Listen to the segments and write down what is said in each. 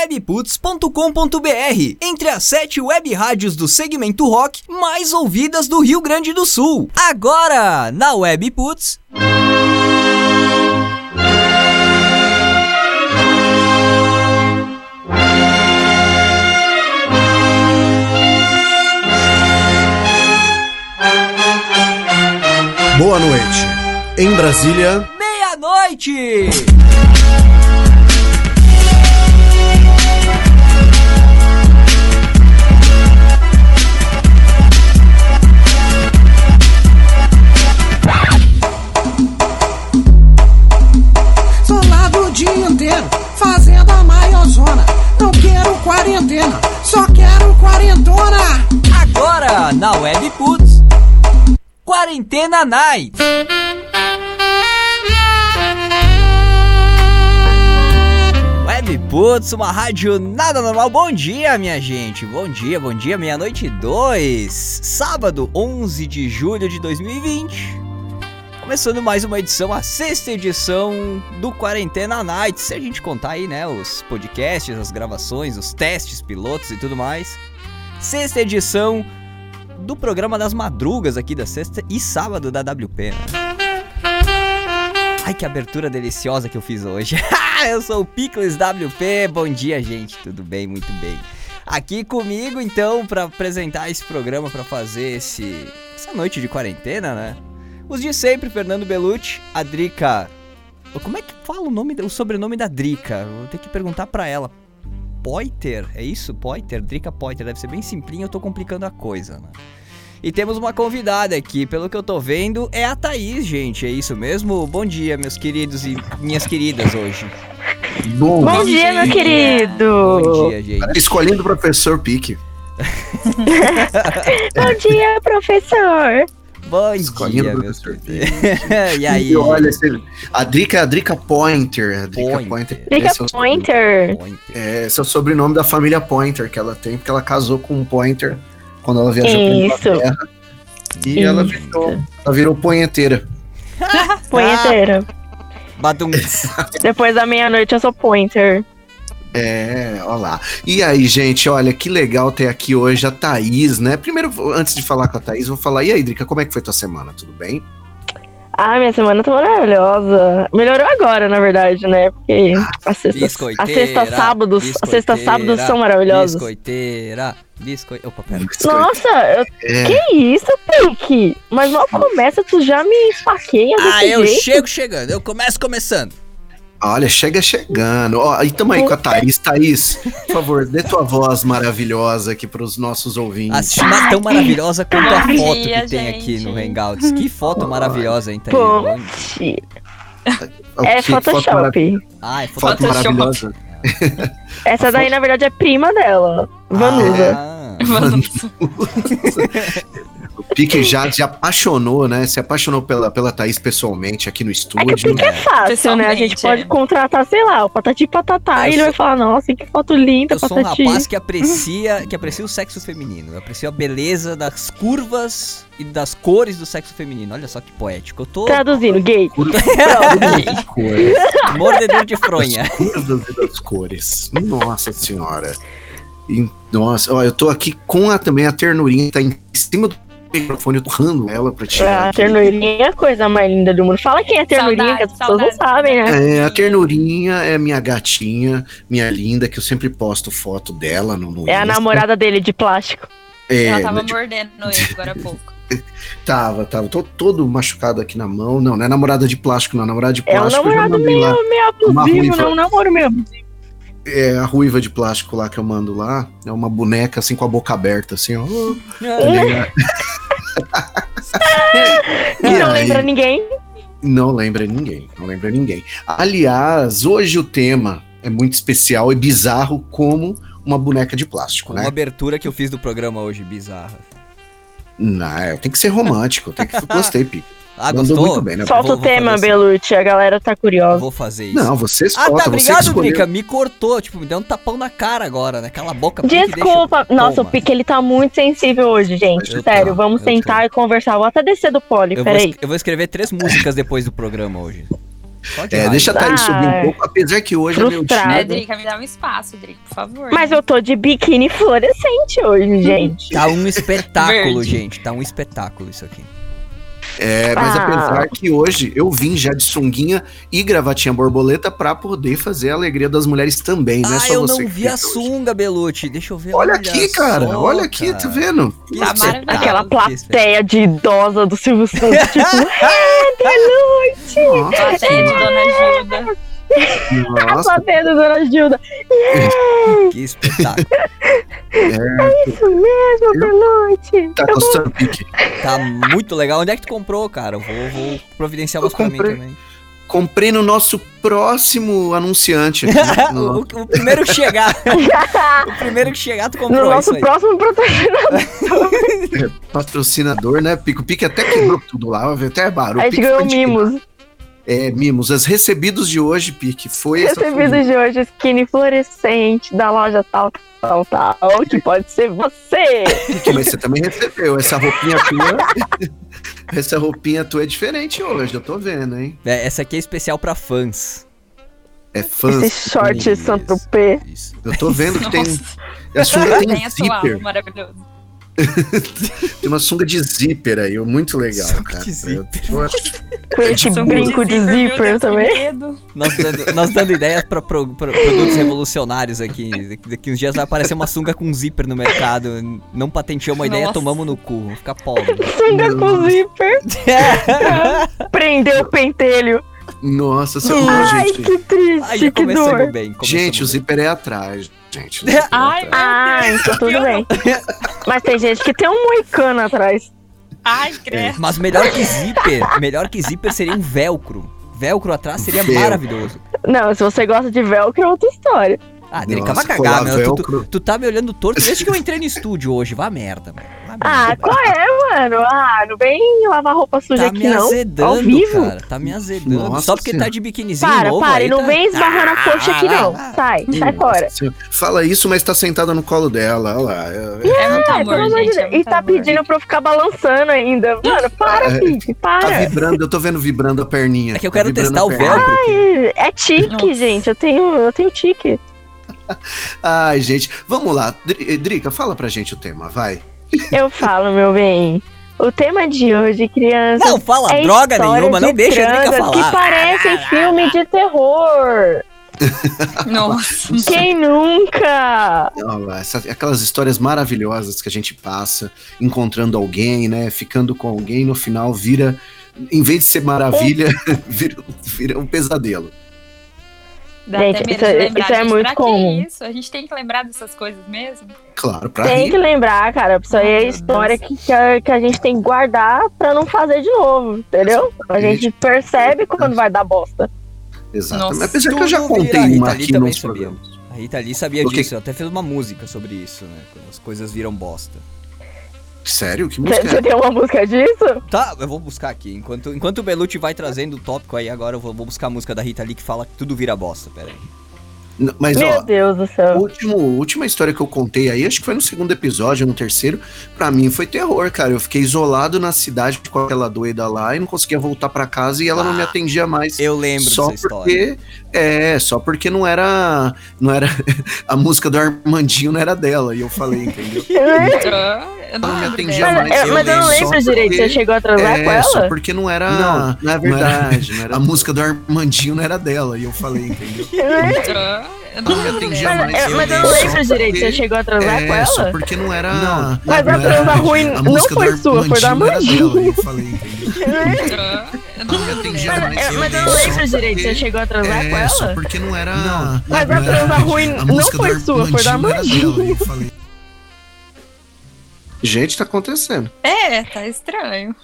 webputs.com.br, entre as sete web rádios do segmento rock mais ouvidas do Rio Grande do Sul. Agora, na Webputs. Boa noite. Em Brasília, Meia-noite! Quarentena, só quero quarentona. Agora, na Webputs. Quarentena Night. Webputs, uma rádio nada normal. Bom dia, minha gente. Bom dia, bom dia. Meia-noite e dois. Sábado, 11 de julho de 2020. Começando mais uma edição, a sexta edição do Quarentena Night. Se a gente contar aí, né, os podcasts, as gravações, os testes pilotos e tudo mais. Sexta edição do programa das madrugas aqui da sexta e sábado da WP. né? Ai, que abertura deliciosa que eu fiz hoje. eu sou o Pickles WP. Bom dia, gente. Tudo bem? Muito bem. Aqui comigo, então, para apresentar esse programa, para fazer esse essa noite de quarentena, né? Os de sempre, Fernando Belucci, a Drica. Como é que fala o nome, o sobrenome da Drica? Vou ter que perguntar pra ela. Poiter, é isso? Poiter? Drica Poiter, deve ser bem simplinho, eu tô complicando a coisa, né? E temos uma convidada aqui, pelo que eu tô vendo, é a Thaís, gente, é isso mesmo? Bom dia, meus queridos e minhas queridas hoje. bom, Bom dia, meu querido! Bom dia, gente. escolhendo o professor Pique. Bom dia, professor! Bom Escolhendo dia, e aí? E olha, a Drica a Drica Pointer. A Drica Pointer. Pointer. Esse é o Pointer. É, esse é o sobrenome da família Pointer que ela tem, porque ela casou com um Pointer quando ela viajou Isso. pra Inglaterra. E ela Isso. virou, ela virou pointeira. Pointeira. Badum. Depois da meia-noite eu sou Pointer. É, olha lá. E aí, gente, olha, que legal ter aqui hoje a Thaís, né? Primeiro, antes de falar com a Thaís, vou falar, e aí, Drica, como é que foi tua semana? Tudo bem? Ah, minha semana tá maravilhosa. Melhorou agora, na verdade, né? Porque a sexta, a Biscoiteira, sexta sábados, a sexta biscoiteira, sábados são maravilhosos. Biscoiteira. Biscoiteira. Opa, pera. Nossa, eu- É, que isso, Pique? Mas mal começa, tu já me esfaqueia desse Ah, eu jeito. chego chegando. Eu começo começando. Olha, chega chegando. Ó, e tamo aí com a Thaís. Thaís, por favor, dê tua voz maravilhosa aqui pros nossos ouvintes. Assim, mas tão maravilhosa quanto a Bom foto dia, que tem aqui no Hangouts. Que foto maravilhosa, hein, Thaís? É que- Photoshop. Ah, é foto. Photoshop. maravilhosa. Essa daí, na verdade, é prima dela. Vanusa. Ah, O Pique já se apaixonou, né? Se apaixonou pela, pela Thaís pessoalmente aqui no É que o estúdio. Pique é fácil, né? A gente Pessoalmente, pode é. contratar, sei lá, o Patati Patatá Eu e ele vai sou- falar, nossa, que foto linda, eu sou um Patati. rapaz que aprecia, que aprecia o sexo feminino. Eu aprecio a beleza das curvas e das cores do sexo feminino. Olha só que poético. Eu tô Traduzindo, gay. Mordedor de fronha. curvas e das cores. Nossa senhora. Nossa, ó, eu tô aqui com a, também a ternurinha, tá em cima do microfone, eu tô rando ela pra tirar. A aqui. ternurinha é a coisa mais linda do mundo. Fala quem é ternurinha, que as pessoas não Saudade, sabem, né? É, a ternurinha é minha gatinha, minha linda, que eu sempre posto foto dela no, no É a Insta. namorada dele de plástico. É, Ela tava tipo, mordendo ele agora há pouco. Tava, tava. Tô todo machucado aqui na mão. Não, não é namorada de plástico, não. Namorada de É um plástico. eu já namorado meio, meio abusivo, ruiva. né? Um namoro meio abusivo. É a ruiva de plástico lá que eu mando lá. É uma boneca assim com a boca aberta, assim, ó. E E não aí? lembra ninguém. Não lembra ninguém. Não lembra ninguém. Aliás, hoje o tema é muito especial e bizarro como uma boneca de plástico, Uma né? abertura que eu fiz do programa hoje, bizarra. Não, é, tem que ser romântico. Tem que gostei, Pi. Ah, Mandou gostou? muito bem, né? Solta Vou- o vou tema, assim. Belucci. A galera tá curiosa. Vou fazer isso. Não, você Ah, solta, tá, obrigado. Drica. Me cortou, tipo, me deu um tapão na cara agora, né? Cala a boca. Desculpa. eu- Nossa, o Toma. Pique, ele tá muito sensível hoje, gente. Eu Sério, tô, vamos sentar e conversar. Vou até descer do pole, Eu peraí. eu vou escrever três músicas depois do programa hoje. Só de É, deixa a Thaís subir um Ai. pouco, apesar que hoje é meu Frustrada. É, dia. Drica, me dá um espaço, Drica, por favor. Mas eu tô de biquíni fluorescente hoje, gente. Tá um espetáculo, gente. Tá um espetáculo isso aqui. É, mas Ah. apesar que hoje eu vim já de sunguinha e gravatinha borboleta pra poder fazer a alegria das mulheres também, não é ah, só eu você não vi a hoje. sunga, Belucci. Deixa eu ver. Olha aqui, cara, só, olha aqui, tá vendo? Que Tá. Aquela plateia de idosa do Silvio Santos, tipo, Nossa, Plateia de Dona Gilda. A nossa, da Dona Gilda. Que espetáculo. Isso mesmo, Belucci. tá gostando, Pique. Tá muito legal. Onde é que tu comprou, cara? Eu vou, vou providenciar umas pra mim também. Comprei no nosso próximo anunciante aqui. o, no- o primeiro que chegar. o primeiro que chegar, tu No comprou nosso isso aí. próximo patrocinador, patrocinador, né? Pico Pique até quebrou tudo lá, até barulho. a gente ganhou mimos. É, mimos. As recebidos de hoje, Pique, foi essa Recebido de hoje, skinny fluorescente da loja tal, tal, tal, que pode ser você. Pique, mas você também recebeu. Essa roupinha tua. essa roupinha tua é diferente hoje, eu tô vendo, hein? É, essa aqui é especial pra fãs. É fã. Esse short. Saint-Tropez. Isso. Eu tô vendo que tem. A sunga tem Tem atual, zíper. maravilhoso. Tem uma sunga de zíper aí, muito legal, Sunga cara. de Eu tô- Com esse Sunga brinco de zíper também. Nós dando, nós dando ideias pro- pro- produtos revolucionários aqui. Daqui, uns dias vai aparecer uma sunga com zíper no mercado. Não patenteou uma ideia, Nossa. tomamos no cu. Vamos ficar pobre. Sunga com zíper. Prendeu o pentelho. Nossa, seu Ai, gente. que triste, Aí que dor. bem. Gente, o zíper é atrás, gente. O zíper é Ai, atrás. Ah, então tudo bem. Mas tem gente que tem um moicano atrás. Ai, credo. Mas melhor que zíper, melhor que zíper seria um velcro. Velcro atrás seria Velcro. maravilhoso. Não, se você gosta de velcro, é outra história. Ah, dele Nossa, cagar, colar meu. Tu, tu, velcro. tu tá me olhando torto desde que eu entrei no estúdio hoje. Vá merda, mano. Ah, merda. qual é, mano? Ah, não vem lavar roupa suja Tá aqui, me não. Ao azedando, vivo. cara. Tá me azedando. Nossa Só porque Senhora. tá de biquinizinho Para, novo para, aí, e não tá- vem esbarrando a coxa aqui, não. Sai, sai fora. Senhora. Fala isso, mas tá sentada no colo dela. Olha lá. É- É muito Ai, amor, pelo amor de gente. é Deus. E muito tá amor. pedindo pra eu ficar balançando ainda. Mano, para, É, Pique, Tá para. vibrando, eu tô vendo vibrando a perninha. É que eu Tá quero vibrando testar o velcro. aqui. É tique, Nossa. gente. Eu tenho, eu tenho tique. Ai, gente, vamos lá. Dri- Drica, fala pra gente o tema, vai. Eu falo, meu bem. O tema de hoje, crianças. Não fala é droga nenhuma, não de deixa a Drica falar. que parecem filme de terror. Nossa. Quem nunca? Essa- aquelas histórias maravilhosas que a gente passa, encontrando alguém, né? Ficando com alguém, no final vira, em vez de ser maravilha, vira, vira um pesadelo. Dá Gente, isso de é- isso é gente. muito pra comum. que isso? A gente tem que lembrar dessas coisas mesmo? Claro, pra Tem rir. que lembrar, cara. Isso aí é história que, que, a, que a gente tem que guardar pra não fazer de novo, entendeu? A gente percebe quando vai dar bosta. Exatamente. Nossa, Apesar que eu já vira. contei A uma Rita Lee aqui nos sabia. programas. A Rita ali sabia disso. Eu até fez uma música sobre isso, né? Quando as coisas viram bosta. Sério? Que música você é? tem uma música disso? Tá, eu vou buscar aqui. Enquanto, enquanto o Belucci vai trazendo o tópico aí, agora eu vou, vou buscar a música da Rita ali que fala que tudo vira bosta. Pera aí. Mas, Meu ó, Deus do a céu. último, última história que eu contei aí, acho que foi no segundo episódio, no terceiro, pra mim foi terror, cara. Eu fiquei isolado na cidade com aquela doida lá e não conseguia voltar pra casa e ela não me Ah, atendia mais. Eu lembro só dessa história. porque é só porque não era não era a música do Armandinho não era dela e eu falei entendeu Eu não Não me atendia. Mas, mais, eu, eu mas eu não lembro só direito. porque- Você chegou a transar com é só ela? porque não era Não, não é verdade, não era- a música do Armandinho não era dela e eu falei entendeu Eu não dela. mais. Mas, eu, mas eu não Só lembro direito. porque- Você chegou a transar com é só ela? porque não era Não, Mas não a transa ruim a não foi sua, foi da dela, e eu falei entendeu atendia dela. mais. Mas, eu mas não só lembro direito. Você chegou a transar com é, só ela? porque não era Não. Mas a não era- transa ruim a não foi sua, foi da falei Gente, tá acontecendo. É, tá estranho.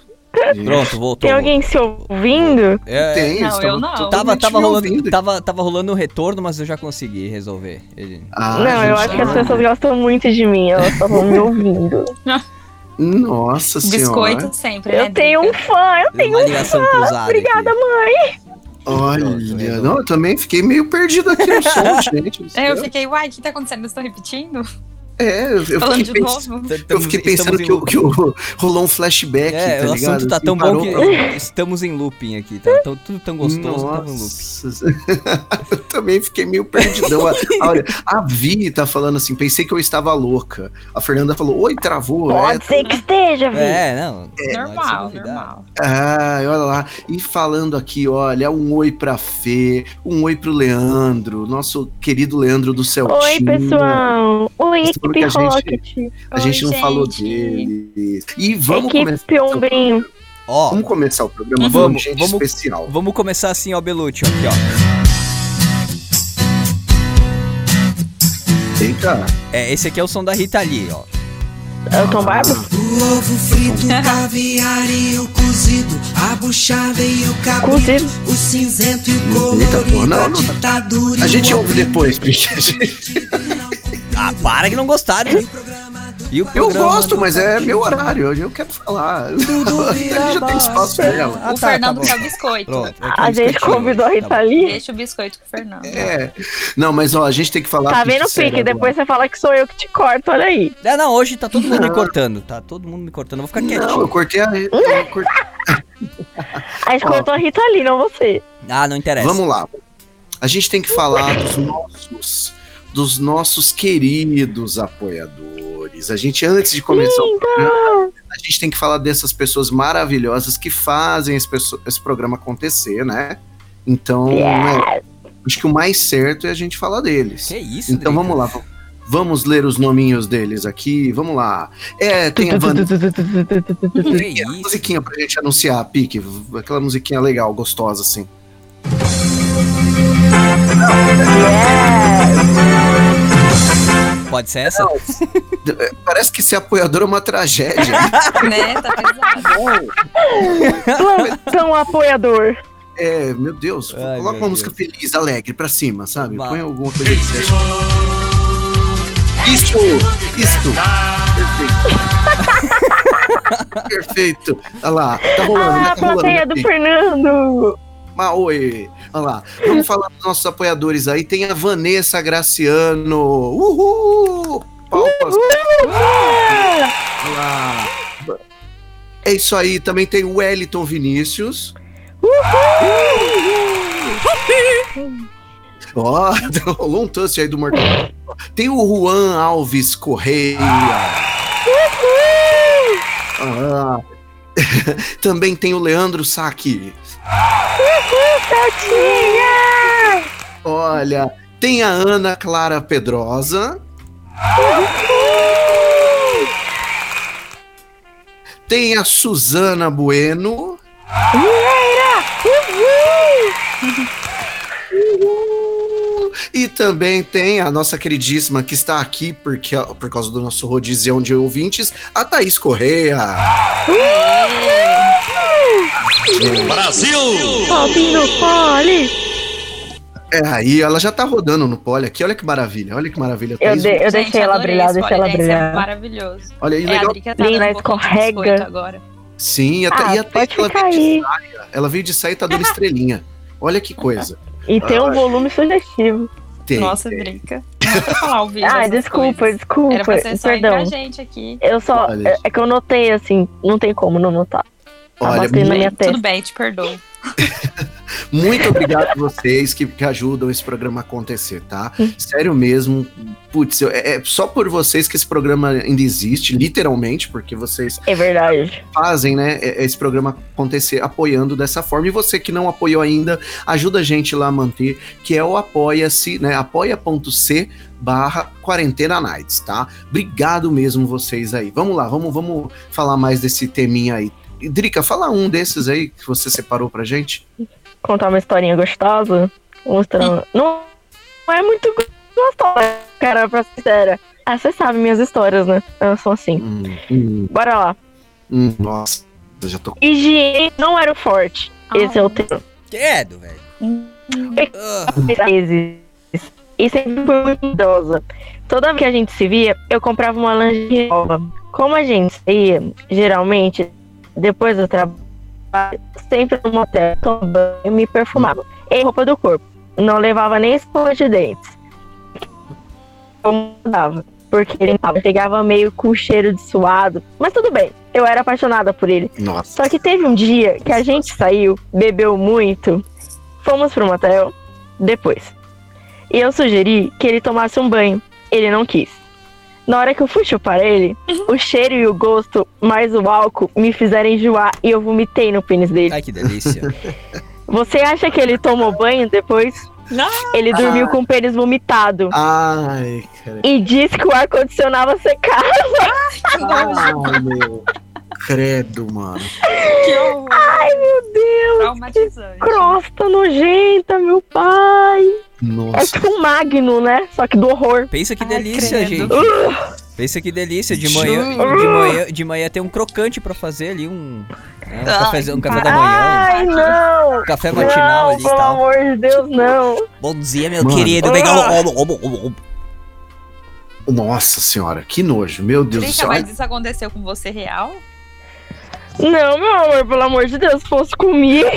Pronto, voltou. Tem alguém se ouvindo? É, Tem, Não, eu não. Tava, tava, rolando, tava, tava rolando um retorno, mas eu já consegui resolver. Ele... Ah, não, eu acho que as pessoas gostam muito de mim. Elas estavam me ouvindo. Nossa Biscoito senhora. sempre, né? Eu tenho um fã, eu tenho uma um fã. Obrigada, aqui. mãe. Olha, não, eu também fiquei meio perdido aqui no som, gente. É, eu fiquei, uai, o que tá acontecendo? Eles estão repetindo? É, eu, eu Falando fiquei, de pens- eu fiquei pensando que, que rolou um flashback, É, tá o ligado? assunto tá Assim, tão bom que pra- estamos em looping aqui, tá? Tão- tudo tão gostoso, tamo em looping. Nossa, eu também fiquei meio perdidão. A- Olha, a Vi tá falando assim, pensei que eu estava louca. A Fernanda falou, oi, travou. É, Pode ser que esteja, Vi. É, não. normal, pode ser duvidar. normal. Ah, olha lá. E falando aqui, olha, um oi pra Fê, um oi pro Leandro, nosso querido Leandro do Celtinho. Oi, pessoal. Oi, Equipe a gente-. A gente não Oi, falou gente. dele. E vamos começar. Equipe Ombrinho. Ó, Vamos começar o programa Vamos, gente vamos. especial. vamos começar assim, ó, Belucci, ó, aqui, ó. Eita. É, esse aqui é o som da Rita Lee, ó. É o Tom Barba? O ovo frito, caviar e o cozido, a buchada e o cabrito, Cozido. o cinzento e o colorido, não, a não. ditadura e A gente ouve depois, gente- Ah, para que não gostaram. E o Eu gosto, mas é meu horário, hoje eu quero falar. já tem espaço pra ela. Ah, o tá, Fernando tá quer o biscoito. Pronto. A gente convidou a Rita Lee. Deixa o biscoito com o Fernando. É. Não, mas ó, a gente tem que falar. Tá vendo, Pique? Depois você fala que sou eu que te corto, olha aí. É, não, hoje tá todo mundo me Não. cortando, tá todo mundo me cortando. Eu vou ficar Não, eu quietinho. cortei a. eu cortei- A gente Ó. cortou a Rita Lee, não você. Ah, não interessa. Vamos lá. A gente tem que falar dos nossos, dos nossos queridos apoiadores. A gente, antes de começar o programa, a gente tem que falar dessas pessoas maravilhosas que fazem esse, esse programa acontecer, né? Então, né, acho que o mais certo é a gente falar deles. Que isso, Então Drica? vamos lá, vamos ler os nominhos deles aqui, vamos lá. É, tem a, Van... Que tem a isso. musiquinha pra gente anunciar, Pique, aquela musiquinha legal, gostosa assim. Pode ser essa? Parece que ser apoiador é uma tragédia. né? Tá pesado. Plantão apoiador. é, meu Deus, Ai, coloca meu uma música Deus. feliz, alegre, pra cima, sabe? Vai. Põe alguma coisa que você acha. Isso! Isso! Perfeito! Perfeito! Olha lá, tá rolando, né? Ah, a Tá rolando. plateia né, do? Fernando. Mas, oi! Olha lá, vamos falar dos nossos apoiadores aí. Tem a Vanessa Graciano. Uhul! Palmas. Lá. É isso aí, também tem o Wellington Vinícius. Ó, rolou um touch aí do Mortal. Tem o Juan Alves Correia. Ah. Também tem o Leandro Tatinha! Olha, tem a Ana Clara Pedrosa. Tem a Suzana Bueno. Uhul! E também tem a nossa queridíssima que está aqui porque, por causa do nosso rodizão de ouvintes, a Thaís Correia. Popping do Poli. É, aí ela já tá rodando no pole aqui, olha que maravilha, olha que maravilha. Eu, de- eu Gente, deixei ela brilhar, deixei ela É brilhar. maravilhoso. Olha aí, É, a legal. Drica tá Lina, um de escorrega. agora. Sim, até, Ah, e até pode ela veio de saia. Ela veio de saia e tá dando estrelinha. Olha que coisa. E tem um volume sugestivo. Tem. Nossa, Drica. Não é pra falar o vídeo. Ah, desculpa, coisas. desculpa. Era pra ser só Perdão. a gente aqui. Eu só. Olha. É, é que eu notei assim, não tem como não notar. Olha, minha Tudo bem, te perdoo. Muito obrigado a vocês que, que ajudam esse programa a acontecer, tá? Sério mesmo. Putz, é, é só por vocês que esse programa ainda existe, literalmente, porque vocês É verdade. fazem, né, é- esse programa acontecer apoiando dessa forma. E você que não apoiou ainda, ajuda a gente lá a manter, que é o apoia-se, né? apoia.c barra quarentena nights, tá? Obrigado mesmo vocês aí. Vamos lá, vamos, vamos falar mais desse teminha aí. Drica, fala um desses aí que você separou pra gente. Contar uma historinha gostosa. Mostrando. Não, não é muito gostosa, cara, pra ser sincera. Ah, você sabe minhas histórias, né? Elas são assim. Hum, hum, Bora lá. hum, nossa, eu já tô. Higiene não era o forte. Esse é o tema. Credo, velho. Ah, vezes. E sempre fui muito idosa. Toda vez que a gente se via, eu comprava uma lingerie nova. Como a gente saía, geralmente, depois do trabalho, sempre no motel, tomava e me perfumava. E roupa do corpo. Não levava nem escova de dentes. Eu mudava. porque ele pegava meio com cheiro de suado. Mas tudo bem, eu era apaixonada por ele. Nossa. Só que teve um dia que a gente saiu, bebeu muito, fomos pro motel, depois. E eu sugeri que ele tomasse um banho. Ele não quis. Na hora que eu fui chupar ele, o cheiro e o gosto, mais o álcool, me fizeram enjoar e eu vomitei no pênis dele. Ai, que delícia. Você acha que ele tomou banho depois? Não. Ele dormiu com o pênis vomitado. Ai, cara. E disse que o ar-condicionado secava. Ai, meu. Credo, mano. Que horror. Ai, meu Deus! Traumatizante. Crosta nojenta, meu pai! É Nossa. tipo um magno, né? Só que do horror. Pensa que Ai, delícia, credo. gente. Pensa que delícia. De manhã, de manhã, de manhã tem um crocante pra fazer ali, um, né, um, café, um café da manhã. Ai, não! Um café matinal Não, ali e pelo tal. amor de Deus, não! Bom dia, meu Mano. querido. Ah. Nossa senhora, que nojo. Meu Deus do Drica, céu. mas isso aconteceu com você real? Não, meu amor, pelo amor de Deus, se fosse comigo,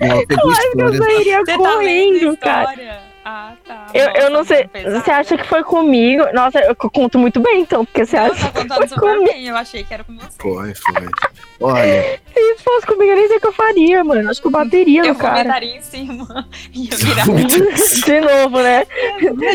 Ela pegou eu história. sairia Você tá correndo, a cara. Ah, tá. Eu, eu não sei. pesado. Você acha que foi comigo? Nossa, eu conto muito bem, então, porque você Não, acha tá que contando foi comigo. bem. Eu achei que era com você. Foi, foi. Olha, Se fosse comigo, eu nem sei o que eu faria, mano. Acho que eu bateria Eu no cara. vomitaria em cima. E eu virava. de novo, né?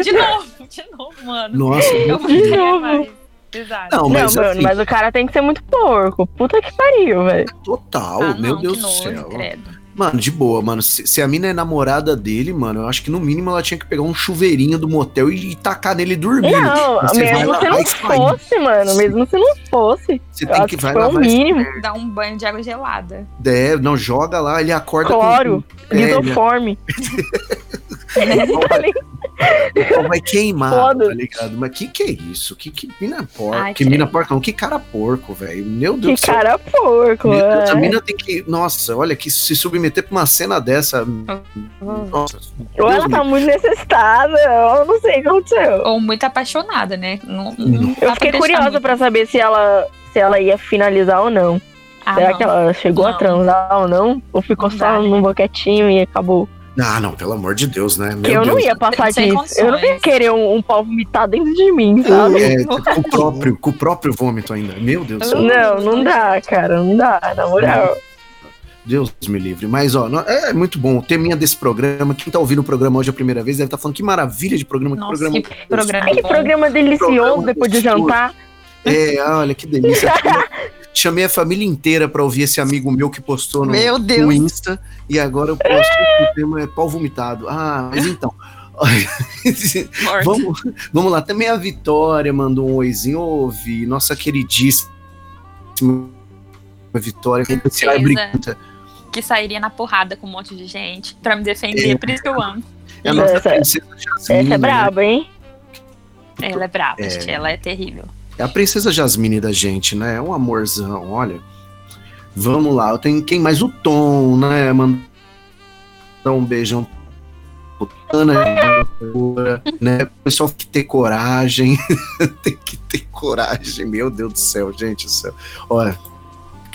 de novo, de novo, mano. nossa. Eu De novo. mais. Exato. Não, mas não, mano, assim, mas o cara tem que ser muito porco. Puta que pariu, velho. total, Ah, meu não, Deus do céu. credo. Mano, de boa, mano. Se, se a mina é namorada dele, mano, eu acho que no mínimo ela tinha que pegar um chuveirinho do motel e, e tacar nele dormindo. Não, Você vai mesmo lá se não fosse, mano. Mesmo se não fosse. Você tem que que vai lá, o vai mínimo. Dá um banho de água gelada. É, não, joga lá, ele acorda Cloro, com. Lisoforme. pau vai queimar, Foda. tá ligado? Mas que que é isso? Que, que mina porca? Ai, que mina porca não, que cara porco, velho. Meu Deus Que do céu. cara porco, Meu Deus, a é. mina tem que. Nossa, olha, que se submeter pra uma cena dessa. Nossa. Ou ela tá muito necessitada, eu não sei o que aconteceu. Ou muito apaixonada, né? Não, não Eu fiquei curiosa muito. pra saber se ela, se ela ia finalizar ou não. Ah, Será não. que ela chegou a transar ou não? Ou ficou Não só num boquetinho e acabou? Ah, não, pelo amor de Deus, né? Meu eu Deus. não ia passar Sem disso. Eu não ia querer um, um pau vomitado dentro de mim, sabe? É, com o próprio, com o próprio vômito ainda. Meu Deus do céu. Não, não dá, cara. Não dá, na moral. Deus me livre. Mas, ó, não- é muito bom. O teminha desse programa. Quem tá ouvindo o programa hoje a primeira vez deve estar falando que maravilha de programa. Que Nossa, programa. que programa Que programa delicioso Programa depois de jantar. É, olha que delícia. Chamei a família inteira pra ouvir esse amigo meu que postou no, Meu no Deus. Insta. E agora eu posto que o tema é pau vomitado. Ah, mas então. Vamos, vamos lá. Também a Vitória mandou um oizinho. Ouve, nossa queridíssima Vitória. Que briguenta. Que sairia na porrada com um monte de gente pra me defender. É. Por isso que eu amo. É a nossa Essa- princesa Jasmine. Essa é né? braba, hein? Ela é brava, É. gente. Ela é terrível. É a princesa Jasmine da gente, né? É um amorzão, olha. Vamos lá, tenho quem mais? O Tom, né? Mandar um beijão Ana, né? O pessoal tem que ter coragem. tem que ter coragem, meu Deus do céu, gente do céu. Olha,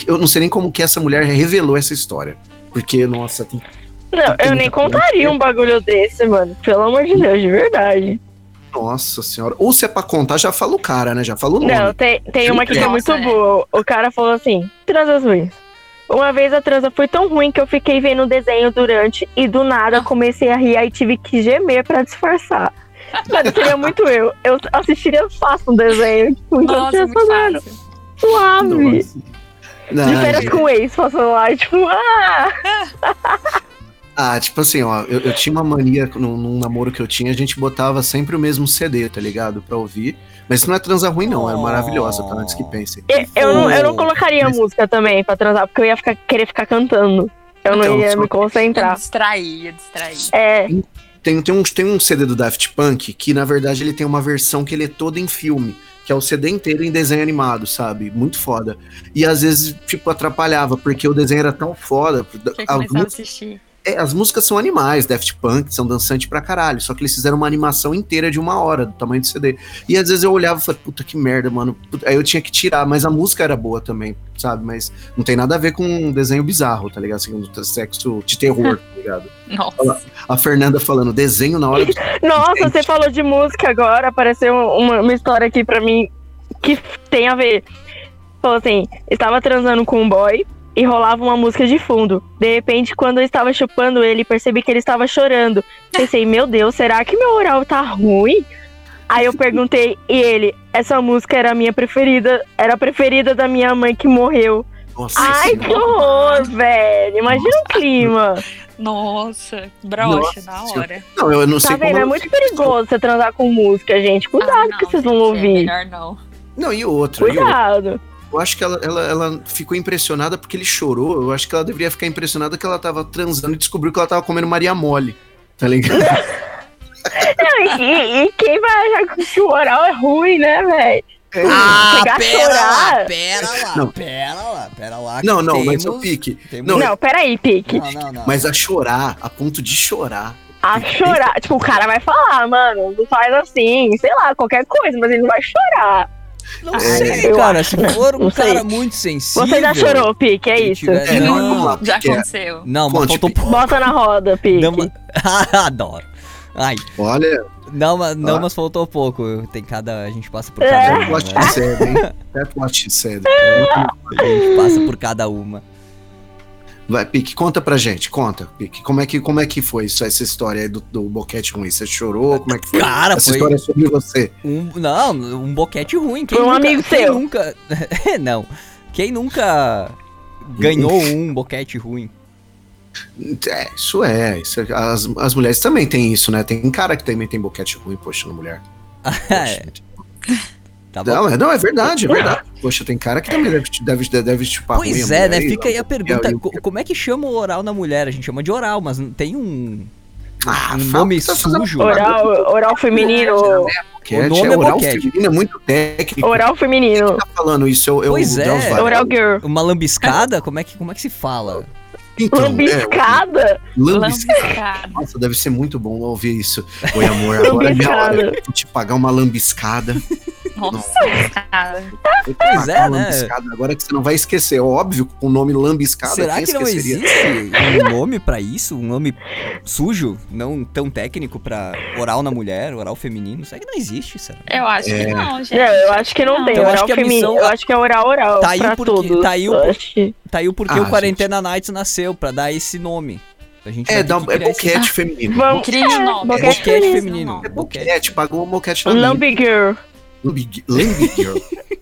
eu não sei nem como que essa mulher revelou essa história. Porque, nossa, tem Não, eu nem contaria um bagulho desse, mano. Pelo amor de Deus, de verdade. Nossa senhora. Ou se é pra contar, já fala o cara, né? Já fala o nome. Não, tem, tem uma que é muito Nossa, é. boa. O cara falou assim: transas ruins. Uma vez a transa foi tão ruim que eu fiquei vendo o desenho durante e do nada comecei a rir e tive que gemer pra disfarçar. Mano, seria muito eu. Eu assistiria fácil um desenho. Tipo, então Nossa, tinha muito fácil. Suave. Nossa. Não, De férias gente. com o ex passando lá, e, tipo, ah! Ah, tipo assim, ó, eu, eu tinha uma mania num, num namoro que eu tinha, a gente botava sempre o mesmo CD, tá ligado? Pra ouvir. Mas isso não é transa ruim, não, é maravilhosa, tá? Antes que pensem. Eu, eu não, eu não colocaria mas- música também pra transar, porque eu ia ficar, querer ficar cantando. Eu não Então, ia só- me Eu concentrar. distraía, distraía. É, Tem, tem, um, tem um CD do Daft Punk que, na verdade, ele tem uma versão que ele é todo em filme. Que é o CD inteiro em desenho animado, sabe? Muito foda. E às vezes, tipo, atrapalhava, porque o desenho era tão foda. Que eu a assistir. É, as músicas são animais, Daft Punk, são dançantes pra caralho. Só que eles fizeram uma animação inteira de uma hora, do tamanho do CD. E às vezes eu olhava e falei, puta que merda, mano. Puta- Aí eu tinha que tirar, mas a música era boa também, sabe? Mas não tem nada a ver com um desenho bizarro, tá ligado? Assim, um sexo de terror, tá ligado? Nossa. A Fernanda falando, desenho na hora do. Nossa, Gente. você falou de música agora, apareceu uma, uma história aqui pra mim que tem a ver. Falou assim, estava transando com um boy e rolava uma música de fundo. De repente, quando eu estava chupando ele, percebi que ele estava chorando. Pensei, meu Deus, será que meu oral tá ruim? Aí eu perguntei, e ele, essa música era a minha preferida, era a preferida da minha mãe que morreu. Nossa, Ai, senhora. que horror, velho. Imagina o clima. Nossa, brocha Nossa na hora. Não, eu não Tá sei vendo? como. É muito perigoso você transar com música, gente. Cuidado Ah, não, que vocês vão gente, ouvir. É melhor não. Não, e outra, e outra. Eu acho que ela, ela, ela ficou impressionada porque ele chorou. Eu acho que ela deveria ficar impressionada que ela tava transando e descobriu que ela tava comendo Maria Mole. Tá ligado? Não, e, e quem vai achar que o oral é ruim, né, velho? Ah, Chegar a pera lá, chorar. pera lá, Não. pera lá, pera lá. não, não, mas é o temos- pique. temos- Não, Não, peraí, Pique. não, não, não. Mas a chorar, a ponto de chorar. A chorar. Tipo, o cara vai falar, mano, não faz assim, sei lá, qualquer coisa, mas ele não vai chorar. Não É, sei, eu cara. acho. Se for um Não sei. cara muito sensível. Você já chorou, Pique, é isso. tiver- É, não, Já aconteceu. Não, mas faltou Pique. pouco. Bota na roda, Pique. Não, mas- Adoro. Ai, Olha, não, mas, não, Ah. mas faltou pouco. Tem cada. A gente passa por É. cada that uma. what né? she said, hein? That what she said. A gente passa por cada uma. Vai, Pique, conta pra gente, conta, Pique. Como é que, como é que foi isso, essa história aí do, do boquete ruim? Você chorou? Como é que foi? Cara, essa foi- história é sobre você. Um, não, um boquete ruim. Quem Foi um nunca, amigo quem seu. nunca. não. Quem nunca ganhou um boquete ruim? É, isso é. Isso é- as, as mulheres também têm isso, né? Tem cara que também tem boquete ruim, poxa, na mulher. É, tá bom. Não, é, não, é verdade, é verdade. Poxa, tem cara que também deve, deve, deve chupar ruim Pois é, né? e- Fica aí a pergunta: e- e- co- como é que chama o oral na mulher? A gente chama de oral, mas não tem um. Ah, um nome tá sujo. Oral, oral feminino. O nome é é oral feminino, é muito técnico. Oral feminino. Quem tá falando isso? Eu, eu, Pois é. Oral girl. Uma lambiscada? Como é que, como é que se fala? Então, Lambiscada. É, lambiscada. Lambiscada. Nossa, deve ser muito bom ouvir isso. Oi, amor, agora é minha hora. Vou te pagar uma lambiscada. Nossa, cara. Vou te Pois é, né? lambiscada. Agora que você não vai esquecer. Óbvio, com o nome lambiscada, Será quem que não esqueceria? existe um nome pra isso? Um nome sujo? Não tão técnico pra oral na mulher, oral feminino? Será que não existe, será? Eu acho É. que não, gente. Não, eu acho que não, tem. Então, eu acho oral que a feminino. missão- Eu acho que é oral oral. Tá aí pra porque- todos. tá aí o- Tá aí o porquê Ah, o Quarentena Nights nasceu, pra dar esse nome. A gente É, dá, é criar esse- boquete feminino. Vamos. Cria um nome. boquete Boquete feminino. feminino. É Boquete. boquete, pagou um boquete girl. Lambi Lambi Girl.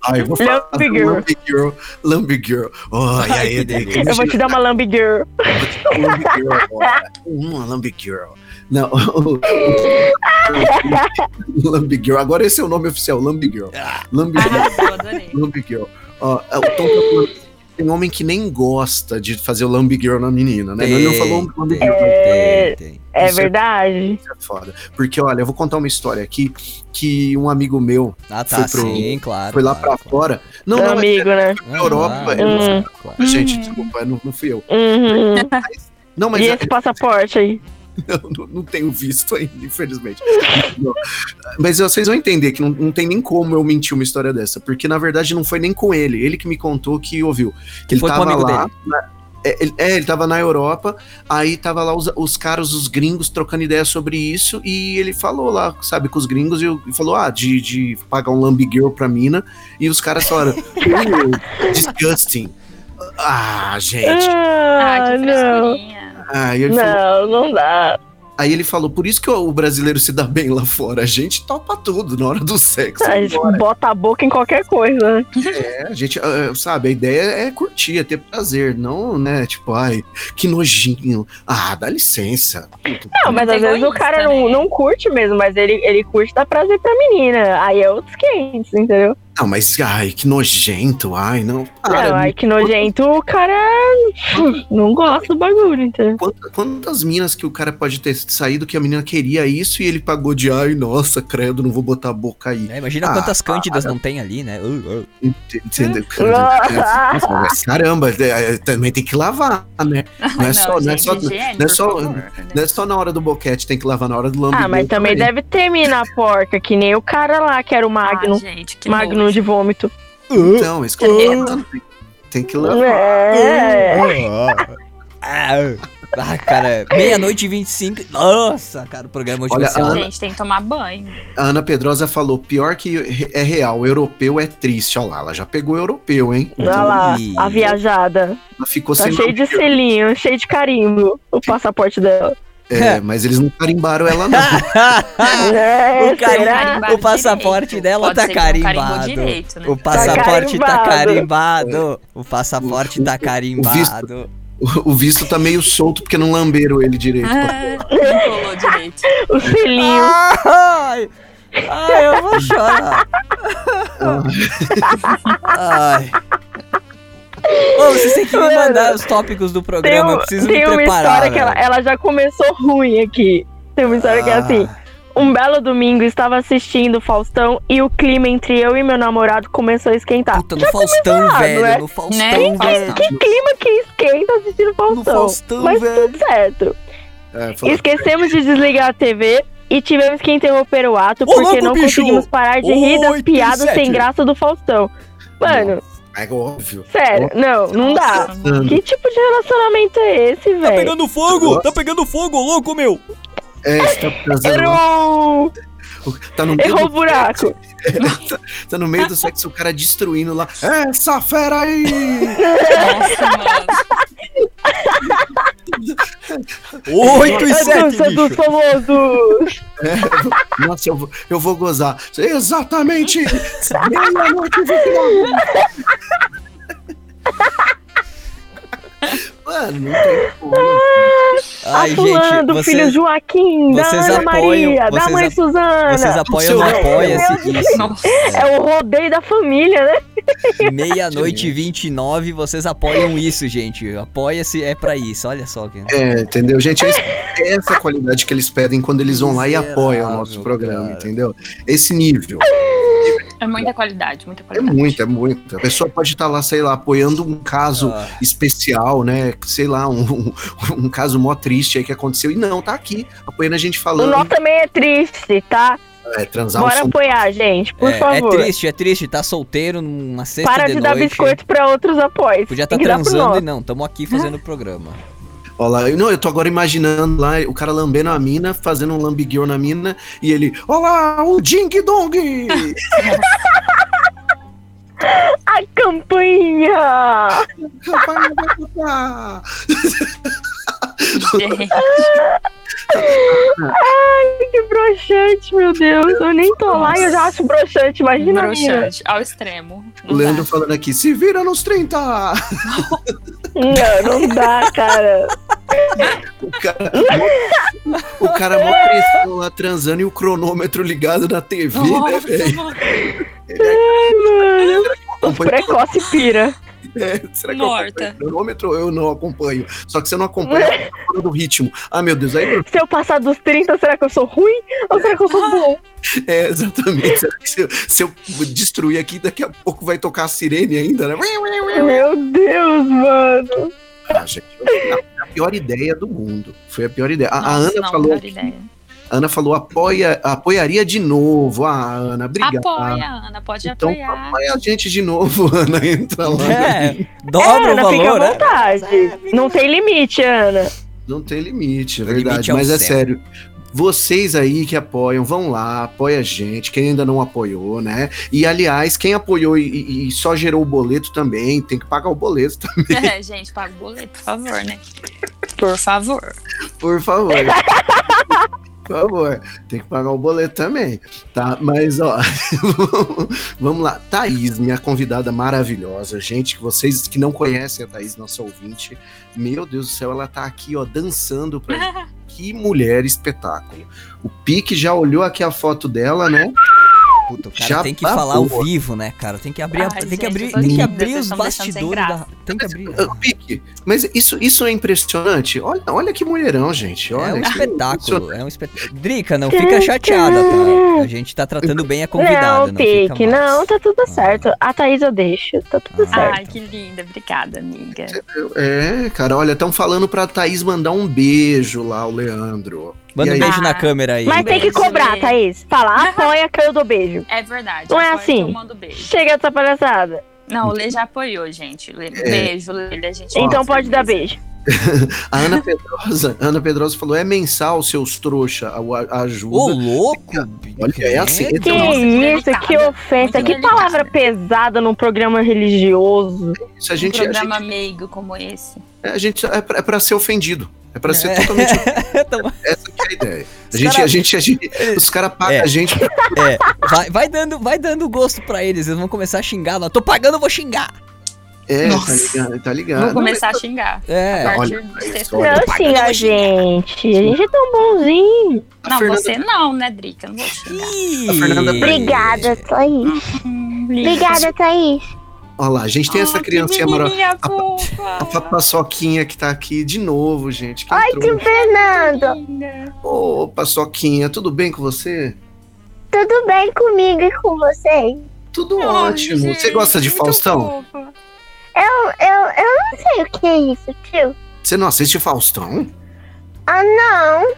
Ai, eu vou falar Lambi do Girl. Lambi Girl. Lambi Girl. Oh, Ai, aí, que Drico? delícia. Eu vou te dar uma lambi girl. Vou te dar um Lambi Girl agora. Uma Lambi Girl. Não, o- o- Lambi Girl. Agora esse é o nome oficial, Lambi Girl. Lambi Girl. Ah, eu adorei. Lambi Girl. Ó, é, o Tom tá falando- tem homem que nem gosta de fazer o Lambi Girl na menina, né? Ele não falou Lambi Girl. Tem, tem. É Isso é- verdade. Isso é foda. Porque, olha, eu vou contar uma história aqui que um amigo meu Ah, tá, Foi pro- sim, claro. foi lá claro, pra fora. Não, Meu não, amigo, né? na Europa. claro, eu não fui- Hum. claro. Gente, desculpa, não, não fui eu. Uhum. Não, mas e é- esse passaporte aí? eu não, não tenho visto ainda, infelizmente. Não. Mas vocês vão entender que não, não tem nem como eu mentir uma história dessa, porque na verdade não foi nem com ele. Ele que me contou que ouviu. Que ele foi tava lá. na- é, ele, é, ele tava na Europa, aí tava lá os, os caras, os gringos, trocando ideia sobre isso, e ele falou lá, sabe, com os gringos, e, e falou, ah, de, de pagar um lambi girl pra mina, e os caras falaram, "Uh, disgusting. Ah, gente. Ah, Ah, que não. frescurinha. Aí ele falou, Não, não dá. Aí ele falou, por isso que o brasileiro se dá bem lá fora. A gente topa tudo na hora do sexo. A gente Bora. bota a boca em qualquer coisa. É, a gente, ah, sabe, a ideia é curtir, é ter prazer, não, né, tipo, ai, que nojinho. Ah, dá licença. Não, mas às vezes o cara não, né? não curte mesmo, mas ele, ele curte dar prazer pra menina. Aí é outros 500, entendeu? Não, mas ai, que nojento, ai, não. Para, Não, ai, que nojento, o cara não gosta do bagulho, então. Quantas, quantas minas que o cara pode ter saído que a menina queria isso e ele pagou de ai, nossa, credo, não vou botar a boca aí. É, imagina Ah, quantas cândidas não tem ali, né? Uh, uh. Ent- Entendeu? Caramba, é, é, também tem que lavar, né? Não é só, não é só, higiene, não é só- favor, não é só na hora do boquete, tem que lavar na hora do lambido. Ah, mas também deve ter mina na porca, que nem o cara lá, que era o Magno. Ah, gente, que Magno de vômito. Então, isso que eu tô falando, tem- que lavar. É. Ah, ah, cara, meia-noite e 25. Nossa, cara, o programa hoje Olha, vai ser a uma- Ana- Gente, tem que tomar banho. A Ana Pedrosa falou: pior que é real, europeu é triste. Olha lá, ela já pegou europeu, hein? Olha lá, a viajada. Ela ficou Tá sem cheio de selinho, cheio de carimbo, o passaporte dela. É, mas eles não carimbaram ela, não. É, O? Carimbado o passaporte direito. dela Pode tá carimbado. direito, né? O passaporte tá carimbado. carimbado. O passaporte tá carimbado. O, o visto tá meio solto porque não lamberam ele direito. Ah, não colou direito. O selinho. Ai, ai, eu vou chorar. Ai. Ô, vocês têm que me mandar os tópicos do Tem, programa, eu um- preciso tem me uma preparar. história que ela, ela já começou ruim aqui. Tem uma história que é assim. Ah, Um belo domingo estava assistindo o Faustão e o clima entre eu e meu namorado começou a esquentar. Puta, no Faustão, errado, velho. né? No Faustão, Né? velho. Que clima que esquenta assistindo o Faustão. No Faustão, Mas velho. tudo certo. É, Esquecemos de desligar a TV e tivemos que interromper o ato Ô, porque louco, não bicho! conseguimos parar de rir das Oito e piadas sete. sem graça do Faustão. Mano, É óbvio. sério, não, não dá. Nossa. Que tipo de relacionamento é esse, Tá velho? pegando fogo! Tá pegando fogo, louco, meu! É, você tá transando. Errou! Tá no meio Errou o do buraco. tá, tá no meio do sexo, o cara destruindo lá. Essa fera aí! Nossa, mano. 8 e A 7, dança dos bicho! famosos. Nossa, eu vou, eu vou gozar. Exatamente! Meia-noite 29. Mano, não tem como. Ai, gente, filho Joaquim, da Ana apoiam- Maria, da mãe a- Suzana. vocês apoiam. Apoia-se isso. Nossa. É o rodeio da família, né? Meia-noite e 29, vocês apoiam isso, gente. Apoia-se é pra isso, olha só. Que... É, entendeu? Gente, é é essa qualidade que eles pedem quando eles vão lá e apoiam o nosso programa, cara. entendeu? Esse nível. É muita qualidade, muita É qualidade. muito, é muito. A pessoa pode estar lá, sei lá, apoiando um caso Ah, especial, né? Sei lá, um, um, um caso mó triste aí que aconteceu. E não, tá aqui, apoiando a gente O falando. nosso também é triste, tá? É, transar um Bora som. apoiar, gente, por é, é favor. triste, é triste. Tá solteiro numa sexta Para de, de, dar noite. biscoito pra outros apoios. Podia estar pro transando e não. Tamo aqui fazendo o programa. Ó lá, eu- não, eu tô agora imaginando lá o cara lambendo a mina, fazendo um lambigueu na mina, e ele, olá, o Ding Dong! A campainha! Rapaz, não vai botar. Gente, Que broxante, meu Deus. Eu nem tô lá e eu já acho broxante. Imagina broxante, ao extremo. O Não Leandro dá. falando aqui, se vira nos 30! Não, não dá, cara. O cara, o cara mó pressão lá transando e o cronômetro ligado na TV, né, Nossa, velho? mano. Mano, Acompanha- precoce pira. É, será que eu Morta. acompanho o cronômetro ou eu não acompanho? Só que você não acompanha fora do ritmo. Ah, meu Deus, aí Se eu passar dos 30, será que eu sou ruim? Ou será que eu sou bom? é exatamente. Será que se, eu, se eu destruir aqui, daqui a pouco vai tocar a sirene ainda, né? Meu Deus, mano. Ah, gente, foi a pior ideia do mundo. Foi a pior ideia. A, a Nossa, Ana não, falou, melhor ideia. A Ana falou, apoia, apoiaria de novo. Ah, Ana, obrigado. Apoia, Ana, pode Então apoiar. apoia a gente de novo, Ana. Entra lá. É, dobra Ana, o fica valor, à né? vontade. Não tem limite, Ana. Não tem limite, é verdade. limite é mas é sério. Vocês aí que apoiam, vão lá, apoia a gente. Quem ainda não apoiou, né? E aliás, quem apoiou e, e- e só gerou o boleto também, tem que pagar o boleto também, É, gente, paga o boleto, por favor, né? Por favor. por favor. Por favor, tem que pagar o boleto também, tá? Mas, ó, vamos lá. Thaís, minha convidada maravilhosa. Gente, que vocês que não conhecem a Thaís, nossa ouvinte, meu Deus do céu, ela tá aqui, ó, dançando pra. Que mulher espetáculo. O Pique já olhou aqui a foto dela, né? Puta, o cara Já tem que tá falar ao vivo, né, cara? Tem que abrir, a- Ai, tem que gente, abrir, eu tô tem que abrir os bastidores da, tem que abrir. Ah, Pique, mas isso, isso é impressionante. Olha, olha que mulherão, gente. Olha, É um espetáculo, é um espetáculo. Drica, não fica chateada, tá? A gente tá tratando bem a convidada, não, não, Pique, não, tá tudo certo. A Thaís eu deixo, tá tudo Ah. certo. Ai, que linda. Obrigada, amiga. É, cara, olha, estão falando pra Thaís mandar um beijo lá, o Leandro. Manda um beijo na câmera aí. Mas tem que cobrar, beijo. Thaís. Fala, apoia que eu dou beijo. É verdade. Não é que assim? Eu mando beijo. Chega dessa palhaçada. Não, o Lê já apoiou, gente. Lê, É. Beijo, Lê, a gente Então pode dar beijo. A Ana Pedrosa, Ana Pedrosa falou: é mensal, seus trouxa, a, a ajuda. Ô, louco! Olha, é assim. Que Então, Nossa, que isso, delicada. que ofensa, que palavra pesada num programa religioso. isso a Um gente, a programa gente, meigo como esse. a gente é, pra, é pra ser ofendido. É pra ser É. totalmente. Então, Essa que é a ideia. A gente, cara- a gente, a gente, os caras pagam É. a gente. é, vai, vai dando, vai dando gosto pra eles, eles vão começar a xingar. Não, tô pagando, eu vou xingar. É, tá Nossa. ligado? Tá ligado. Vou começar a xingar. É, a partir olha, isso, olha, Não xinga a gente. A gente é tão bonzinho. A Não, Fernanda- você não, né, Drica? Não vou xingar. Ih. A Fernanda- Obrigada, Thaís. Hum, linda. Obrigada, Thaís. Olha lá, a gente tem essa Ah, que criancinha maravilhosa. A pa- paçoquinha que tá aqui de novo, gente. Que Oi, entrou. tio Fernando. Ô, paçoquinha, tudo bem com você? Tudo bem comigo e com vocês? Tudo Ai, ótimo. Você gente, gosta de Faustão? fofa. Eu, eu, eu não sei o que é isso, tio. Você não assiste Faustão? Ah, não.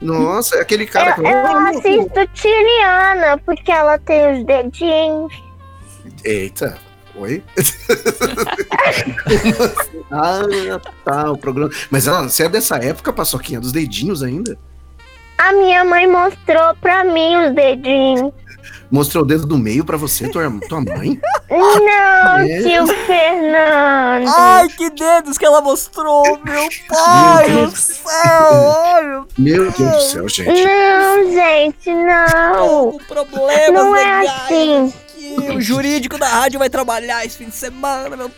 Nossa, é aquele cara Eu, eu assisto Tiliana, porque ela tem os dedinhos. Eita, oi? ah, tá, o programa. Mas ah, você é dessa época, paçoquinha, dos dedinhos ainda? A minha mãe mostrou pra mim os dedinhos. Mostrou o dedo do meio pra você, tua, tua mãe? Não, É? tio Fernando. Ai, que dedos que ela mostrou, meu pai Meu do céu! Ai, meu Meu Deus do céu, gente. Não, gente, não. problemas Não é legais. assim. O jurídico da rádio vai trabalhar esse fim de semana, meu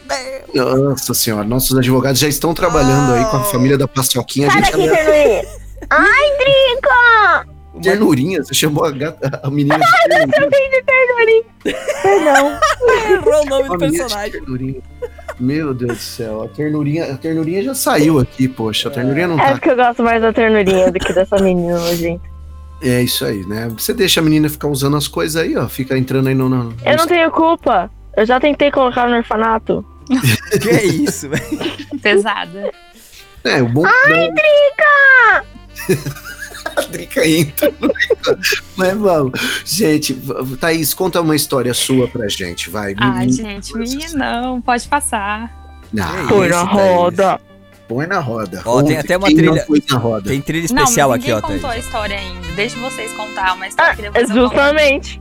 Deus. Nossa senhora, nossos advogados já estão trabalhando aí com a família da paçoquinha. Sai daqui, ternurinha. Ai, Drica! Ternurinha, você chamou a, gata, a menina de ternurinha. Perdão. Errou o nome do de personagem. ternurinha. Meu Deus do céu, a ternurinha, a ternurinha já saiu aqui, poxa. A ternurinha não É tá. porque eu gosto mais da ternurinha do que dessa menina, gente. É isso aí, né? Você deixa a menina ficar usando as coisas aí, ó. Fica entrando aí no. no no- Eu não tenho culpa. Eu já tentei colocar no orfanato. Que é isso, velho? Pesada. É, o bom. Ai, Drica! a Drica entra. no- Mas vamos. Gente, Thaís, conta uma história sua pra gente, vai. Ai, Me- gente, minha não, pode passar. Não, Que Põe isso, na Thaís? Põe na roda. Ó, tem até uma trilha- foi na roda. Tem trilha especial não, aqui, ó, ninguém contou a história ainda. Deixa vocês contar uma história Ah, que depois justamente.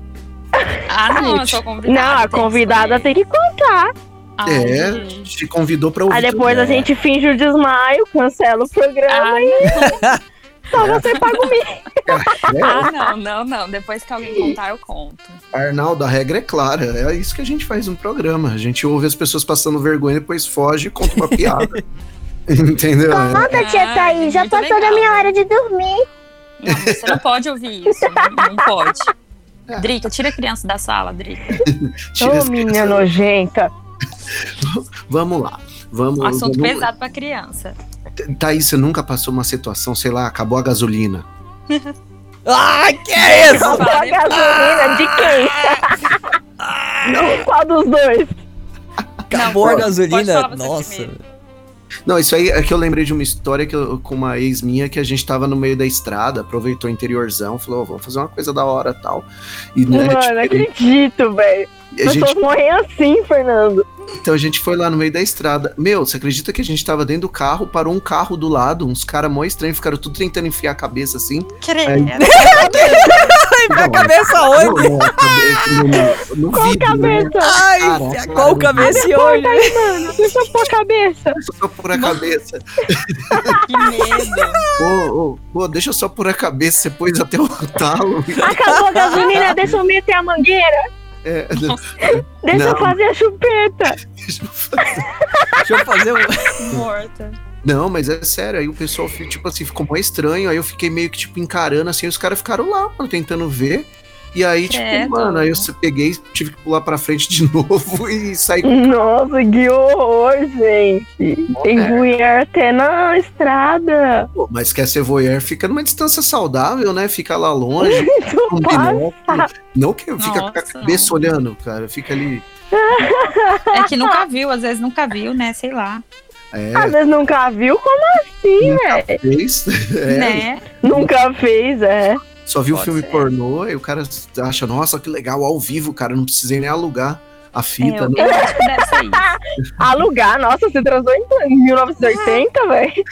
Ah, não, eu sou convidada. Não, a tem que convidada tem que contar. Ai, É, gente. te convidou pra ouvir. Aí depois a gente finge o desmaio, cancela o programa Ai, e só você paga o. É, ah, não, não, não. Depois que alguém contar, eu conto. Arnaldo, a regra é clara. É isso que a gente faz no programa. A gente ouve as pessoas passando vergonha, depois foge e conta uma piada. Entendeu? Conta, tia Ah, Thaís. Já passou da minha hora de dormir. Não, você não pode ouvir isso. Não, não pode. É. Drica, tira a criança da sala, Drica. Tira Ô, as menina nojenta. Vamos lá. Vamos, assunto vamos- pesado pra criança. Thaís, você nunca passou uma situação, sei lá, acabou a gasolina. Ai, que é isso? Comprou a gasolina de quem? Qual dos dois? Acabou a pode gasolina. Nossa. Não, isso aí é que eu lembrei de uma história que eu- com uma ex minha que a gente tava no meio da estrada, aproveitou o interiorzão, falou, "Ó, vamos fazer uma coisa da hora tal. E né, Mano, não tipo, acredito, velho. a gente, Pessoas morrem assim, Fernando. então a gente foi lá no meio da estrada. Meu, você acredita que a gente tava dentro do carro, parou um carro do lado, uns caras mó estranhos, ficaram tudo tentando enfiar a cabeça assim. Credo. cabeça onde? Não, não, a cabeça no Qual né? cabeça? Ai, qual cabeça e aí, mano. Deixa eu pôr a cabeça. Só por a cabeça. Que medo. Ô, ô, ô, deixa eu só por a cabeça, você pôs até o talo. Acabou a gasolina, deixa eu meter a mangueira. É, Deixa eu Não. fazer a chupeta. deixa eu fazer. Deixa eu fazer um. Morta. Não, mas é sério, aí o pessoal, tipo assim, ficou mó estranho, aí eu fiquei meio que, tipo, encarando, assim, os caras ficaram lá, mano, tentando ver, E aí, tipo, Credo. mano, aí eu peguei, tive que pular pra frente de novo e sair Nossa, que horror, gente. Tem É. mulher até na estrada. Pô, mas quer ser voyeur, fica numa distância saudável, né? Fica lá longe, um binóculo. Não que fica com a Nossa, cabeça olhando, cara. Fica ali. É que nunca viu, às vezes nunca viu, né? Sei lá. É, Às vezes nunca viu, como assim, velho? fez. É, Né? Nunca fez, é. Só viu o Pode filme ser. pornô e o cara acha, nossa, que legal, ao vivo, cara. Não precisei nem alugar a É, fita. eu, né? eu acho que deve ser isso. Alugar, nossa, você transou em 1980, velho?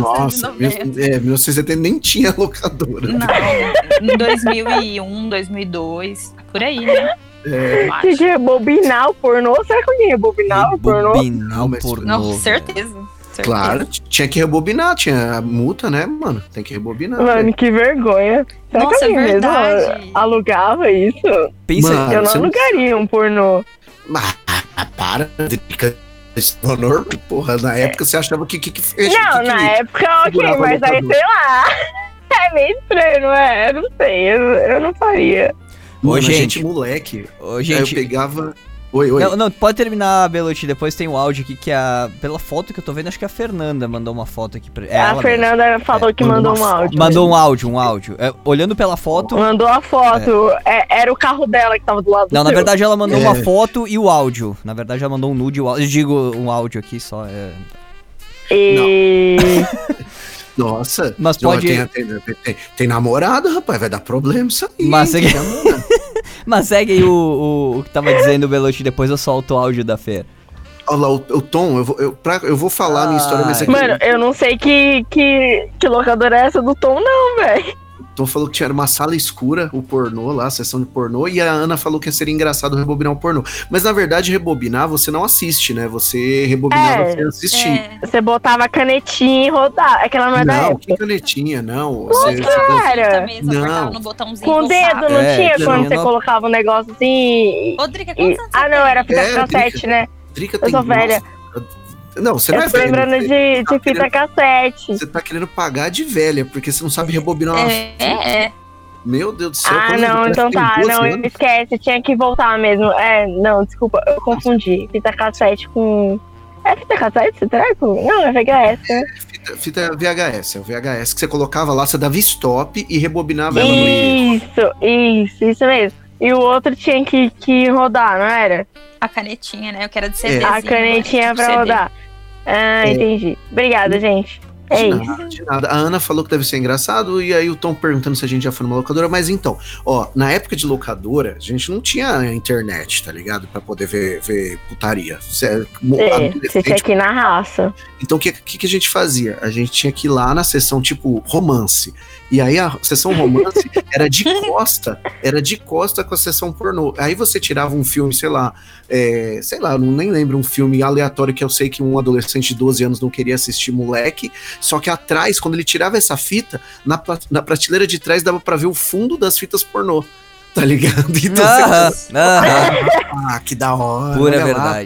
Nossa, 1990. é, 1970 nem tinha locadora. Não, em 2001, 2002, por aí, né? É. Tinha que rebobinar o pornô. Será que alguém rebobinava o pornô? O mas- pornô. Não, certeza. certeza. claro, tinha que rebobinar, tinha a multa, né, mano? Tem que rebobinar. Mano, velho. que vergonha. Será Nossa, que é alguém mesmo verdade. alugava isso? Pensa, Mano, Eu não você não- alugaria um pornô. Ah, para, Drica. É honor, porra, na época você achava que que, que fez? Não, que, que, na época, ok, mas aí, sei lá. É meio estranho, não é? Eu não sei, eu, eu não faria. Ô, a gente. moleque. Ô, Aí eu gente, pegava. Oi, oi. Não, não, pode terminar, Beluti. Depois tem um áudio aqui que a. Pela foto que eu tô vendo, acho que a Fernanda mandou uma foto aqui pra. É a ela Fernanda falou que mandou mandou um áudio. mesmo. Mandou um áudio, um áudio. É, olhando pela foto. Mandou a foto. É, era o carro dela que tava do lado Não, do na seu. verdade ela mandou É. uma foto e o áudio. Na verdade ela mandou um nude e o áudio. Eu digo um áudio aqui só. é. E... Nossa. Mas pode- Tem, tem, tem, tem namorada, rapaz, vai dar problema isso aí. Mas namorada. Mas segue aí o, o, o que tava dizendo o Beluti, depois eu solto o áudio da Fer. Olha lá, o, o Tom, eu vou, eu, pra- eu vou falar a minha história, mas é que Mano, eu não sei que, que, que locadora é essa do Tom, não, velho. Tom falou que tinha uma sala escura, o pornô lá, a sessão de pornô, e a Ana falou que seria engraçado rebobinar o pornô. Mas na verdade, rebobinar você não assiste, né? Você rebobinava É, sem assistir. É. Você botava a canetinha e rodava. É que ela não é da Não, época. que canetinha, não. Você, Cara, Não. apertava no botãozinho Com o dedo, não É, tinha quando você no- colocava um negócio assim. Rodrigo, e- quantos anos Ah, você não, era fita É, cassete, Drica. né? Drica Eu sou velha. nossa, Não, você não Eu é lembrando você- de, tá de fita querendo- cassete. Você tá querendo pagar de velha, porque você não sabe rebobinar uma É, é, é. Meu Deus do céu. Ah, não, então tá, 12 não, esquece, tinha que voltar mesmo. É, não, desculpa, eu confundi. Fita cassete com. É fita cassete esse treco? Não, é VHS, né? Fita, fita VHS, é o VHS que você colocava lá, você dava stop e rebobinava ela no. Isso, isso, isso mesmo. E o outro tinha que, que rodar, não era? A canetinha, né? Eu quero de É. CD. A canetinha pra rodar. Ah, entendi. Obrigada, gente. É De isso. nada, de nada. A Ana falou que deve ser engraçado, e aí o Tom perguntando se a gente já foi numa locadora. Mas então, ó, na época de locadora, a gente não tinha internet, tá ligado? Pra poder ver, ver putaria. Você, É, você tinha que ir na raça. Então, o que, que, que a gente fazia? A gente tinha que ir lá na sessão, tipo, romance. E aí a sessão romance era de costa, era de costa com a sessão pornô. Aí você tirava um filme, sei lá, é, sei lá, não nem lembro um filme aleatório que eu sei que um adolescente de 12 anos não queria assistir moleque. Só que atrás, quando ele tirava essa fita, na, na prateleira de trás dava pra ver o fundo das fitas pornô. Tá ligado? Então Aham, você aham, ah, que da hora. pura olha lá.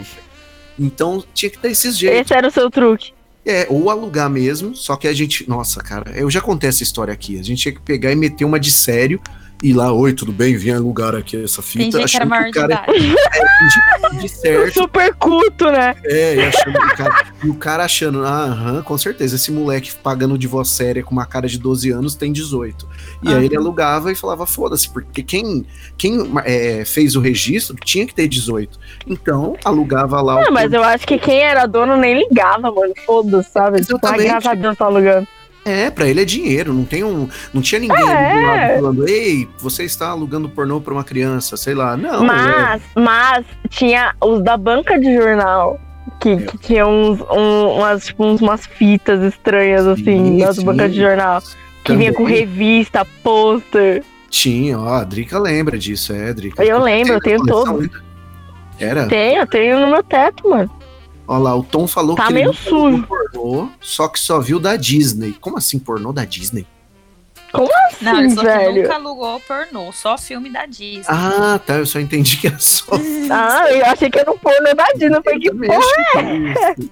Então tinha que ter esses jeitos. Esse era o seu truque. É, ou alugar mesmo, só que a gente. Nossa, cara, eu já contei essa história aqui. A gente tinha que pegar e meter uma de sério. E lá, oi, tudo bem? Vim alugar aqui essa fita. Fingi que era maior o de cara idade. é, fingi de certo. Super culto, né? É, e, achando que o cara, e o cara achando, ah, aham, com certeza, esse moleque pagando de voz séria com uma cara de 12 anos tem 18. E aí ele alugava e falava, foda-se, porque quem, quem é, fez o registro tinha que ter 18. Então, alugava lá Não, o. mas eu acho que quem era dono nem ligava, mano. Foda-se, sabe? Tipo, ah, Exatamente. graças a Deus tá alugando. É, pra ele é dinheiro, não tem um, não tinha ninguém É. ali do lado falando, ei, você está alugando pornô pra uma criança, sei lá, não. é, Mas, mas tinha os da banca de jornal. Que, que tinha uns, um- umas, tipo, uns- umas fitas estranhas, assim, Sim, nas sim. bancas de jornal. Que vinha com revista, pôster. Tinha, ó, a Drica lembra disso, é, Drica. Eu lembro, eu tenho ainda? Era? Tenho, tenho no meu teto, mano. Olha lá, o Tom falou Tá que meio ele sujo. pornô, só que só viu da Disney. Como assim pornô da Disney? Não, ele Sim, falou que velho. nunca alugou pornô, só filme da Disney. Ah, tá, eu só entendi que era só. Ah, eu achei que era um porno da Disney. Eu falei, que que isso.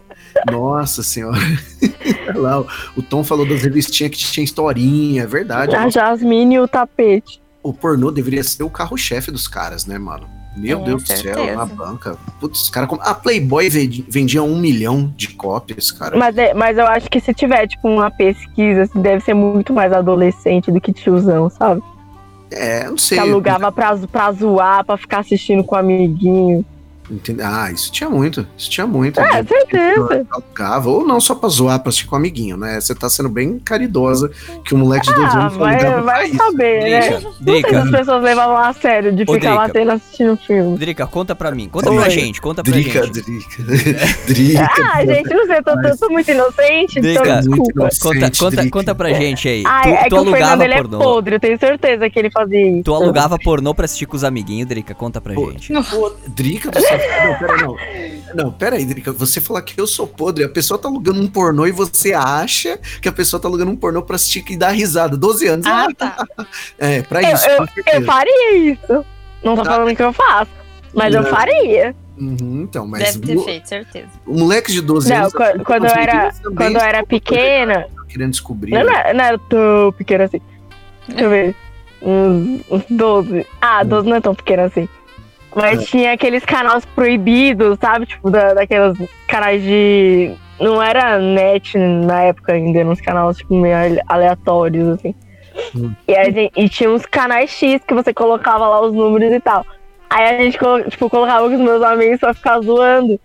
Nossa senhora. Olha lá, o, o Tom falou das revistinhas que tinha historinha, é verdade. A Jasmine e o tapete. o pornô deveria ser o carro-chefe dos caras, né, mano? Meu Com Deus do céu, na banca. Putz, com- A Playboy vendi- vendia um milhão de cópias, cara. Mas, é- mas eu acho que se tiver, tipo, uma pesquisa, assim, deve ser muito mais adolescente do que tiozão, sabe? É, não sei. Que alugava pra, pra zoar, pra ficar assistindo com o amiguinho. Entende- Ah, isso tinha muito. Isso tinha muito. É, De- certeza. Alugava, ou não só pra zoar, pra assistir com o amiguinho, né? Você tá sendo bem caridosa que o moleque de 12 Ah, anos vai, alugava pra vai isso. saber, né? Drica, Não sei se Drica, as pessoas levavam a sério de Ô, ficar lá Drica. tendo assistindo filme. Drica, conta pra mim. Conta Oi. pra gente, conta pra Drica, gente. Drica. Drica. Ah, gente, não sei, eu tô, tô, tô muito inocente, Drica, então muito desculpa. inocente. Conta, conta, conta pra gente aí. Ah, tu é tu que o Fernando alugava ele é pornô. podre, eu tenho certeza que ele fazia isso. Tu alugava pornô pra assistir com os amiguinhos, Drica? Conta pra gente. Drica do céu. Não, pera, não. Não, pera aí, Drica. Você falar que eu sou podre, a pessoa tá alugando um pornô e você acha que a pessoa tá alugando um pornô pra assistir e dar risada. 12 anos. Ah, Ah, tá. é, pra Eu, isso. eu, eu faria isso. Não tô Tá. falando que eu faço, mas eu Não. faria. Uhum, então, mas Deve ter o, feito, certeza. o moleque de 12 Não, anos. quando, quando eu era, quando eu era pequena, Querendo descobrir. eu não era, não era tão pequena assim. Deixa eu ver. Uns, uns 12. Ah, 12 não é tão pequeno assim. Mas tinha aqueles canais proibidos, sabe? Tipo, da, daqueles canais de. Não era net na época ainda, eram uns canais tipo, meio ale- aleatórios, assim. Hum. E, a gente, e tinha uns canais X que você colocava lá os números e tal. Aí a gente, tipo, colocava com os meus amigos pra ficar zoando.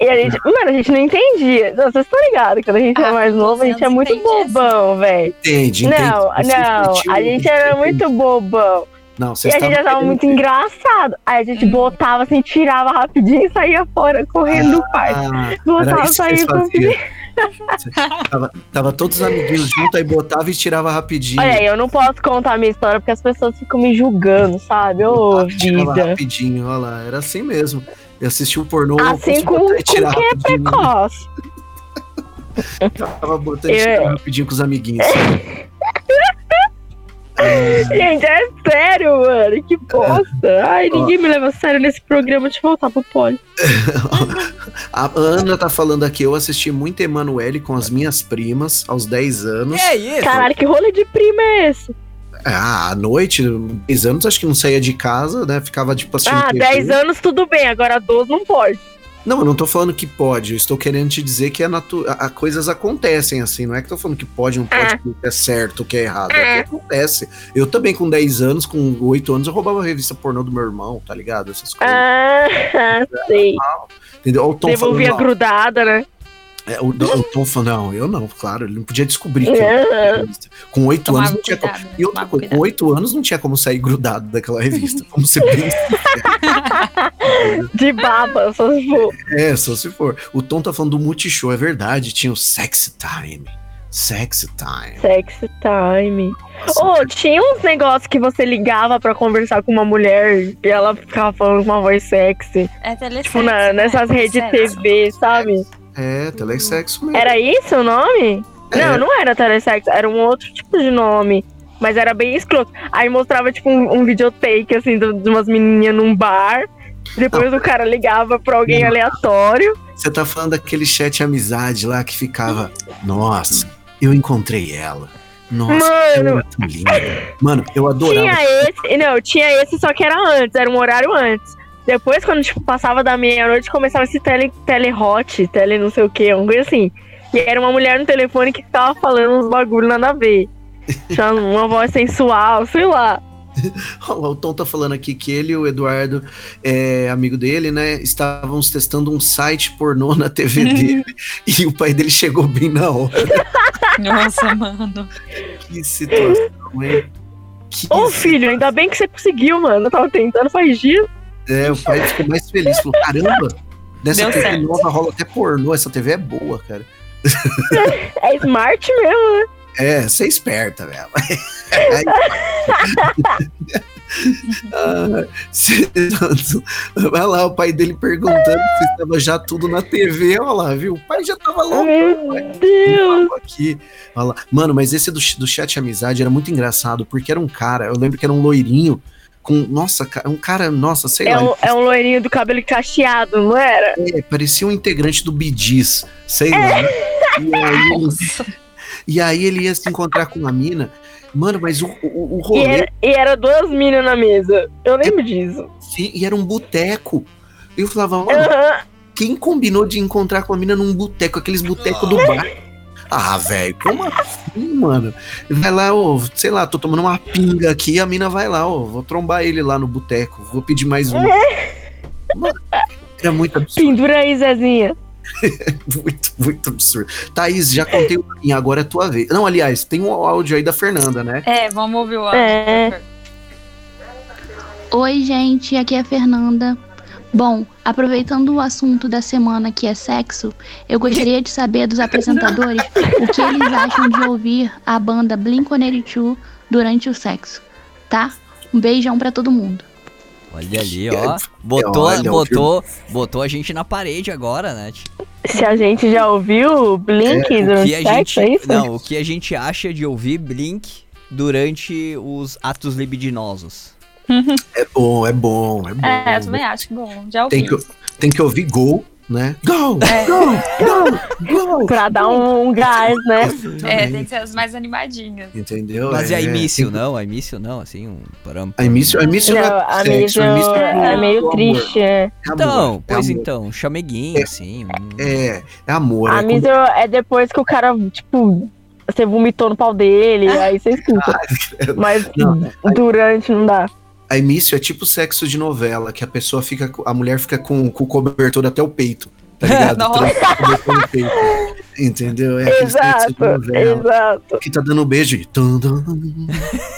E a gente, mano, a gente não entendia. Vocês estão ligados? Quando a gente Ah, é mais novo, a gente é muito essa. bobão, velho. Entende, entende. Não, não, a gente era muito bobão. Não, E vocês a gente achava muito engraçado. Aí a gente botava assim, tirava rapidinho e saía fora, correndo do quarto. Ah, era Botava, saía faziam. tava, tava todos os amiguinhos juntos, aí botava e tirava rapidinho. Olha aí, eu não posso contar a minha história porque as pessoas ficam me julgando, sabe? Ô, e vida. rapidinho, olha lá, era assim mesmo. Eu assisti o pornô, Assim com, e com quem é rapidinho. precoce. Tava botando e tirava rapidinho com os amiguinhos. Gente, é sério, mano. Que bosta. Ai, ninguém me leva a sério nesse programa. Deixa eu voltar pro pole. A Ana tá falando aqui, eu assisti muito Emanuele com as minhas primas aos 10 anos. É isso. Caralho, que rolê de prima é esse? Ah, à noite, 10 anos, acho que não saía de casa, né? Ficava tipo assistindo Ah, TV. 10 anos tudo bem, agora 12 não pode. Não, eu não tô falando que pode, eu estou querendo te dizer que a, natu... a, a coisas acontecem assim, não é que eu tô falando que pode, não pode, Ah. que é certo, que é errado, é que acontece. Eu também com 10 anos, com 8 anos, eu roubava a revista pornô do meu irmão, tá ligado? Essas coisas, Ah, sei. entendeu? Olha o Tom Devolvia grudada, né? É, o, o Tom falando, não, eu não, claro, ele não podia descobrir que eu Ah, revista. Com 8 Tomava anos não tinha como. cuidado, E outra coisa, com. 8 anos não tinha como sair grudado daquela revista. Vamos ser bem de baba, só se for. É, só se for. O Tom tá falando do Multishow, é verdade. Tinha o Sexy Time. Sexy Time. Sexy time. Ô, tinha uns negócios que você ligava pra conversar com uma mulher e ela ficava falando com uma voz sexy. É Tipo, na- né? nessas redes Telesexo. TV, sabe? É, telesexo mesmo. Era isso o nome? É. Não, não era telesexo, era um outro tipo de nome. Mas era bem escroto. Aí mostrava, tipo, um, um videotake, assim, do- de umas menininhas num bar. Depois o cara ligava pra alguém Não. aleatório. Você tá falando daquele chat amizade lá que ficava. Nossa, eu encontrei ela. Nossa, ela Mano, linda. Mano, eu adorava. tinha esse. Não, tinha esse, só que era antes, era um horário antes. Depois, quando, tipo, passava da meia-noite, começava esse tele, telehot, tele não sei o que, uma coisa assim. E era uma mulher no telefone que ficava falando uns bagulho nada a ver. Tinha uma voz sensual, sei lá. O Tom tá falando aqui que ele e o Eduardo, é, amigo dele, né, estávamos testando um site pornô na TV dele e o pai dele chegou bem na hora. Nossa, mano. Que situação, hein? Que Ô, filho, ainda bem que você conseguiu, mano. Eu tava tentando faz dias. É, o pai ficou mais feliz. Falou: caramba, nessa Deu TV certo. nova rola até pornô. Essa TV é boa, cara. É smart mesmo, né? É, você é esperta, velho. Ah, cê- Vai lá, o pai dele perguntando se estava já tudo na TV. Olha lá, viu? O pai já tava louco. Meu Deus. aqui. Olha lá. Mano, mas esse do, do chat amizade era muito engraçado, porque era um cara, eu lembro que era um loirinho com. Nossa, cara, um cara, nossa, sei É lá. um, é um loirinho do cabelo cacheado, não era? É, parecia um integrante do Bidis, sei lá. E aí, ele- Nossa. e aí ele ia se encontrar com uma mina Mano, mas o, o, o E rolê. era, e era duas minas na mesa. Eu lembro disso. sim, e era um boteco. Eu falava, mano, Aham. quem combinou de encontrar com a mina num boteco, aqueles botecos do bar? Ah, velho, como assim, mano? Vai lá, ô, sei lá, tô tomando uma pinga aqui, a mina vai lá, ó, vou trombar ele lá no boteco, vou pedir mais um. Mano, era muito absurdo, Pendura aí, Zezinha. muito, muito absurdo. Thaís, já contei o caminho, agora é tua vez. Não, aliás, tem um áudio aí da Fernanda, né? É, vamos ouvir o áudio. É. Oi, gente, aqui é a Fernanda. Bom, aproveitando o assunto da semana que é sexo, eu gostaria de saber dos apresentadores o que eles acham de ouvir a banda Blink-182 durante o sexo, tá? Um beijão pra todo mundo. Olha ali, ó. Botou, Olha, botou, botou a gente na parede agora, né? Tipo, Se a gente já ouviu o Blink o durante que a o sexo, gente, é isso? não, o que a gente acha de ouvir Blink durante os atos libidinosos. É bom, é bom, é bom. É, eu também acho que bom. Já ouvi. tem, que, tem que ouvir gol, né? Go! É. Go! Go! Pra dar um, um gás, né? É, tem que ser as mais animadinhas. Entendeu? Mas e é, a início, tem- não? A início não, assim, um param. A Não, não é sexo, a início é meio triste, é. É amor, Então, é pois amor. então, chameguinho, assim. um- É, é amor. A é Mísio é depois que o cara, tipo, você vomitou no pau dele, aí você escuta. Mas Não, durante não dá. A início é tipo sexo de novela, que a pessoa fica, a mulher fica com, com o cobertor até o peito, tá ligado? O peito. Entendeu? É aquele sexo Exato, de novela. exato. Que tá dando um beijo e. tum, tum, tum,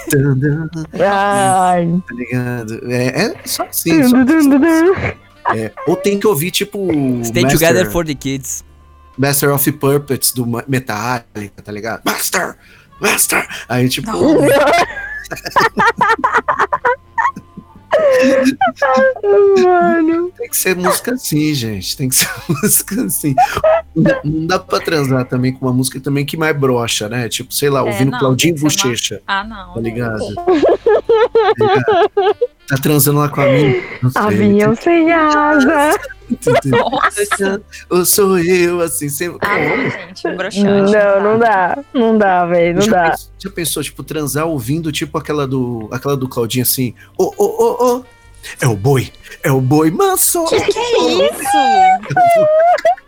tum, Ai. tá ligado? É, é só assim. Só, é. Ou tem que ouvir, tipo. Stay Master- together for the kids. Master of Puppets do Metallica, tá ligado? Master! Master! Aí, tipo. Mano. Tem que ser música assim, gente. Tem que ser música assim. Não, não dá pra transar também com uma música também que mais brocha, né? Tipo, sei lá, É, ouvindo não, Claudinho ser uma- Bochecha, Ah, não. tá ligado? tá transando lá com a mina. Não sei, Avião sem asa. Nossa. Ou sou eu, assim, sempre. Ah, não, gente, broxante. Não, não dá. Não dá, velho. Não já, dá. pensou, já pensou, tipo, transar ouvindo, tipo, aquela do. Aquela do Claudinho assim, ô, ô, ô, ô. É o boi, é o boi manso. Que que é isso?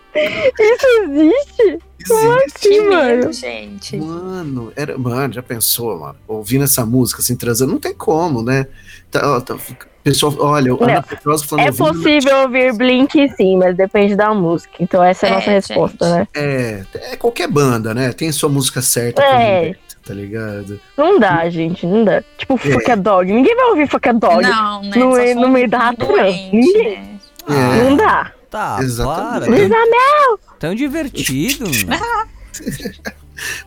Isso existe? Existe. Que Sim, mano. medo, gente. Mano, era, mano, já pensou, mano? Ouvindo essa música, assim, transando, não tem como, né? Tá, tá- pessoal, olha, Não, Ana Petrosa falando É possível ouvir Blink sim, mas depende da música. Então essa é a É, nossa resposta, gente. né? É, é qualquer banda, né? Tem sua música certa, É. tá ligado? Não dá, gente, não dá. Tipo, É. fuck a dog. Ninguém vai ouvir fuck a dog. Não, né? No no meio da Ninguém. né? É. Não dá. Tá, Exatamente. para. Luísa Tão, tão divertido.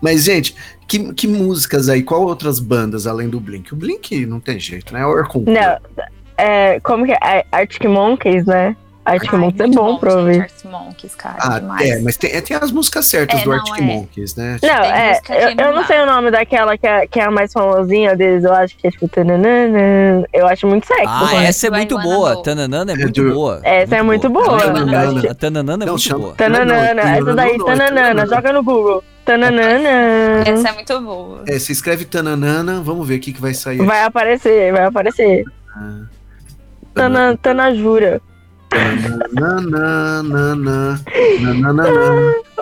Mas, gente, que, que músicas aí? Qual outras bandas além do Blink? O Blink não tem jeito, né? É o Orkun. Não. É, como que é? Arctic Monkeys, né? Arctic Ai, Monkeys é muito bom pra gente, ouvir. Arctic Monkeys, cara, Ah, demais. é, mas tem, é, tem as músicas certas É, do não, Arctic é. Monkeys, né? Não, Tem é, eu, não eu não sei o nome daquela que é, que é a mais famosinha deles, eu acho que é tipo. tananana. Eu acho muito sexy. Ah, né? essa é muito boa. Tananana é É muito boa. Essa é muito boa. Tananana. A Tananana é muito boa. Tananana, não, essa daí, tananana. joga no Google. Tananana. Essa é muito boa. É, se escreve Tananana, vamos ver o que, que vai sair. Vai aparecer, vai aparecer. Ah. Tana, Tanajura. Nananana.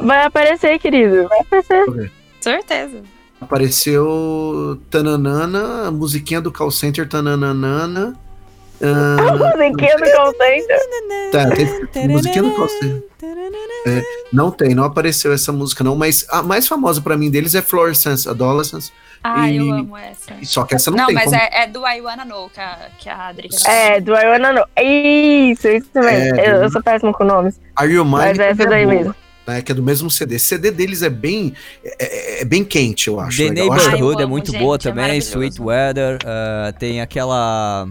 Vai aparecer, querido. Vai aparecer. Certeza. Apareceu Tananana, a musiquinha do call center Tananana. Ah, Musiquinha do call center. tá, tem musiquinha do call center. É, não tem, não apareceu essa música não, mas a mais famosa pra mim deles é Fluorescence Adolescence, Ah, E- eu amo essa. só que essa não, Não, tem mas como... é, é do I Wanna Know que a, que a Adri É, do I Wanna Know. Isso, isso mesmo. É, eu, do- eu sou péssima com nomes. Are You Mine Mas é essa daí boa, mesmo. né, que é do mesmo CD. Esse CD deles é bem é, é- é bem quente, eu acho. The legal. Eu acho- Neighborhood é muito gente, boa é também. Sweet Weather. ah, tem aquela.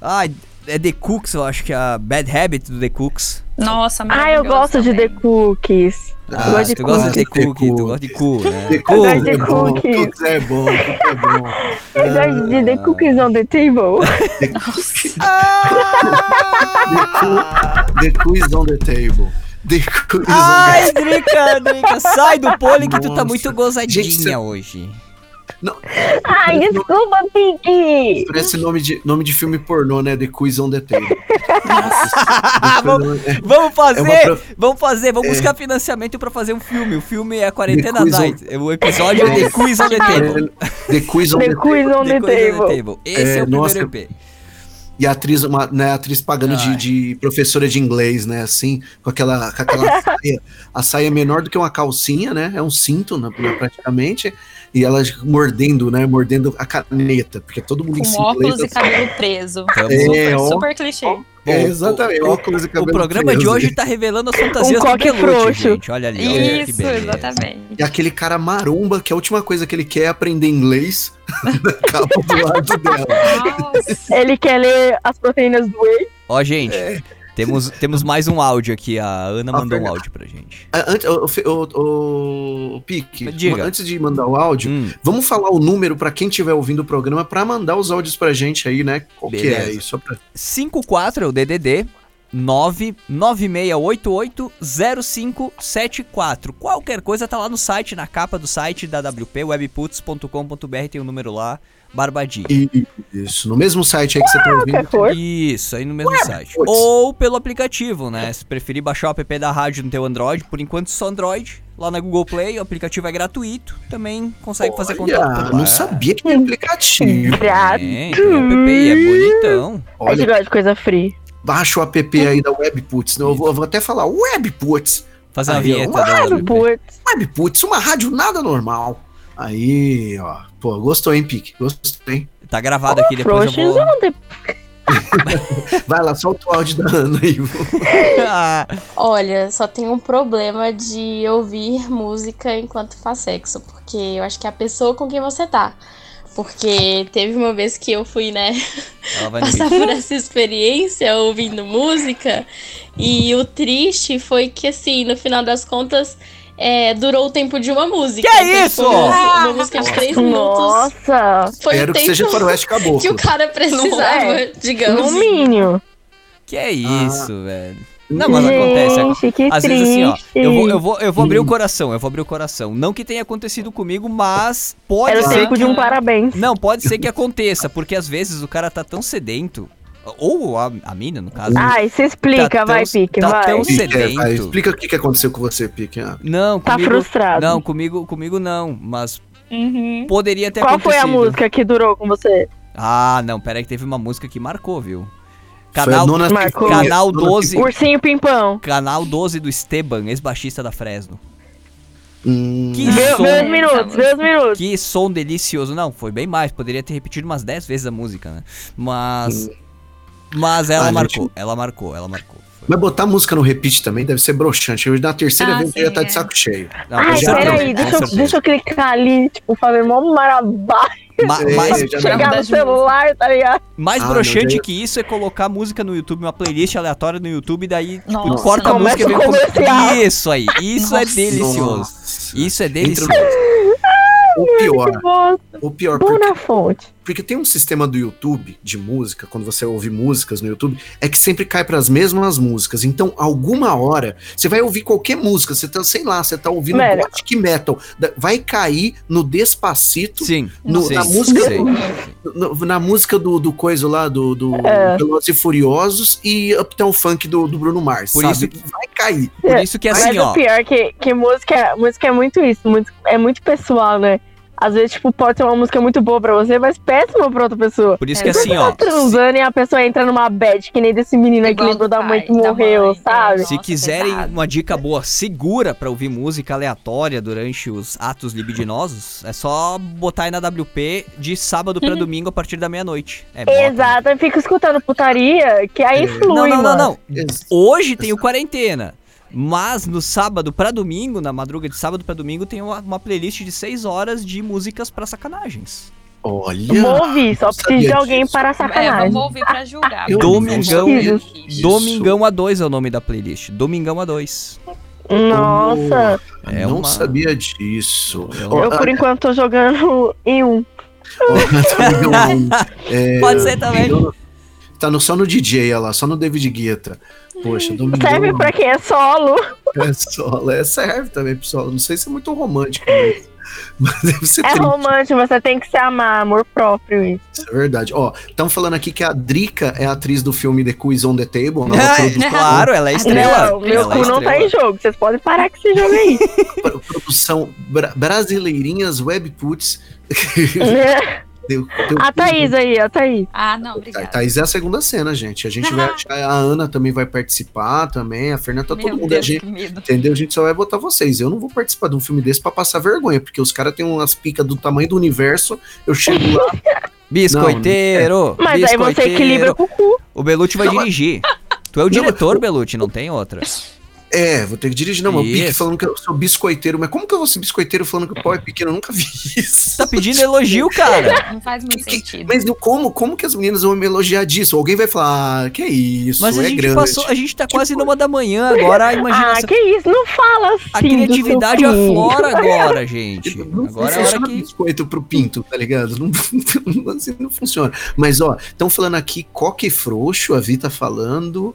Ai, é The Cooks, eu acho que é a Bad Habit do The Cooks. Nossa, Ah, eu gosto de The também. Cookies. Ah, eu gosto de tu gosta de The cookies. Cookie, tu gosta de cu, né? The Eu gosto Cookies de é bom, cookies. Cookies é bom, Cookies é bom. Eu gosto de The Cookies on the Table. The Cookies on the table. The Cookies on Ai, Drica, Drica, sai do pole que tu tá muito gozadinha hoje. Não, Ai, desculpa, Pink. parece nome de, nome de filme pornô, né? The Quiz on the Table. vamos, É, vamos fazer, é uma pro- vamos fazer, vamos É. buscar financiamento pra fazer um filme. O filme é a Quarentena Quiz on- Night. O episódio é The Quiz on the Table. é, The Quiz on The the Quiz on The the Quiz on Table. the Table. Esse é, É, o primeiro nossa, EP. E a atriz, uma, né, a atriz pagando de, de professora de inglês, né? Assim, com aquela, com aquela saia. A saia é menor do que uma calcinha, né? É um cinto, né, praticamente. E ela mordendo, né? Mordendo a caneta. Porque todo mundo Com óculos e cabelo preso. Tamo- É, super, ó. super clichê. É, exatamente. O, óculos e o cabelo programa de preso. hoje tá revelando as fantasias Um do Belucci, gente. Olha ali, olha Isso, exatamente. E aquele cara maromba, que a última coisa que ele quer é aprender inglês na capa do lado dela. Nossa. Ele quer ler as proteínas do whey. Ó, gente, temos, temos mais um áudio aqui. A Ana Ah, mandou um Fernanda. áudio pra gente. Ah, Antes, o, o, o, Pique, antes de mandar o áudio, Hum, vamos falar o número pra quem estiver ouvindo o programa pra mandar os áudios pra gente aí, né? Qual que é Beleza. Só pra... 54 é o DDD 996880574. Qualquer coisa tá lá no site, na capa do site da WP, webputs.com.br, tem o um número lá, barbadinho. Isso, no mesmo site aí que você tá ouvindo. Isso, aí no mesmo site. putz. Ou pelo aplicativo, né? Se preferir baixar o app da rádio no teu Android, por enquanto só Android, lá na Google Play, o aplicativo é gratuito, também consegue fazer Olha, contato por lá. não sabia que tinha aplicativo. Viado. Tem, tem app, e é bonitão. A gente Olha, gosta de coisa free. baixa o app aí da Webputs. Não, eu, vou, eu vou até falar Webputs. Fazer uma Aí, ó, vinheta da Ah, putz. Webputs, uma rádio nada normal. Aí, ó. Pô, gostou, hein, Pique? Gostou, hein? Tá gravado aqui, depois eu vou... não tem. Vai lá, solta o áudio da Ana aí. Ah, Olha, só tem um problema de ouvir música enquanto faz sexo, porque eu acho que é a pessoa com quem você tá. Porque teve uma vez que eu fui, né, ela vai no passar por essa experiência ouvindo música, e o triste foi que, assim, no final das contas, é, durou o tempo de uma música. Que Então, isso? Uma, uma música de três minutos. Nossa, Foi Espero o que tempo seja faroeste caboclo. que o cara precisava, é. digamos. no mínimo. Que é isso, velho. Não, mas acontece. Gente, que Às triste. vezes assim, ó, eu vou, eu vou, eu vou abrir o Hum. coração, eu vou abrir o coração. Não que tenha acontecido comigo, mas pode Era o ser tempo que... de um parabéns. Não, pode ser que aconteça, porque às vezes o cara tá tão sedento, ou a, a mina, no caso. Ai, se explica, Tá vai, tão- Pique, tá vai. tão- é, sedento. vai, explica o que, que aconteceu com você, Pique. Ah, Não, Tá comigo. frustrado. Não, comigo, comigo não, mas Uhum. poderia ter Qual foi acontecido. a música que durou com você? Ah, não, pera aí que teve uma música que marcou, viu? Foi a Canal, nona Marcou. Canal nona 12. sinfonia. Ursinho Pimpão. canal 12 do Esteban, ex-baixista da Fresno. Hum, Que Meus, som, meus minutos, meus minutos. que som delicioso. Não, foi bem mais, poderia ter repetido umas 10 vezes a música, né? Mas mas ela Ah, marcou, gente. ela marcou, ela marcou. Foi- Mas botar música no repeat também deve ser broxante. Eu, na terceira Ah, vez eu já sim, tá de é. saco cheio. Não, Ai, peraí, deixa eu, deixa eu clicar ali, tipo, fazer mó marabá, Ma- É, mais, chegar no celular, tá ligado? mais Ah, broxante que isso é colocar música no YouTube, uma playlist aleatória no YouTube, daí tipo, Nossa, corta a não. música e o com... comercial. Isso aí, isso é Nossa. delicioso. Nossa. Isso é Entra delicioso. O pior, o pior, bom porque, na fonte. Porque tem um sistema do YouTube de música, quando você ouve músicas no YouTube, é que sempre cai para as mesmas músicas. Então, alguma hora, você vai ouvir qualquer música, você tá, sei lá, você tá ouvindo Velho. gothic metal, vai cair no Despacito, Sim, No- sim, na música- sim. no- na música do, do coisa lá, do, do É. Velozes e Furiosos e Uptown Funk do, do Bruno Mars, Por sabe? isso Vai cair. Por isso que assim, Mas ó, o pior é que, que música, música é muito isso, muito- é muito pessoal, né? Às vezes, tipo, pode ser uma música muito boa pra você, mas péssima pra outra pessoa. por isso É que assim, ó, Tá transando e a pessoa entra numa bad, que nem desse menino aí que lembrou da mãe que morreu, mãe, é. sabe? Se Nossa, quiserem pesado. uma dica boa, segura pra ouvir música aleatória durante os atos libidinosos, é só botar aí na WP de sábado pra domingo a partir da meia-noite. É. Exato, eu fico escutando putaria, que aí flui, Não, não, não, não. Hoje tem o quarentena. Mas no sábado pra domingo, na madruga de sábado pra domingo, tem uma, uma playlist de 6 horas de músicas pra sacanagens. Olha. Vou ouvir, só preciso de alguém disso. para É, sacanagem. vamos ouvir pra julgar. Domingão. Domingão A2 é o nome da playlist. Domingão A2. Nossa, É não uma- sabia disso. É eu por ah, enquanto tô jogando em um. é, Pode ser também. Tá no, só no DJ, olha lá, só no David Guetta. Poxa, Domingão Serve pra quem é solo. é solo, é, serve também pro solo. Não sei se é muito romântico. mas- Mas deve ser É triste. romântico, você tem que se amar, amor próprio. Isso. Isso é verdade. Ó, estão falando aqui que a Drica é a atriz do filme The Quiz on the Table. nova É, produção, claro, ela é estrela. Não, meu ela é cu não tá em jogo. Vocês podem parar com esse jogo aí. pro- produção bra- Brasileirinhas Webputs. Deu- deu- a Thaís aí, a Thaís. Ah, não, obrigada. Thaís é a segunda cena, gente. A gente vai a Ana também vai participar também, a Fernanda, tá todo mundo. Deus, a gente, que medo. entendeu? A gente só vai botar vocês. Eu não vou participar de um filme desse pra passar vergonha, porque os caras têm umas picas do tamanho do universo. Eu chego lá. Biscoiteiro. Mas aí você biscoiteiro. equilibra com o cu. O Belucci vai dirigir. Tu é o diretor, Belucci, não tem outra. É, vou ter que dirigir. Não, mas o Pique Isso. falando que eu sou biscoiteiro. Mas como que eu vou ser biscoiteiro falando que o pau é pequeno? Eu nunca vi isso. Tá pedindo elogio, cara. Não faz muito sentido. Mas como, como que as meninas vão me elogiar disso? Alguém vai falar, ah, que isso, Mas a é gente grande. passou, a gente tá quase numa da manhã agora, a Ah, imaginação. que isso? Não fala assim. A criatividade aflora agora, gente. Não Agora é a funciona hora que. biscoito pro pinto, tá ligado? Não, não- assim não funciona. Mas, ó, estão falando aqui coque frouxo, a Vi tá falando.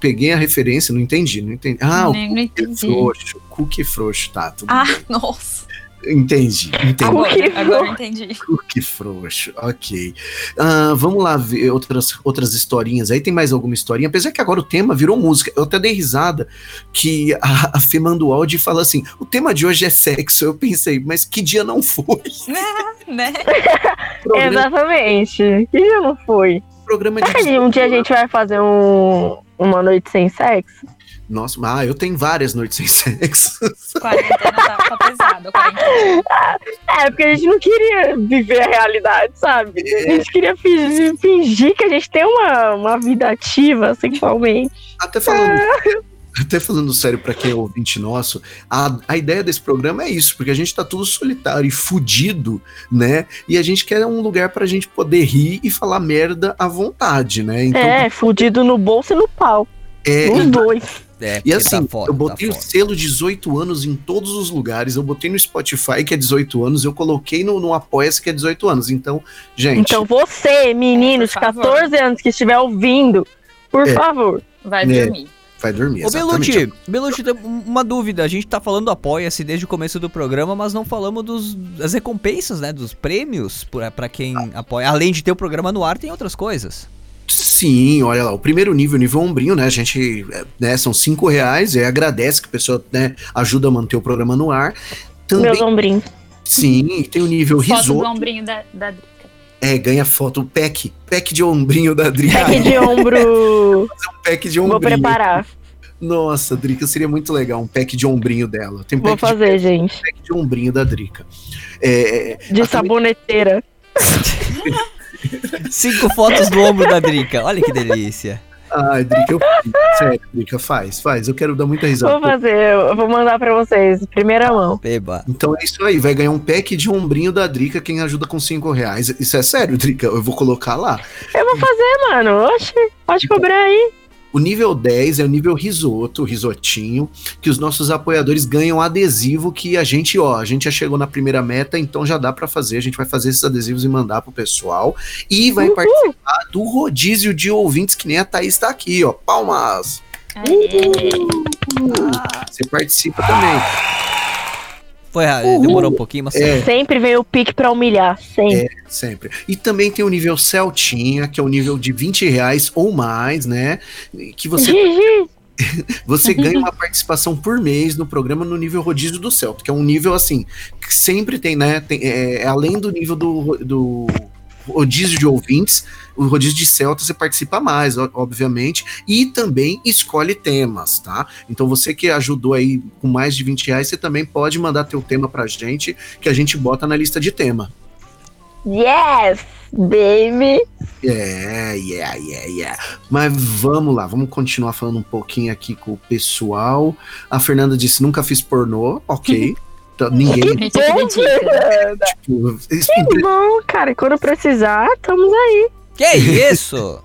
Peguei a referência, não entendi, não entendi. Ah, o Nem- não cookie entendi. frouxo, cookie frouxo, tá, tudo Ah, bem. nossa. Entendi, entendi. Agora, que agora entendi. Cookie frouxo, ok. Ah, vamos lá ver outras, outras historinhas aí. Tem mais alguma historinha? Apesar que agora o tema virou música. Eu até dei risada que a, a Fê manda o áudio e fala assim: o tema de hoje é sexo. Eu pensei, mas que dia não foi? Né? Exatamente. Que dia não foi? Programa de. Será um dia a gente vai fazer um, uma noite sem sexo? Nossa, ah, eu tenho várias noites sem sexo. Quarentena tá, tá pesado. a Quarentena. É, porque a gente não queria viver a realidade, sabe? A gente queria fingir, fingir que a gente tem uma, uma vida ativa sexualmente. Até falando. Até falando sério pra quem é ouvinte nosso, a, a ideia desse programa é isso, porque a gente tá tudo solitário e fudido, né? E a gente quer um lugar pra gente poder rir e falar merda à vontade, né? Então, é, fudido no bolso e no pau. é, Os dois. É, E assim, tá foda, eu botei tá o foda. selo 18 anos em todos os lugares. Eu botei no Spotify, que é 18 anos. Eu coloquei no, no Apoia-se, que é 18 anos. Então, gente, Então você, menino É, de por favor. 14 anos que estiver ouvindo, por É. favor. Vai Né. Vai dormir. Ô. Belucci, Belucci, uma dúvida. A gente tá falando do Apoia-se desde o começo do programa, mas não falamos dos, das recompensas, né? Dos prêmios pra, pra quem apoia. Além de ter o programa no ar, tem outras coisas. Sim, olha lá, o primeiro nível, nível ombrinho, né? A gente, é, né, são cinco reais, e agradece que a pessoa, né, ajuda a manter o programa no ar. Também, Meus ombrinhos. sim, tem o nível Foto do risoto, ombrinho da, da. É, ganha foto, pack, pack de ombrinho da Drica, Pack de ombro. pack de Vou ombrinho. preparar. Nossa, Drica, seria muito legal, um pack de ombrinho dela. Tem Vou pack de, fazer, gente. pack de ombrinho da Drica. É, De a- saboneteira. Cinco fotos do ombro da Drica. Olha que delícia. Ai, Drica, eu sério, Drica, faz, faz. Eu quero dar muita risada. Vou fazer, eu vou mandar pra vocês, primeira mão. Beba. Então é isso aí, vai ganhar um pack de ombrinho da Drica quem ajuda com 5 reais. Isso é sério, Drica? Eu vou colocar lá. Eu vou fazer, mano. Oxe, pode cobrar aí. O nível 10 é o nível risoto, risotinho, que os nossos apoiadores ganham adesivo que a gente, ó, a gente já chegou na primeira meta, então já dá pra fazer. A gente vai fazer esses adesivos e mandar pro pessoal. E vai Uhul. participar do rodízio de ouvintes, que nem a Thaís tá aqui, ó. Palmas! Aê. Você participa também. Foi, ah, demorou um pouquinho, mas É. Sempre vem o pique pra humilhar. Sempre. Sempre. E também tem o nível Celtinha, que é o nível de 20 reais ou mais, né? Que você Gigi. Você ganha uma participação por mês no programa no nível rodízio do Celto, que é um nível assim, que sempre tem, né? Tem, é, é além do nível do, do rodízio de ouvintes, o rodízio de Celta você participa mais, obviamente, e também escolhe temas, tá? Então você que ajudou aí com mais de 20 reais, você também pode mandar teu tema pra gente, que a gente bota na lista de tema. Yes, baby. É, yeah, yeah, yeah. Mas vamos lá, vamos continuar falando um pouquinho aqui com o pessoal. A Fernanda disse: nunca fiz pornô, ok. Ninguém. Gente, acredita. tipo, isso- Que bom, cara. Quando precisar, estamos aí. Que isso?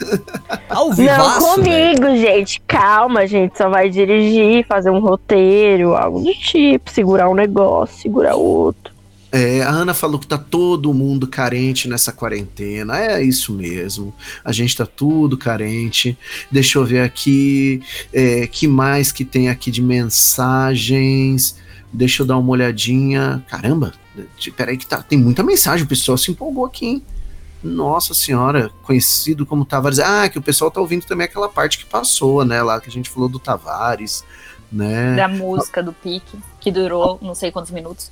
Ao Não vivaço, velho. comigo, gente. Calma, a gente só vai dirigir, fazer um roteiro, algo do tipo, segurar um negócio, segurar outro. é, a Ana falou que tá todo mundo carente nessa quarentena. É isso mesmo. A gente tá tudo carente. Deixa eu ver aqui. É, que mais que tem aqui de mensagens? Deixa eu dar uma olhadinha. Caramba, peraí que tá, tem muita mensagem, o pessoal se empolgou aqui, hein? Nossa senhora, conhecido como Tavares. Ah, que o pessoal tá ouvindo também aquela parte que passou, né? Lá que a gente falou do Tavares, né? Da música do pique, que durou não sei quantos minutos.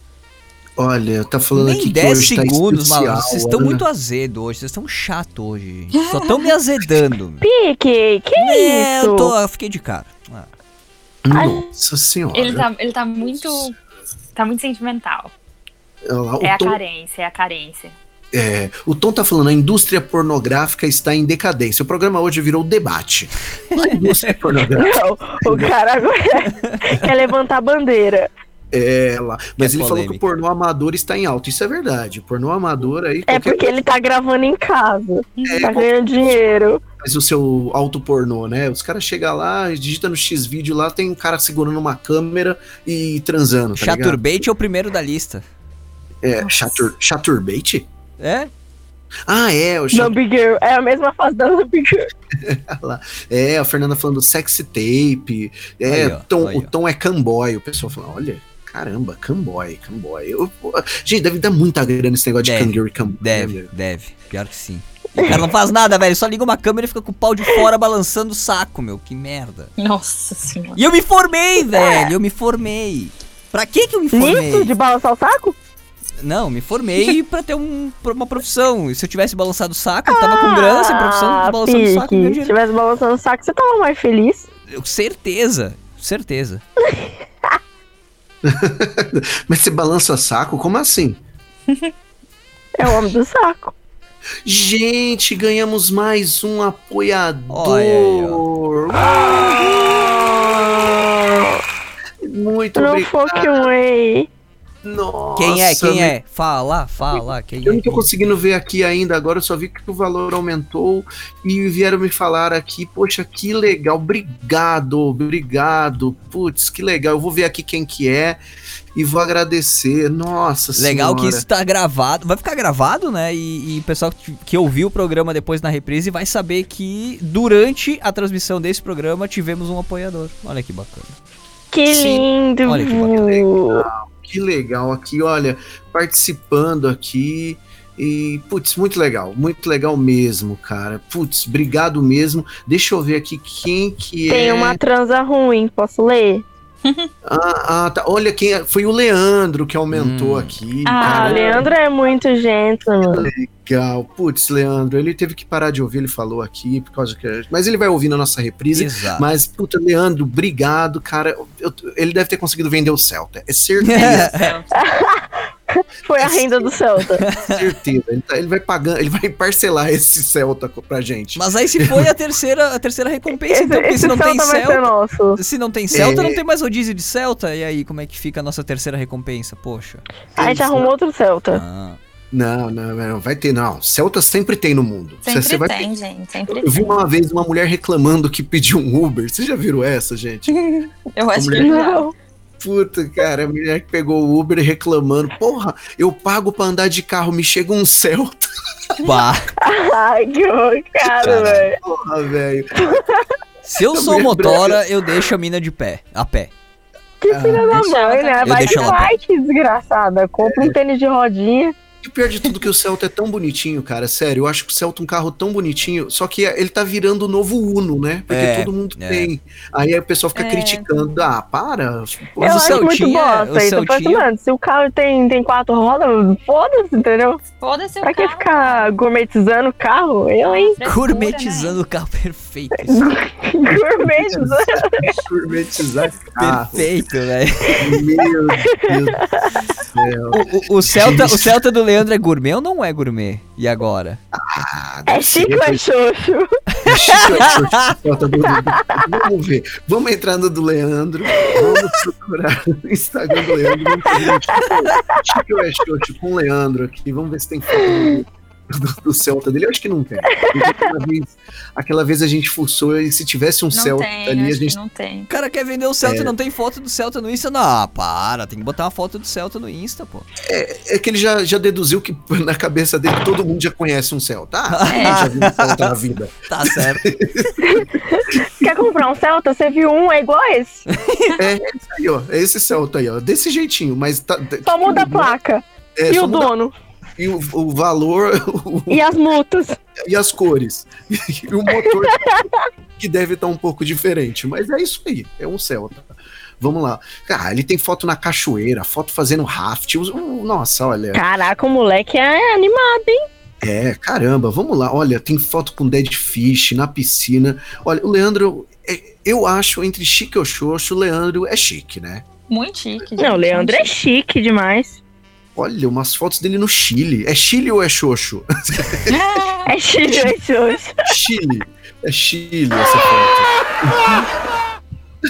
Olha, tá falando Nem aqui que 10 hoje tá segundos, especial, malandro. Vocês estão Ana. muito azedo hoje. Vocês estão chato hoje. Só estão me azedando. Pique, que É, isso? eu, tô, eu fiquei de cara. Ah. Nossa senhora. Ele tá, ele tá muito. Tá muito sentimental. Olha lá, o É a Tom- carência, é a carência. É, o Tom tá falando, a indústria pornográfica está em decadência. O programa hoje virou debate. A indústria pornográfica, Não, o cara agora quer levantar a bandeira. é lá. Mas É ele falou que polêmica. o pornô amador está em alta. Isso é verdade. O pornô amador aí, É porque ele tá gravando em casa. É, Tá ganhando dinheiro. Faz o seu auto pornô, né? Os caras chegam lá, digita no X vídeo lá, tem um cara segurando uma câmera e transando, tá? Chaturbate é o primeiro da lista. É, chatur, chaturbate? É? Ah, é, o chatur... Girl. É a mesma fase da Lambi Girl. É, a Fernanda falando sexy tape. É, Aí, ó, tom, aí, o tom é camboy. O pessoal fala, olha, caramba, camboy, camboy. Eu- pô, gente, deve dar muita grana esse negócio de Deve, kangaroo e camboy. Deve, né? deve. Pior que sim. O cara não faz nada, velho. Só liga uma câmera e fica com o pau de fora balançando o saco, meu. Que merda. Nossa senhora. E eu me formei, velho. Eu me formei. Pra que que eu me formei? de balançar o saco? Não, me formei pra ter um, pra uma profissão. E se eu tivesse balançado o saco, eu tava com grana, sem profissão, balançando o saco, Ah, Se tivesse balançando o saco, você tava mais feliz. Eu- Certeza, certeza. Mas você balança saco? Como assim? É o homem do saco. Gente, ganhamos mais um apoiador. Olha Muito No obrigado. way. Nossa, Quem é? Quem meu é? Fala, fala. Quem Eu é? não tô Quem é? conseguindo ver aqui ainda, agora eu só vi que o valor aumentou e vieram me falar aqui, poxa, que legal, obrigado, obrigado, putz, que legal, eu vou ver aqui quem que é e vou agradecer, nossa Legal que senhora. isso tá gravado. Vai ficar gravado, né? E, e o pessoal que, que ouviu o programa depois na reprise vai saber que durante a transmissão desse programa tivemos um apoiador. Olha que bacana. Que Sim. lindo. Olha que Que legal aqui, olha, participando aqui. E, putz, muito legal, muito legal mesmo, cara. Putz, obrigado mesmo. Deixa eu ver aqui quem que é. Tem uma transa ruim, posso ler? Ah, ah, tá. Olha quem é- foi o Leandro que aumentou Hum. aqui. Ah, cara. Leandro é muito gente. Legal. Putz, Leandro, ele teve que parar de ouvir, ele falou aqui, por causa que. Mas ele vai ouvir na nossa reprise. Exato. Mas, puta, Leandro, obrigado, cara. Eu- ele deve ter conseguido vender o Celta. É certeza, Foi a renda do Celta. certeza. Ele, tá- ele vai pagando, ele vai parcelar esse Celta pra gente. Mas aí se foi a terceira, a terceira recompensa, Esse, então, porque se não tem Celta ser Celta. nosso. Se não tem Celta, É. não tem mais rodízio de Celta. E aí, como é que fica a nossa terceira recompensa? Poxa. A gente arrumou outro Celta. Ah. Não, não, não, vai ter, não. Celta sempre tem no mundo. Sempre Você vai tem, gente. Sempre Eu vi tem. uma vez uma mulher reclamando que pediu um Uber. Vocês já viram essa, gente? Eu acho que mulher- Não. Puta, cara, a mulher que pegou o Uber reclamando. Porra, eu pago pra andar de carro, me chega um Celta. Pá. Ai, que horror, cara, velho. Porra, velho. Se eu sou motora, eu deixo a mina de pé. A pé. Que filha da mãe, né? Vai de bike, desgraçada. Compra um tênis de rodinha. E pior de tudo é que o Celta é tão bonitinho, cara. Sério, eu acho que o Celta é um carro tão bonitinho. Só que ele tá virando o novo Uno, né? Porque É, todo mundo é. tem. Aí o pessoal fica É. criticando. Ah, para. Pô, Mas eu o acho muito Celtinha- bosta o isso. Celtinha- mano, se o carro tem, tem quatro rodas, foda-se, entendeu? Foda-se o Pra que carro. ficar gourmetizando o carro? Eu, hein? Frescura, Gourmetizando o carro perfeito. Gourmetizando. gourmetizar carro. Perfeito, velho. Meu Deus do céu. O, o- o Celta, o Celta do Leandro é gourmet ou não é gourmet? E agora? Ah, É ou é xoxo? É chique ou é xoxo? Vamos ver. Vamos entrar no do Leandro. Vamos procurar o Instagram do Leandro. Vamos chique ou é xoxo com o Leandro aqui. Vamos ver se tem foto. Do, do Celta dele? Eu acho que não tem. Aquela vez, aquela vez a gente fuçou e se tivesse um Não Celta tem, ali, a gente. não tem. O cara quer vender o Celta É. e não tem foto do Celta no Insta? Não, para, tem que botar uma foto do Celta no Insta, pô. É que ele já, já deduziu que na cabeça dele todo mundo já conhece um Celta. Ah, É. já viu um Celta na vida. Tá certo. Quer comprar um Celta? Você viu um, é igual a esse. É esse aí, ó. É esse Celta aí, ó. Desse jeitinho, mas tá. Só muda a placa. É, e o muda- dono. E o, o valor o- E as multas. e as cores. E o motor que deve estar um pouco diferente. Mas é isso aí. É um Celta. Vamos lá. Ah, ele tem foto na cachoeira, foto fazendo raft. os- Nossa, olha. Caraca, o moleque é animado, hein? É, caramba, vamos lá. Olha, tem foto com dead fish na piscina. Olha, o Leandro, é, eu acho, entre chique ou xoxo, o Leandro é chique, né? Muito chique. gente, Não, o Leandro é chique demais. Olha, umas fotos dele no Chile. É Chile ou é xoxo? É chique, é xoxo. Chile. É Chile essa foto.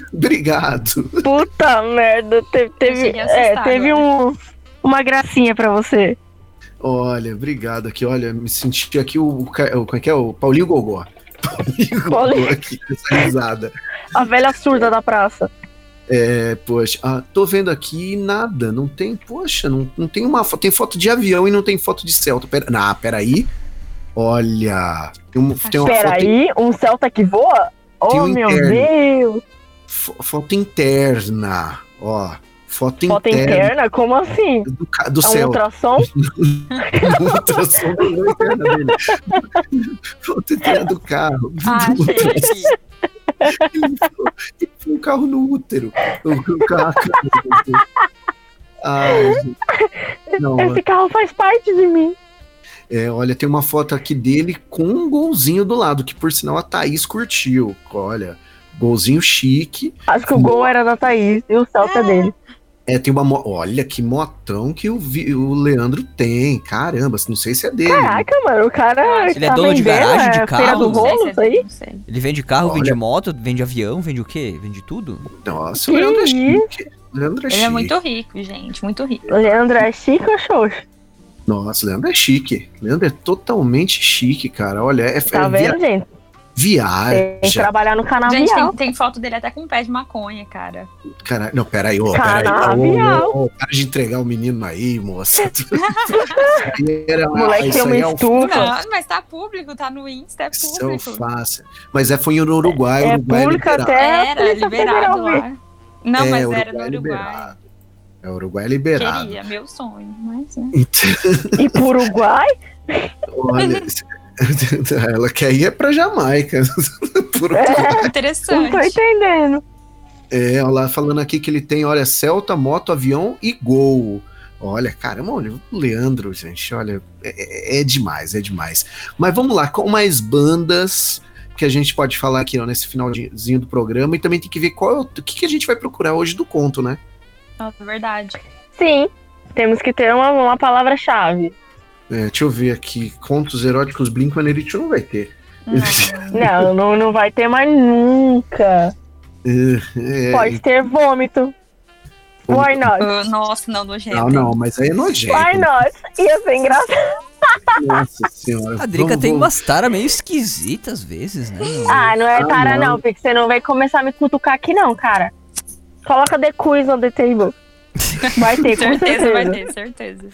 Obrigado. Puta merda. Teve, teve, é, teve um, uma gracinha pra você. Olha, obrigado aqui. Olha, me senti aqui o, o, como é que é? O Paulinho Gogó. Paulinho. Gogó aqui, essa risada. A velha surda da praça. É, poxa, ah, tô vendo aqui nada, não tem, poxa, não, não tem uma foto, tem foto de avião e não tem foto de Celta. Pera, não, peraí. Olha, tem, um, tem uma Espera foto, aí, um Celta que voa? Oh, um meu interno. Deus. fo- foto interna, ó, foto, Foto interna, interna? Como assim? do, do É um Celta. ultrassom? ultrassom lua interna dele. Foto interna do carro. Ah, Do. Ele foi um carro no útero. Carro. Ai. Não, Esse carro faz parte de mim. é, olha, tem uma foto aqui dele com um golzinho do lado, que por sinal a Thaís curtiu. Olha, golzinho chique. Acho que o gol era da Thaís e o Celta é dele. É, tem uma. mo- Olha que motão que o, Vi- o Leandro tem. Caramba, não sei se é dele. Caraca, mano, o cara. Ele é tá dono de garagem, de é carro? Do Não sei rolo, se é- aí? não sei. Ele vende carro, Olha. vende moto, vende avião, vende o quê? Vende tudo? Nossa, o Leandro é Que chique. O Leandro é Ele chique. é muito rico, gente, muito rico. O Leandro é chique ou xoxo? Nossa, o Leandro é chique. Leandro é totalmente chique, cara. Olha, é, Tá é vendo, gente? Via- Tem que viaja. trabalhar no Gente, tem, tem foto dele até com pé de maconha, cara. Caralho, não, peraí, ô, peraí. Canavial. Ô, ô, para de entregar o menino aí, moça. Era- O moleque isso tem uma aí é um estufa. Não, mas tá público, tá no Insta, é Isso é um público. fácil. Mas é, foi no Uruguai. É Uruguai público liberado. até Era liberado lá. Não, é, mas Uruguai era no Uruguai. liberado. É, Uruguai é liberado. Queria, meu sonho, mas né. Então, E pro Uruguai? olha, ela quer ir é pra Jamaica. Por- É, não tô interessante. entendendo. É, olha lá, falando aqui que ele tem, olha, Celta, moto, avião e gol. Olha, caramba, olha, o Leandro, gente, olha, é, é- é demais, é demais. Mas vamos lá, com mais bandas que a gente pode falar aqui ó, nesse finalzinho do programa e também tem que ver qual é o, o que, que a gente vai procurar hoje do conto, né? Nossa, verdade. Sim, temos que ter uma, uma palavra-chave. É, deixa eu ver aqui, contos eróticos Blink-182 não vai ter. Não. Não, não, vai ter mais nunca. É, Pode ter vômito. Why not? Ah, Nossa, não, nojento. Não, não, mas aí é nojento. Why not? Ia ser engraçado. Nossa senhora. A Drica Vamos- tem umas taras meio esquisitas às vezes, né? Ah, não é Ah, tara não. não, porque você não vai começar a me cutucar aqui não, cara. Coloca The Quiz on the table. Vai ter, com certeza, certeza. vai ter, certeza.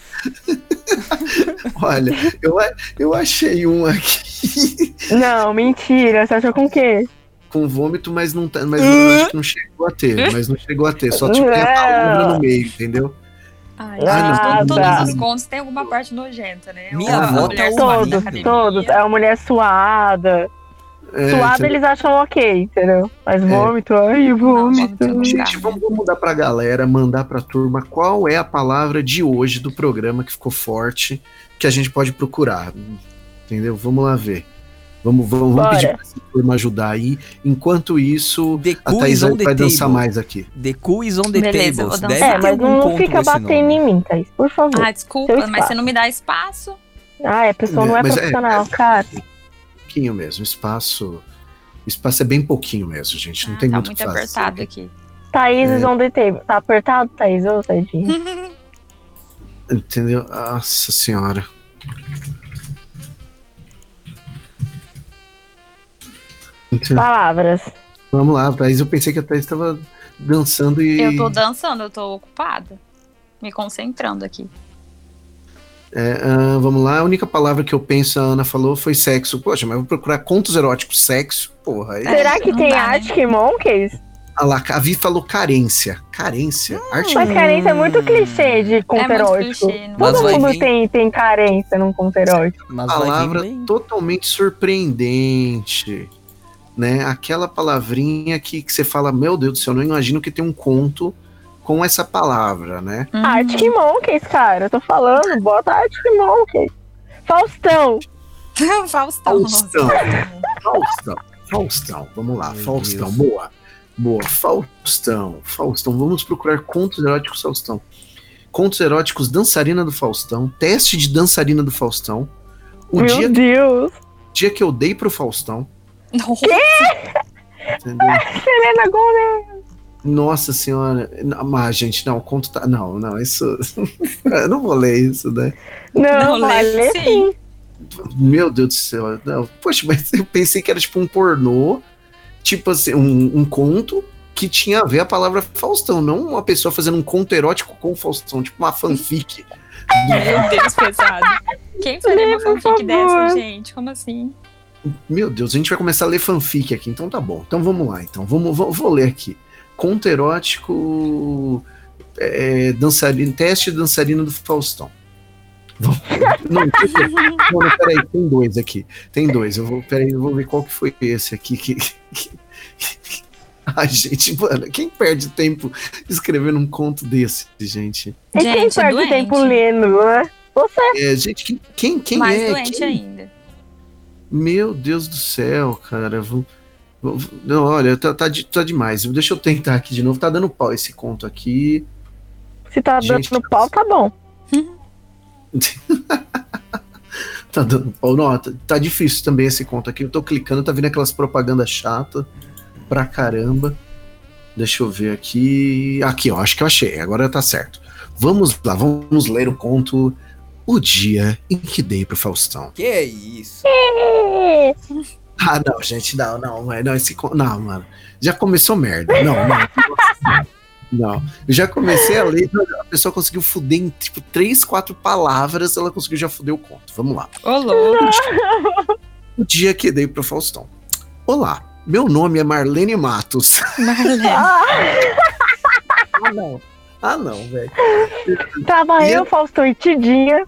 Olha, eu, eu achei um aqui Não, mentira. Você achou com o quê? com vômito, mas não tá, mas não, acho que não chegou a ter, mas não chegou a ter, só tipo tem a palavra no meio, entendeu? Ai, Ah, tá. todos os contos têm alguma parte nojenta, né? Minha avó tá Todos, todos. É uma mulher suada. É, suada entendeu? eles acham ok, entendeu? Mas vômito, ai, vômito. vômito não. Gente, vamos, vamos mudar pra galera, mandar pra turma qual é a palavra de hoje do programa que ficou forte, que a gente pode procurar. Entendeu? Vamos lá ver. Vamos, vamos, vamos pedir pra essa turma ajudar aí. Enquanto isso, The a Thaís vai, dançar table. mais aqui. The Cool is on the Beleza, tables. Deve É, ter mas algum não fica batendo em mim, Thaís, por favor. Ah, desculpa, mas você não me dá espaço? Ah, a pessoa não é é- profissional, cara pouquinho mesmo. Espaço. Espaço é bem pouquinho mesmo, gente. Não ah, tem tá muito muito Tá apertado aqui. Thaís, é... onde tem? Tá apertado, Thaís, ô, tadinho. Entendeu? Nossa senhora. Entendeu? Palavras. Vamos lá, Thaís. Eu pensei que a Thaís estava dançando e. Eu tô dançando, eu tô ocupada. Me concentrando aqui. É, ah, vamos lá, a única palavra que eu penso, a Ana falou, foi sexo. Poxa, mas eu vou procurar contos eróticos, sexo, porra. Aí... Será que não tem dá, né? Arctic Monkeys? Ah lá, a Vi falou carência. Carência? Arte Mas carência é muito clichê de conto é erótico. clichê. Mas Todo mundo vir. tem, tem carência num conto erótico. Mas palavra totalmente surpreendente. Né? Aquela palavrinha que, que você fala, meu Deus do céu, eu não imagino que tem um conto com essa palavra, né? Hum. Arctic Monkeys, cara. Eu tô falando, bota Arctic Monkeys. Faustão. Faustão. Faustão. Faustão. Faustão, vamos lá, Meu Faustão, Deus. boa. Boa, Faustão, Faustão, vamos procurar contos eróticos Faustão. Contos eróticos dançarina do Faustão, teste de dançarina do Faustão. O Meu dia, Deus. dia que eu dei pro Faustão, Nossa. entendeu? Selena Gomez. Nossa senhora, mas gente, não, o conto tá, não, não, isso, eu não vou ler isso, né? Não, Não, vale lembro, sim. sim. Meu Deus do céu, não, poxa, mas eu pensei que era tipo um pornô, tipo assim, um, um conto que tinha a ver a palavra Faustão, não uma pessoa fazendo um conto erótico com o Faustão, tipo uma fanfic. Meu Deus, pesado. Quem faria uma fanfic dessa, gente? Como assim? Meu Deus, a gente vai começar a ler fanfic aqui, então tá bom. Então vamos lá, então. Vamos, vou, vou ler aqui. Conto erótico. É, dançarina, teste de dançarina do Faustão. Não, tem- não, não, peraí, tem dois aqui. Tem dois. Eu vou, peraí, eu vou ver qual que foi esse aqui. Que, que- Ai, gente, mano, quem perde tempo escrevendo um conto desse, gente? E quem Gente, perde doente. tempo lendo, né? Você. É, gente, quem, quem, quem Mais é? doente Quem- ainda. Meu Deus do céu, cara. Vou- Não, olha, tá, tá, de- tá demais. Deixa eu tentar aqui de novo. Tá dando pau esse conto aqui. Se tá Gente, dando pau, tá bom. Tá dando pau. Não, tá, tá difícil também esse conto aqui. Eu tô clicando, tá vindo aquelas propagandas chatas pra caramba. Deixa eu ver aqui. Aqui, ó, acho que eu achei. Agora tá certo. Vamos lá, vamos ler o conto O Dia em que Dei pro Faustão. Que isso? Ah, não, gente, não, não, não, esse, não, mano, já começou merda, não, não, não, eu já comecei a ler, a pessoa conseguiu fuder em, tipo, três, quatro palavras, ela conseguiu já fuder o conto, vamos lá. Louco. O dia que dei pro Faustão. Olá, meu nome é Marlene Matos. Marlene. Ah, não, ah, não, velho. Tava E eu, eu- Faustão e Tidinha.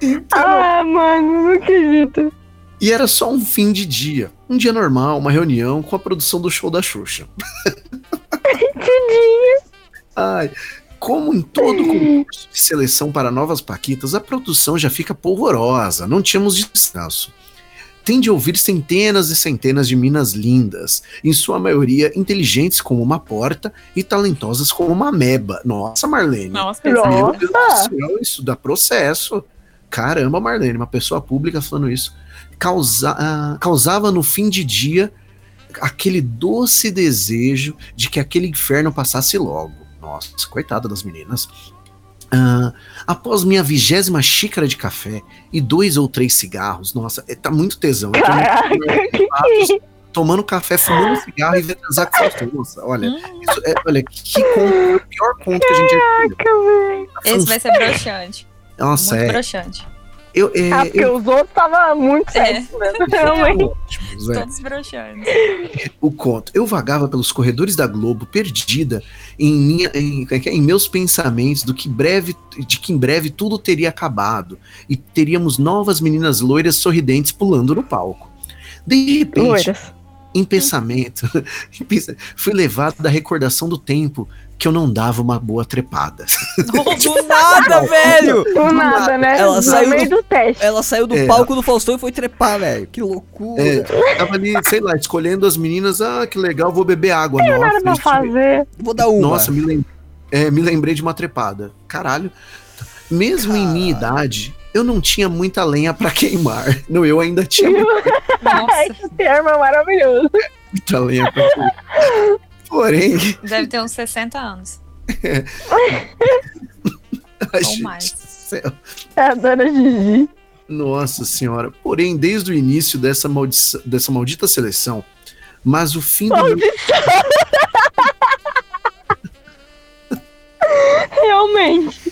Então, Ah, mano, não acredito. E era só um fim de dia, um dia normal, uma reunião com a produção do show da Xuxa. Tidinha. Ai, como em todo concurso de seleção para novas paquitas, a produção já fica polvorosa, não tínhamos descanso. Tem de ouvir centenas e centenas de minas lindas, em sua maioria inteligentes como uma porta e talentosas como uma meba. Nossa, Marlene. Nossa. Meu Deus do céu, isso dá processo. Caramba, Marlene, uma pessoa pública falando isso. Causa- ah, causava no fim de dia aquele doce desejo de que aquele inferno passasse logo. Nossa, coitada das meninas. Ah, após minha vigésima xícara de café e dois ou três cigarros, nossa, é- tá muito tesão. Eu tô Caraca, que que é tomando café, fumando cigarro e vendo transar com. Nossa, olha, Hum, isso é- olha, que conto, pior conto que a gente já. Caraca, esse vai ser broxante. Nossa, Muito é. broxante. Eu, é, Ah, porque eu- os outros tava muito É. sexy, né? Realmente. ótimos, é. Todos broxantes. o conto. Eu vagava pelos corredores da Globo, perdida em, minha, em, é é? em meus pensamentos do que breve, de que em breve tudo teria acabado e teríamos novas meninas loiras sorridentes pulando no palco. De repente, Loiras. Em pensamento, fui levado da recordação do tempo que eu não dava uma boa trepada. Do nada, velho! Do nada, né? Ela no saiu meio do teste. Ela saiu do É. palco do Faustão e foi trepar, velho. Que loucura. É, tava ali, sei lá, escolhendo as meninas, ah, que legal, vou beber água. Não era pra fazer. Vou dar uma. Nossa, me, lem- é, me lembrei de uma trepada. Caralho. Mesmo em minha idade, eu não tinha muita lenha pra queimar. Não, eu ainda tinha Nossa, Esse termo é maravilhoso. muita lenha pra queimar. Porém, deve ter uns 60 anos. a Ou gente, mais. céu, É a dona Gigi. nossa senhora. Porém, desde o início dessa, maldição- dessa maldita seleção, Mas o fim do de sal. Realmente.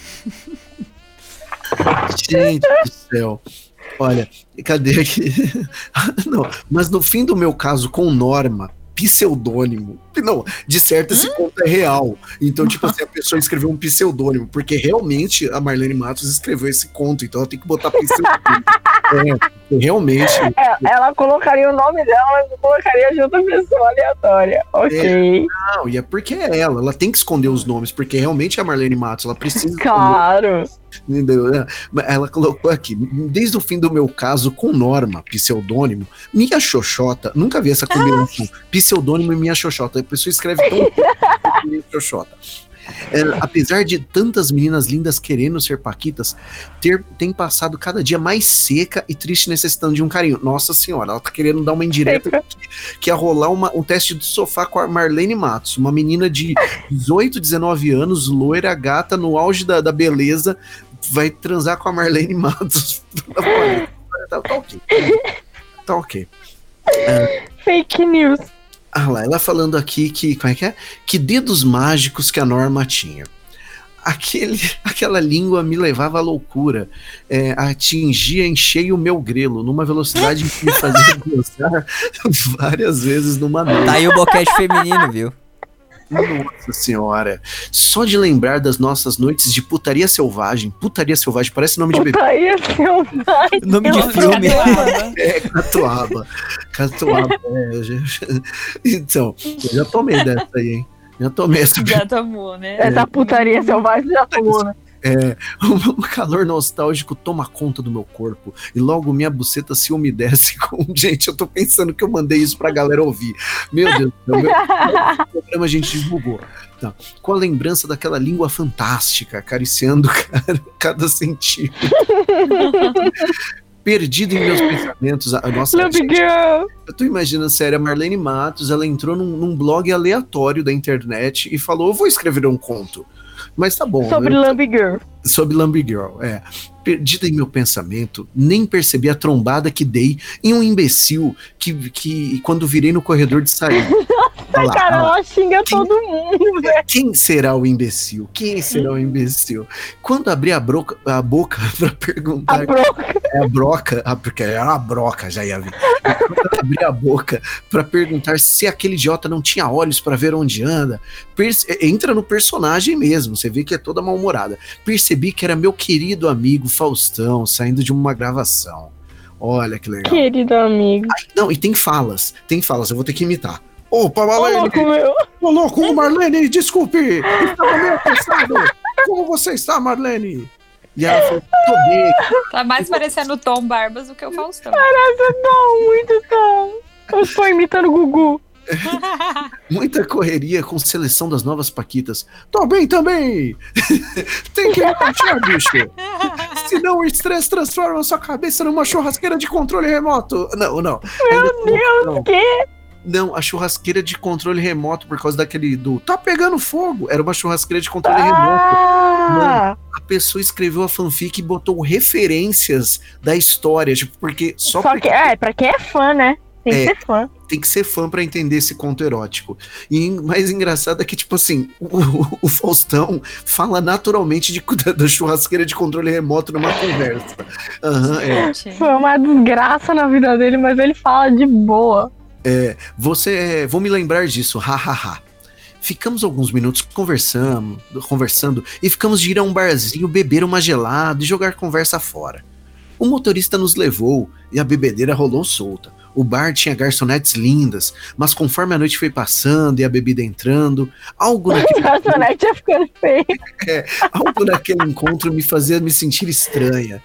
Gente do céu. Olha, cadê aqui? Não, mas no fim do meu caso com Norma, pseudônimo. Não, de certo esse conto é real. Então, tipo assim, a pessoa escreveu um pseudônimo, porque realmente a Marlene Matos escreveu esse conto, então ela tem que botar pseudônimo. é, realmente. É, ela colocaria o nome dela, mas não colocaria de outra pessoa aleatória. Ok. Não, e é porque é ela, ela tem que esconder os nomes, porque realmente é a Marlene Matos, ela precisa. Claro. Entendeu? É, Ela colocou aqui, desde o fim do meu caso com Norma, pseudônimo, minha xoxota, nunca vi essa combinação, pseudônimo e minha xoxota, a pessoa escreve tão minha xoxota. É, apesar de tantas meninas lindas querendo ser paquitas, ter, tem passado cada dia mais seca e triste necessitando de um carinho. Nossa senhora, ela tá querendo dar uma indireta que, que ia rolar uma- um teste de sofá com a Marlene Matos, uma menina de 18, 19 anos, loira, gata, no auge da, da beleza, vai transar com a Marlene Matos. tá, tá ok. Tá ok. Fake news. Ah lá, ela falando aqui que. Como é que é? Que dedos mágicos que a Norma tinha. Aquele, aquela língua me levava à loucura. É, atingia em cheio o meu grelo, numa velocidade que me fazia gozar várias vezes numa noite. Tá aí o boquete feminino, viu? Nossa senhora. Só de lembrar das nossas noites de putaria selvagem. Putaria selvagem, parece nome de bebê. Putaria selvagem. Nome de filme. É, catuaba. Catuaba. é, já- então, eu já tomei dessa aí, hein? Já tomei essa. Já tomou, né? Essa putaria selvagem já tomou, né? É, o calor nostálgico toma conta do meu corpo e logo minha buceta se umedece com. Gente, eu tô pensando que eu mandei isso pra galera ouvir. Meu Deus do céu, programa a gente divulgou. Tá. Com a lembrança daquela língua fantástica, acariciando cada, cada centímetro. Perdido em meus pensamentos. A, nossa, Love girl. eu tô imaginando, sério, a Marlene Matos, ela entrou num, num blog aleatório da internet e falou: Eu vou escrever um conto. Mas tá bom. Sobre eu- Lamb Girl. sobre Lamb Girl, é. Perdida em meu pensamento, nem percebi a trombada que dei em um imbecil que, que quando virei no corredor de saída. Olha lá, Cara, ela xinga todo mundo, velho. Quem será o imbecil? Quem será o imbecil? Quando abri a, broca, a boca pra perguntar. A broca. É a broca, ah, porque é uma broca, já ia vir. Quando abri a boca pra perguntar se aquele idiota não tinha olhos pra ver onde anda, entra no personagem mesmo, você vê que é toda mal-humorada. Percebi que era meu querido amigo Faustão saindo de uma gravação. Olha que legal. Querido amigo. Não, e tem falas, tem falas, eu vou ter que imitar. Opa, Ô, Marlene! louco meu. Ô, louco, ô, Marlene, desculpe! Estava meio cansado! Como você está, Marlene? E ela falou, tô bem, Tá mais parecendo o Tom Barbas do que o Faustão. Parece tão, muito tão. Eu estou imitando o Gugu. Muita correria com seleção das novas Paquitas. Tô bem também! Tem que relaxar, bicho! Senão o estresse transforma sua cabeça numa churrasqueira de controle remoto. Não, não. Meu Deus, que? Não, a churrasqueira de controle remoto, por causa daquele do tá pegando fogo. Era uma churrasqueira de controle remoto. Ah, A pessoa escreveu a fanfic e botou referências da história, tipo, porque só, só porque que, é, pra quem é fã, né? Tem que É. ser fã. tem que ser fã pra entender esse conto erótico. E mais engraçado é que, tipo assim, o, o Faustão fala naturalmente de, da, da churrasqueira de controle remoto numa conversa. Aham, é. Foi uma desgraça na vida dele, mas ele fala de boa. É, você, é, vou me lembrar disso, hahaha. Ficamos alguns minutos conversando, conversando e ficamos de ir a um barzinho beber uma gelada e jogar conversa fora. O motorista nos levou e a bebedeira rolou solta. O bar tinha garçonetes lindas, mas conforme a noite foi passando e a bebida entrando, algo naquele, garçonete ia ficando feia. algo naquele encontro me fazia me sentir estranha.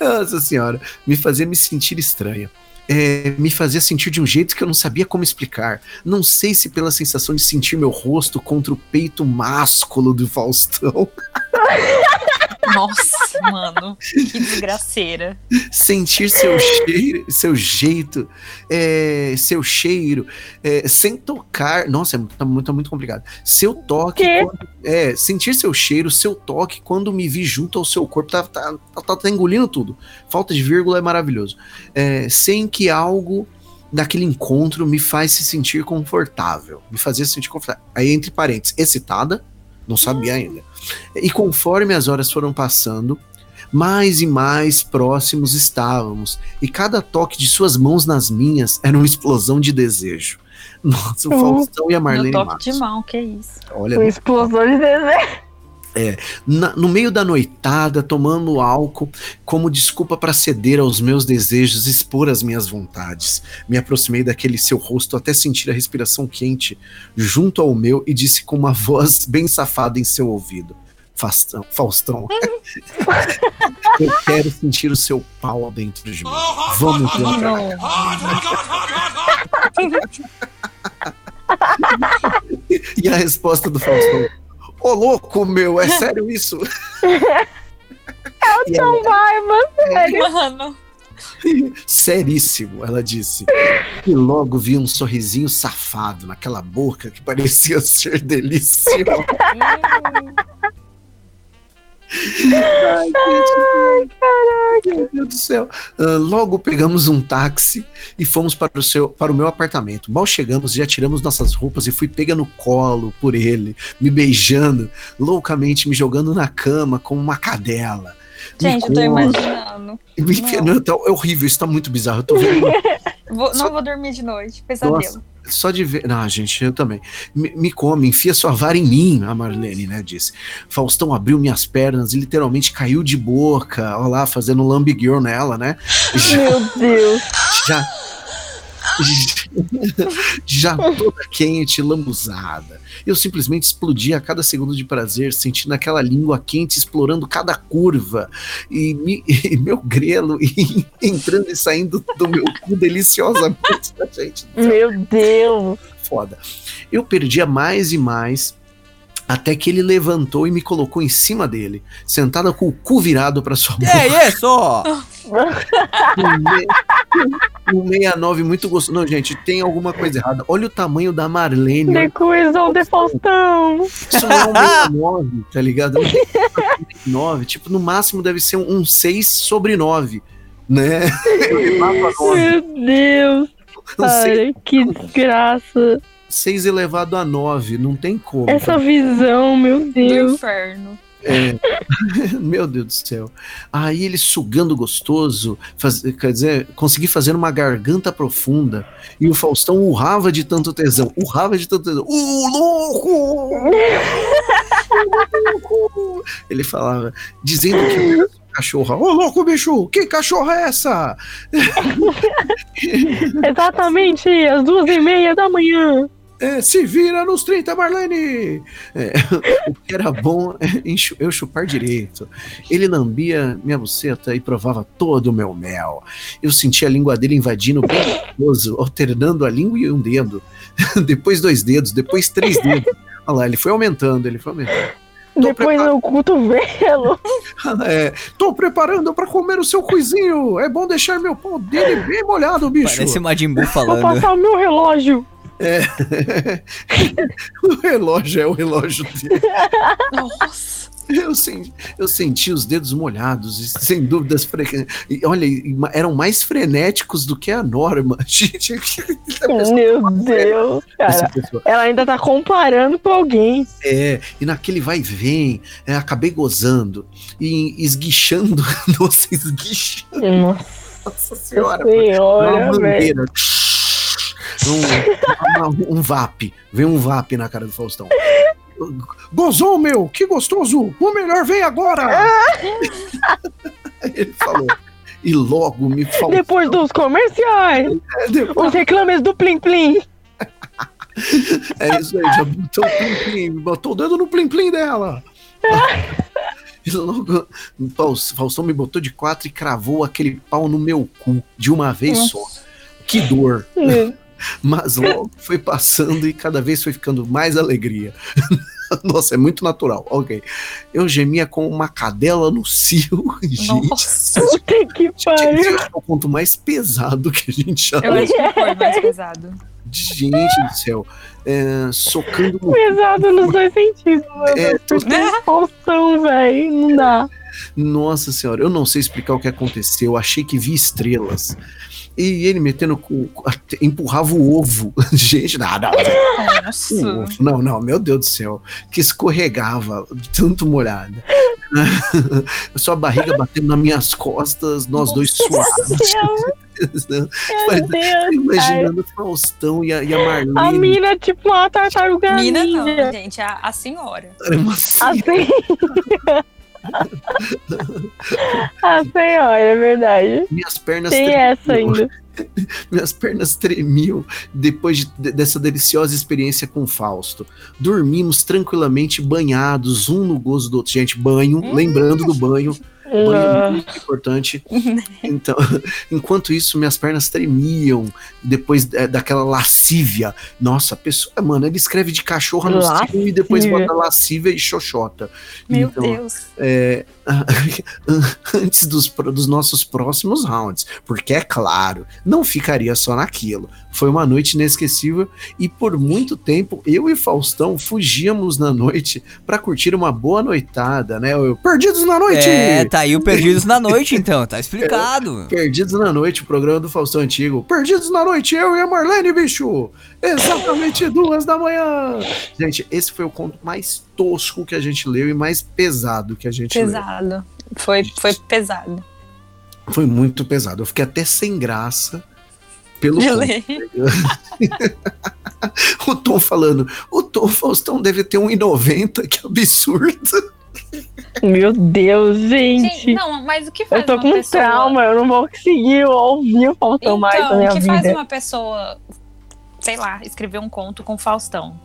Nossa senhora, me fazia me sentir estranha. É, me fazia sentir de um jeito que eu não sabia como explicar. Não sei se pela sensação de sentir meu rosto contra o peito másculo do Faustão, Nossa, mano. Que desgraceira. sentir seu cheiro, seu jeito, é, seu cheiro, é, sem tocar. Nossa, é muito, muito, muito complicado. Seu toque, quando- é, sentir seu cheiro, seu toque quando me vi junto ao seu corpo, tá, tá, tá, tá engolindo tudo. Falta de vírgula é maravilhoso. É, sem que algo daquele encontro me faz se sentir confortável. Me fazia se sentir confortável. Aí, entre parênteses, excitada, não sabia ainda. E conforme as horas foram passando, mais e mais próximos estávamos, e cada toque de suas mãos nas minhas era uma explosão de desejo. Nossa, o. Faustão e a Marlene No toque Matos. de mão, que isso. Olha, Uma explosão de desejo. Na- no meio da noitada, tomando álcool como desculpa para ceder aos meus desejos, expor as minhas vontades. Me aproximei daquele seu rosto até sentir a respiração quente junto ao meu e disse com uma voz bem safada em seu ouvido: Faustão, Faustão, eu quero sentir o seu pau dentro de mim. Vamos lá. E a resposta do Faustão: Ô louco, meu, é sério isso? E ela- Não vai, mas Mano. Seríssimo, ela disse. E logo vi um sorrisinho safado naquela boca que parecia ser deliciosa. Ai, gente, Meu Deus do céu. Ah, logo pegamos um táxi e fomos para o, seu, para o meu apartamento. Mal chegamos, já tiramos nossas roupas e fui pega no colo por ele, me beijando, loucamente me jogando na cama como uma cadela. Gente, eu tô imaginando. me enfia- não, tá- é horrível, isso tá muito bizarro. Eu tô vendo Vou- Só- não vou dormir de noite. Pesadelo. Nossa. Só de ver. Não, gente, eu também. Me, me come, enfia sua vara em mim, a Marlene, né? Disse. Faustão abriu minhas pernas e literalmente caiu de boca. Olha lá, fazendo um nela, né? Já, meu Deus. já, já toda quente, lambuzada. Eu simplesmente explodi a cada segundo de prazer, sentindo aquela língua quente explorando cada curva e, me- e meu grelo e entrando e saindo do meu cu deliciosamente, gente. Meu Deus. Foda. Eu perdia mais e mais. Até que ele levantou e me colocou em cima dele, sentada com o cu virado pra sua Que boca. é isso? Um me- Um 69 muito gostoso. Não, gente, tem alguma coisa errada. Olha o tamanho da Marlene. De olha- coesão de Faustão. Isso não é um 69, tá ligado? Um 9, tipo, no máximo deve ser um 6 sobre 9, né? Elevado a 9. Meu Deus. Um 6, Cara, que desgraça. 6 elevado a 9, não tem como. Essa visão, meu Do Deus. inferno. É. Meu Deus do céu. Aí ele sugando gostoso, faz- quer dizer, consegui fazer uma garganta profunda. E o Faustão urrava de tanto tesão. Urrava de tanto tesão. Ô, louco! Ô, louco! Ele falava, dizendo que cachorra. Ô, louco, bicho! Que cachorra é essa? Exatamente, às duas e meia da manhã. É, se vira nos 30, Marlene! É, o que era bom é eu chupar direito. Ele lambia minha buceta e provava todo o meu mel. Eu sentia a língua dele invadindo bem gostoso, alternando a língua e um dedo. depois dois dedos, depois três dedos. Olha lá, ele foi aumentando, ele foi aumentando. Tô Depois prepar- no cotovelo. É, tô preparando pra comer o seu coisinho. É bom deixar meu pau dele bem molhado, bicho. Parece Majin Buu Vou falando. passar o meu relógio. o relógio é o relógio dele. Nossa. Eu senti, eu senti os dedos molhados, e sem dúvidas. fre- e olha, eram mais frenéticos do que a norma. Gente, Meu Deus, cara. Ela ainda tá comparando com alguém. É, e naquele vai e vem, é, acabei gozando e esguichando, nossa, esguichando, Nossa nossa senhora, senhora, uma. Um, uma- um VAP, vem um VAP na cara do Faustão. Gozou, meu, que gostoso! O melhor vem agora! Ele falou. E logo me faltou. Depois dos comerciais, os reclames do Plim Plim. É isso aí, já botou o plim-plim, botou o dedo no plim-plim dela. E logo, Faustão me botou de quatro e cravou aquele pau no meu cu de uma vez só. Que dor. Mas logo foi passando e cada vez foi ficando mais alegria. Nossa, é muito natural. Ok. Eu gemia com uma cadela no cio. Gente, Nossa. Que esse pariu. é o ponto mais pesado que a gente já Eu acho que foi mais pesado. Gente do céu. É, socando no Pesado nos dois sentidos, mano. É, tô- Faustão, velho. Não dá. Nossa senhora, eu não sei explicar o que aconteceu. Eu achei que vi estrelas. E ele metendo empurrava o ovo. Gente, nada. Nossa. O ovo. Não, não, meu Deus do céu. Que escorregava, de tanto molhado. Sua barriga batendo nas minhas costas, nós dois suados. Meu Deus, Imaginando o Faustão e a, e a Marlene. A mina, tipo, uma tartaruga Mina não, ninja. gente, a, a senhora. Era uma Assim. a senhora, é verdade. Minhas pernas Tem tremiam. essa ainda. Minhas pernas tremiam depois de- de- dessa deliciosa experiência com o Fausto. Dormimos tranquilamente banhados, um no gozo do outro. Gente, banho, lembrando do banho. Banho é muito importante. Então, enquanto isso, minhas pernas tremiam depois é, daquela lascívia. Nossa, a pessoa, mano, ele escreve de cachorro no cimo e depois bota lascívia e xoxota. Meu Então, Deus. é, antes dos, dos nossos próximos rounds, porque é claro, não ficaria só naquilo. Foi uma noite inesquecível e por muito tempo eu e Faustão fugíamos na noite pra curtir uma boa noitada, né? Eu, Perdidos na noite! É, tá aí o Perdidos na Noite, então, tá explicado. Perdidos na Noite, o programa do Faustão Antigo. Perdidos na Noite, eu e a Marlene, bicho! Exatamente duas da manhã! Gente, esse foi o conto mais tosco que a gente leu e mais pesado que a gente leu. Pesado. Foi, foi pesado. Foi muito pesado. Eu fiquei até sem graça pelo De conto. ler. O Tom falando, o Tom Faustão deve ter 1,90, que absurdo. Meu Deus, Gente, gente. não, mas o que faz Eu tô uma com um pessoa... trauma, eu não vou conseguir ouvir o Faustão mais na Então, minha o que faz vida. uma pessoa, sei lá, escrever um conto com Faustão?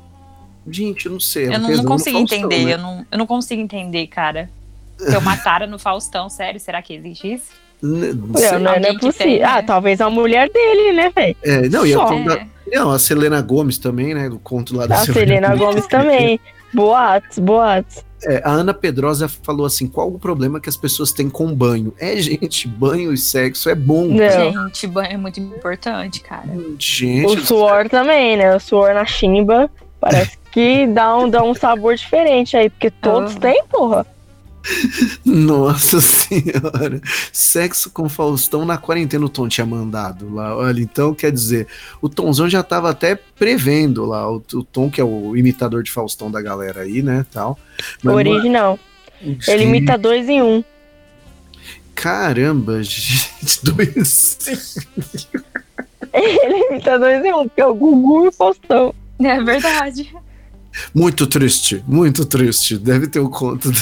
Gente, eu não sei. é eu não, não consigo Faustão, entender, né? eu, não, eu não consigo entender, cara. Ter uma tara no Faustão, sério, será que existe isso? Né, Não, Não, sei. não, é- é possível. tem, né? Ah, talvez a mulher dele, né, velho? É, não, e a, da- não, a Selena Gomes também, né? Do conto lá da A Selena Gomes também. Boatos, boatos. É, a Ana Pedrosa falou assim: qual o problema que as pessoas têm com banho? É, gente, banho e sexo é bom. Não. Gente, banho é muito importante, cara. Gente, O suor também, né? O suor na chimba parece que dá um, dá um sabor diferente aí, porque todos Ah. têm, porra. Nossa senhora. Sexo com Faustão na quarentena o Tom tinha mandado lá. Olha, então quer dizer, o Tomzão já tava até prevendo lá. O, o Tom, que é o imitador de Faustão da galera aí, né? Tal. Mas, Original. mano, Ele imita dois em um. Caramba, gente, dois. Ele imita dois em um, porque é o Gugu e o Faustão. É verdade. Muito triste, muito triste. Deve ter o conto do.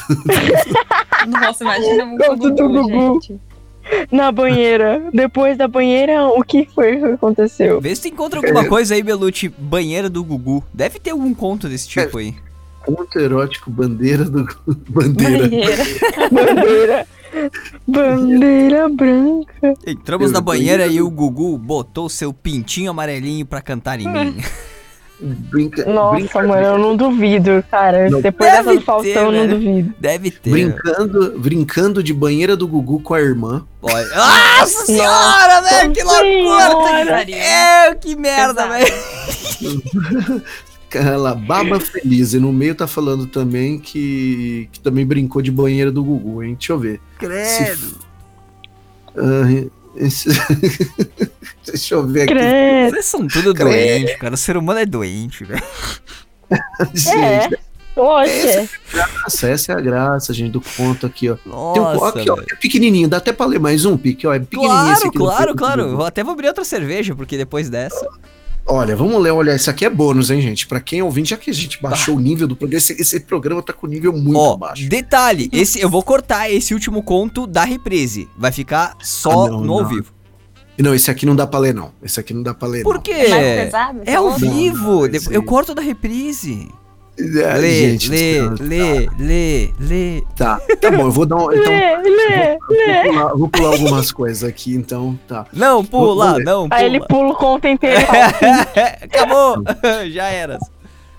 Nossa, imagina um Conto do Gugu, gente. Na banheira. Depois da banheira, o que foi que aconteceu? Vê se encontra alguma coisa aí, Belucci, banheira do Gugu. Deve ter algum conto desse tipo aí. Conto erótico, bandeira do. Bandeira. Banheira. Bandeira. Bandeira branca. Entramos na banheira e o Gugu botou seu pintinho amarelinho pra cantar em mim. Brinca, Nossa, brinca- mano, eu não duvido, cara. Não. Depois Deve dessa do ter, Faustão, eu não velho. duvido. Deve ter. Brincando, brincando de banheira do Gugu com a irmã. Olha. Nossa senhora, velho, que loucura! Senhora. É, que merda, velho. Ela baba feliz. E no meio tá falando também que, que também brincou de banheira do Gugu, hein? Deixa eu ver. Credo. Ah, esse- Deixa eu ver aqui. Credo. Vocês são tudo Credo. doentes, cara. O ser humano é doente, velho. É. Oxe. essa, essa é a graça, gente, do conto aqui, ó. Tem um, Nossa, aqui, ó, é pequenininho, dá até pra ler mais um, Pique, ó, é pequenininho esse Claro, claro, claro. Eu até vou abrir outra cerveja, porque depois dessa. Olha, vamos ler, olha, isso aqui é bônus, hein, gente? Pra quem é ouvinte, já que a gente baixou o nível do programa, esse, esse programa tá com nível muito Ó, baixo. detalhe, esse, eu vou cortar esse último conto da reprise. Vai ficar só Ah, não, no ao não. vivo. Não, esse aqui não dá pra ler, não. Esse aqui não dá pra ler, Por não. quê? É pesado? É ao Não, vivo. não, esse Eu corto da reprise. É, Lê, gente, lê, tá- lê, lê, lê. Tá, tá bom, eu vou dar um. Então, Lê, lê. vou, pular, vou pular algumas coisas aqui, então, tá. Não, pula, ler. não, pula. Aí ele pula o conto inteiro. Acabou. Já era.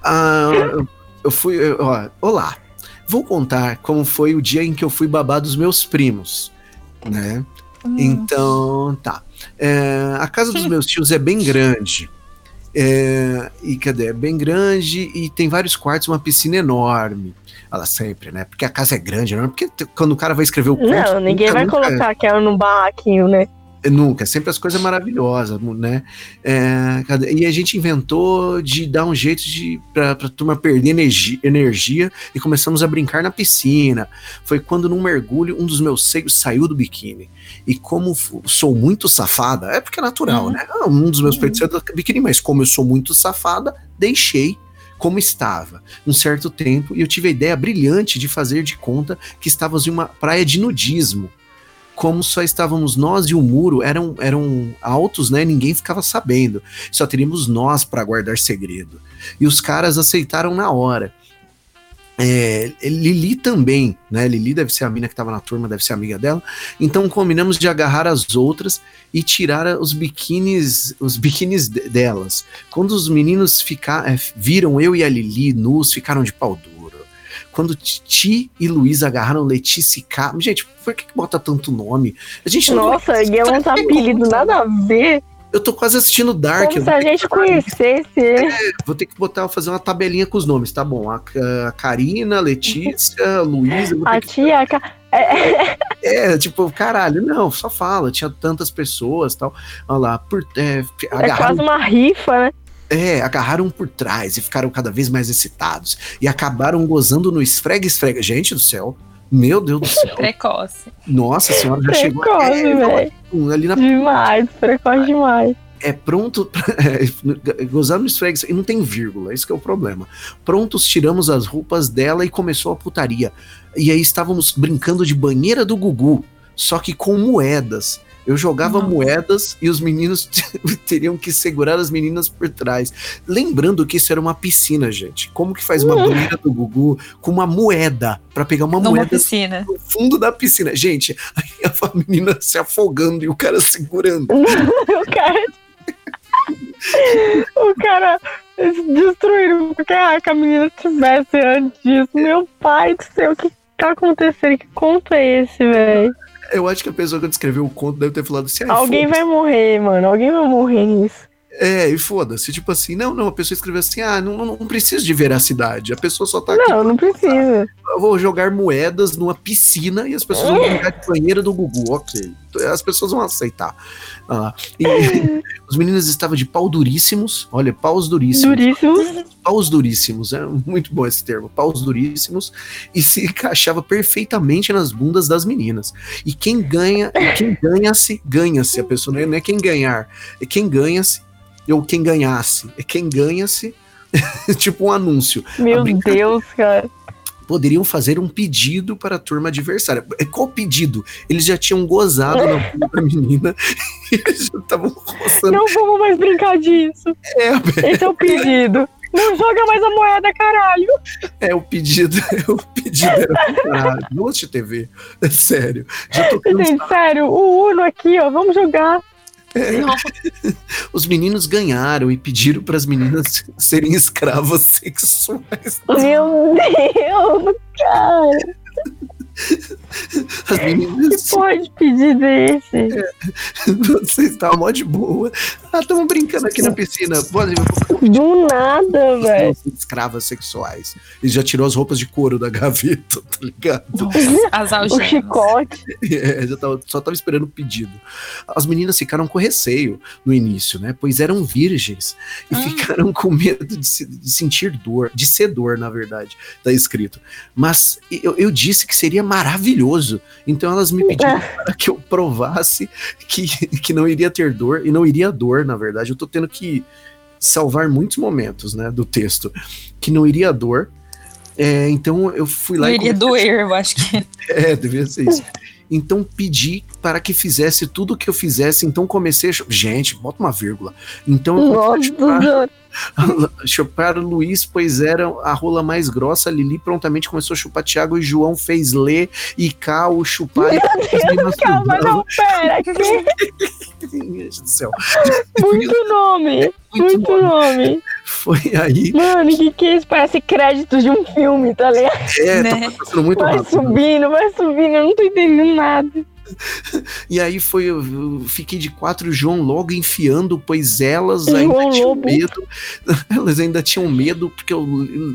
Ah, eu- eu fui. eu- ó, olá. Vou contar como foi o dia em que eu fui babar dos meus primos, né? Hum. Então, tá. É, a casa dos meus tios é bem grande. É, e cadê? É bem grande e tem vários quartos, uma piscina enorme. Ela sempre, né? Porque a casa é grande, não é porque quando o cara vai escrever o conto. Não, ninguém nunca- vai nunca- colocar aquela no barraquinho, né? Nunca, sempre as coisas maravilhosas, né? É, e a gente inventou de dar um jeito de pra, pra turma perder energia, energia e começamos a brincar na piscina. Foi quando, num mergulho, um dos meus seios saiu do biquíni. E como sou muito safada, é porque é natural, uhum. né? Ah, um dos meus uhum. peitos saiu do biquíni, mas como eu sou muito safada, deixei como estava um certo tempo e eu tive a ideia brilhante de fazer de conta que estávamos em uma praia de nudismo como só estávamos nós e o muro eram, eram altos, né? Ninguém ficava sabendo. Só teríamos nós para guardar segredo. E os caras aceitaram na hora. É, Lili também, né? Lili deve ser a mina que estava na turma, deve ser amiga dela. Então combinamos de agarrar as outras e tirar os biquínis, os biquínis delas. Quando os meninos ficar, é, viram eu e a Lili nus, ficaram de pau duro quando Titi e Luiz agarraram Letícia e K. Gente, por que, que bota tanto nome? A gente Nossa, não... é um apelido, nada a ver. Eu tô quase assistindo Dark. Como se a gente conhecesse. É, vou ter que botar, fazer uma tabelinha com os nomes, tá bom? A, a Karina, Letícia, Luísa. A tia. Que... É, é, tipo, caralho, não, só fala. Tinha tantas pessoas tal. Olha lá, por, é, é quase uma rifa, né? É, agarraram por trás e ficaram cada vez mais excitados. E acabaram gozando no esfrega-esfrega. Gente do céu, meu Deus do céu. Precoce. Nossa senhora, já precoce, chegou. É, ali na... Demais, precoce demais. É pronto. É, gozar no esfrega e não tem vírgula, esse é o problema. Prontos, tiramos as roupas dela e começou a putaria. E aí estávamos brincando de banheira do Gugu, só que com moedas. Eu jogava Nossa. moedas e os meninos teriam que segurar as meninas por trás. Lembrando que isso era uma piscina, gente. Como que faz uma uhum. banheira do Gugu com uma moeda para pegar uma Numa moeda piscina. no fundo da piscina? Gente, a menina se afogando e o cara segurando. o cara. o cara destruindo porque ah, que a menina tivesse antes disso. Meu pai do céu, o que tá acontecendo? Que conto é esse, velho? Eu acho que a pessoa que descreveu o conto deve ter falado assim. Alguém vai morrer, mano. Alguém vai morrer nisso. É, e foda-se. Tipo assim, não, não, a pessoa escreveu assim, ah, não, não, não precisa de veracidade. A pessoa só tá aqui. Não, não precisa. Eu vou jogar moedas numa piscina e as pessoas vão brincar de banheira do Gugu. Ok. As pessoas vão aceitar. Ah, e os meninos estavam de pau duríssimos. Olha, paus duríssimos. Duríssimos. Paus duríssimos. É muito bom esse termo. Paus duríssimos. E se encaixava perfeitamente nas bundas das meninas. E quem ganha, quem ganha-se, ganha-se. A pessoa não é, não é quem ganhar, é quem ganha-se ou quem ganhasse. É quem ganha-se, tipo um anúncio. Meu Deus, cara. Poderiam fazer um pedido para a turma adversária. É, qual pedido? Eles já tinham gozado na da menina e eles já estavam roçando. Não vamos mais brincar disso. É, Esse é o pedido. Não joga mais a moeda, caralho. É, o pedido, o pedido era caralho. Não TV. É sério. Já tô Gente, sério, o Uno aqui, ó, vamos jogar. Os meninos ganharam e pediram para as meninas serem escravas sexuais. Meu Deus, cara! As meninas. Que pode pedir desse? É, você está mó de boa. Ah, estamos brincando aqui na piscina. Do nada, velho. Escravas sexuais. Ele já tirou as roupas de couro da gaveta, tá ligado? As algemas. O chicote. É, já tava, só tava esperando o pedido. As meninas ficaram com receio no início, né? Pois eram virgens e ah. ficaram com medo de, se, de, sentir dor, de ser dor, na verdade, tá escrito. Mas eu, eu disse que seria maravilhoso. Então elas me pediram para que eu provasse que, que não iria ter dor, e não iria dor, na verdade. Eu tô tendo que salvar muitos momentos, né, do texto, que não iria dor. É, então eu fui lá não e. Iria doer, eu acho que. É, devia ser isso. Então pedi para que fizesse tudo o que eu fizesse. Então comecei a. Gente, bota uma vírgula. Então eu comecei a chupar o Luiz, pois era a rola mais grossa. Lili prontamente começou a chupar Tiago e João fez ler e Cal chupar. Meu Deus, calma, não, pera. Meu Deus do céu. Muito nome. Muito, muito nome. nome. Foi aí. Mano, o que, que é isso? Parece créditos de um filme, tá ligado? É, tá né? tá passando muito vai rápido. Vai subindo, vai subindo, eu não tô entendendo nada. E aí foi, eu fiquei de quatro João logo enfiando, pois elas João ainda tinham Lobo. medo. Elas ainda tinham medo, porque eu.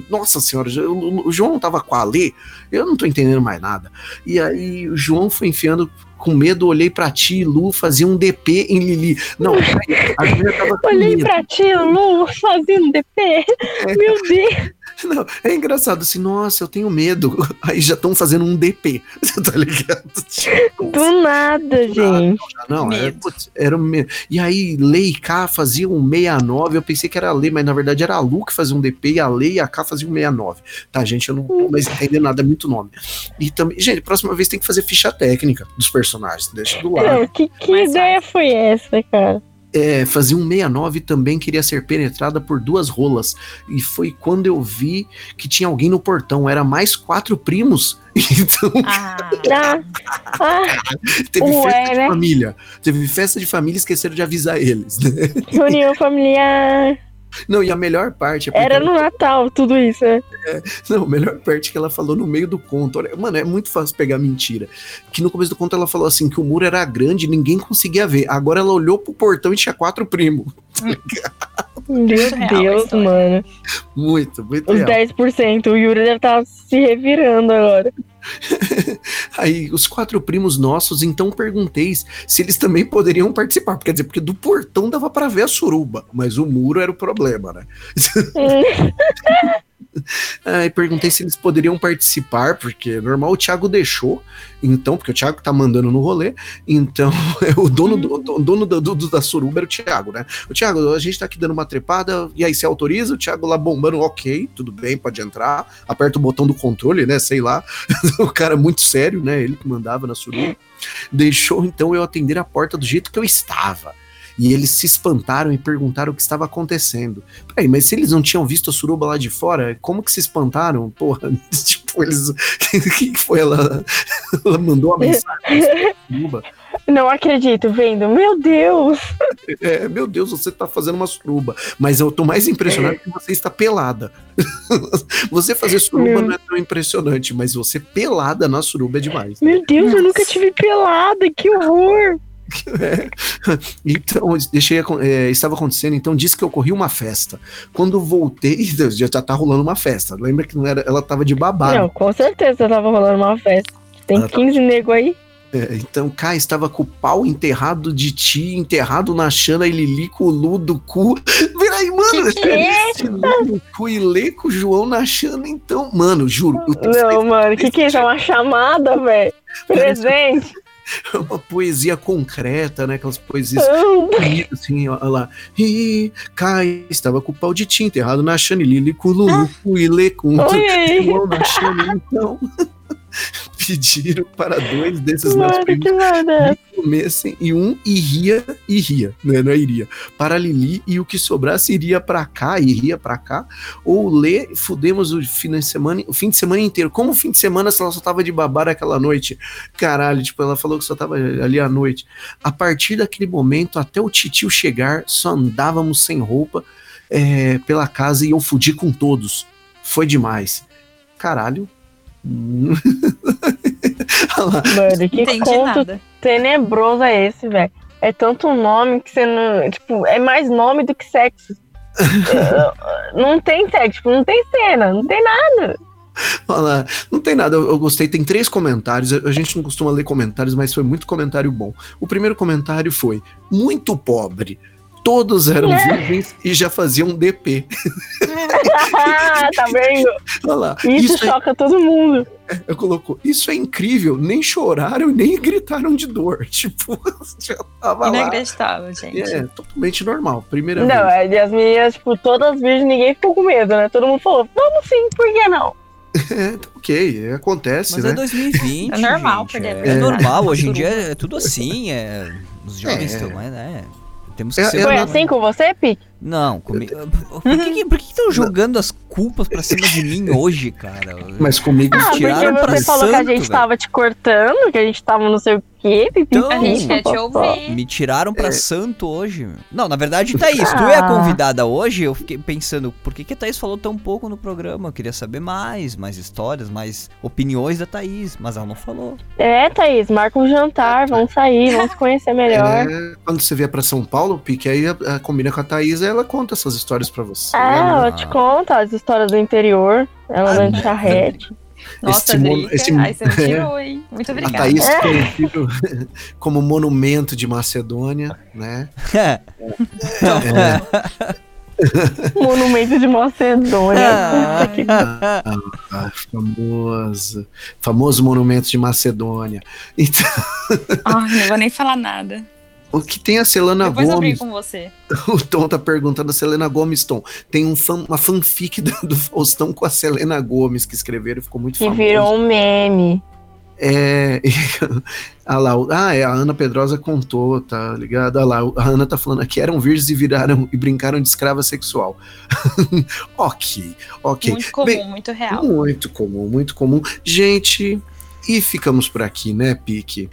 Nossa senhora, o João tava com a Lê, eu não tô entendendo mais nada. E aí o João foi enfiando com medo, olhei pra ti, Lu, fazia um DP em Lili. Não, a Júlia tava com Olhei medo. pra ti, Lu, fazendo DP. Meu Deus. Não, é engraçado assim, nossa, eu tenho medo. Aí já estão fazendo um DP, você tá ligado? Do nada, gente. Não, era, putz, era medo. E aí, Lei e K faziam um 69, eu pensei que era a Lei, mas na verdade era a Lu que fazia um DP e a Lei e a K faziam um 69. Tá, gente, eu não tô mais entendendo nada, é muito nome. E também, gente, próxima vez tem que fazer ficha técnica dos personagens, deixa do lado. Não, que, que ideia foi essa, cara? É, fazia um 69 e também queria ser penetrada por duas rolas. E foi quando eu vi que tinha alguém no portão. Era mais quatro primos. Então Ah, ah, teve Ué, festa de né? família. Teve festa de família e esqueceram de avisar eles. né? reunião familiar. Não, e a melhor parte é Era no Natal, tudo isso, né? Não, a melhor parte é que ela falou no meio do conto. Olha, mano, é muito fácil pegar mentira. Que no começo do conto ela falou assim que o muro era grande e ninguém conseguia ver. Agora ela olhou pro portão e tinha quatro primos. Meu Deus, história. mano. Muito, muito Os real. 10%. O Yuri deve estar se revirando agora. Aí, os quatro primos nossos, então perguntei se eles também poderiam participar. Quer dizer, porque do portão dava pra ver a suruba, mas o muro era o problema, né? Aí perguntei se eles poderiam participar, porque normal o Thiago deixou, então, porque o Thiago tá mandando no rolê, então o dono, do, o dono do, do- da suruba era o Thiago, né? O Thiago, a gente tá aqui dando uma trepada, e aí você autoriza? O Thiago lá bombando, ok, tudo bem, pode entrar, aperta o botão do controle, né? Sei lá, o cara muito sério, né? Ele que mandava na suruba. Deixou então eu atender a porta do jeito que eu estava. E eles se espantaram e perguntaram o que estava acontecendo. Peraí, mas se eles não tinham visto a suruba lá de fora, como que se espantaram? Porra, tipo, eles. O que foi? Ela, ela mandou uma mensagem suruba. Não acredito, vendo. Meu Deus. É, meu Deus, você tá fazendo uma suruba. Mas eu tô mais impressionado que você está pelada. você fazer suruba Meu. não é tão impressionante, mas você pelada na suruba é demais. Meu Deus, eu nunca tive pelada. Que horror. Então, deixei, é, estava acontecendo, então disse que ocorria uma festa. Quando voltei, já tá, tá rolando uma festa. Lembra que não era, ela tava de babado. Não, com certeza tava rolando uma festa. Tem Ela tá- 15 nego aí. É, então, Kai estava com o pau enterrado de ti, enterrado na Xana e Lili com o Lu do cu. Peraí, mano. Que que é? Lu cu e Lê com o João na Xana, então. Mano, juro. Não, mano, que que é isso? É uma chamada, velho? Presente. Uma poesia concreta, né? Aquelas poesias bonitas, assim, ó lá. E Kai estava com o pau de ti enterrado na Xana e Lili com o Lu cu e Lê com o Olha aí. João na Xana, então. Pediram para dois desses meus Mano, primos que comessem e um iria e ria, né? Não é iria. Para Lili e o que sobrasse iria pra cá, iria pra cá. Ou Lê, fudemos o fim de semana, o fim de semana inteiro. Como o fim de semana se ela só tava de babar aquela noite? Caralho, tipo, ela falou que só tava ali à noite. A partir daquele momento, até o titio chegar, só andávamos sem roupa é, pela casa e eu fudi com todos. Foi demais. Caralho. Mano, que entendi conto nada. tenebroso é esse, velho? É tanto nome que você não. Tipo, é mais nome do que sexo. Não tem sexo, tipo, não tem cena, não tem nada. Olha lá, não tem nada, eu, eu gostei. Tem três comentários. A, a gente não costuma ler comentários, mas foi muito comentário bom. O primeiro comentário foi: muito pobre. Todos eram virgens e já faziam DP. tá vendo? Olha lá. Isso, Isso, é, choca todo mundo. eu colocou, isso é incrível. Nem choraram nem gritaram de dor. Tipo, já tava lá. Inacreditável, gente. É, totalmente normal. Primeira Não, vez. é, e as meninas, tipo, todas virgens, ninguém ficou com medo, né? Todo mundo falou, vamos sim, por que não? É, tá ok, acontece, Mas né? é 2020. É normal gente, perder É, é normal, hoje em dia é tudo assim. É, os jovens É. estão, mas né? Temos que É- ser. Foi assim com você, Pique? Não, comigo. Por que que- por que estão jogando as culpas pra cima de mim hoje, cara? Mas comigo Ah, porque tiraram pra você falou que a santo, gente velho. tava te cortando, que a gente tava não sei o quê, pipi, Então, A gente quer te ouvir. Me tiraram É. pra santo hoje. meu. Não, na verdade, Thaís, tu é a Ah. convidada hoje. Eu fiquei pensando, por que, que a Thaís falou tão pouco no programa? Eu queria saber mais, mais histórias, mais opiniões da Thaís, mas ela não falou. É, Thaís, marca um jantar, vamos sair, vamos se conhecer melhor. É, quando você vier pra São Paulo, Pique, aí a- a- combina com a Thaís ela conta essas histórias pra você. Ah, Ela- ela te conta as histórias do interior, ela Ah, anda de não. charrete. Nossa, Esse esse- aí você me tirou, hein? Muito A obrigada. Thaís conhecido como monumento de Macedônia, né? É, Monumento de Macedônia. Ah. Que- ah, famoso, famoso monumento de Macedônia. Então, Ai, não vou nem falar nada. O que tem a Selena Depois eu brigo Gomes? com você. O Tom tá perguntando a Selena Gomes, Tom. Tem um fan- uma fanfic do, do Faustão com a Selena Gomes que escreveram, ficou muito Que famoso. virou um meme. É. ah lá, o- ah, é, a Ana Pedrosa contou, tá ligado? Ah lá, a Ana tá falando aqui, eram virgens e viraram e brincaram de escrava sexual. ok, ok. Muito comum, Bem, muito real. muito comum, muito comum. Gente, e ficamos por aqui, né, Pique?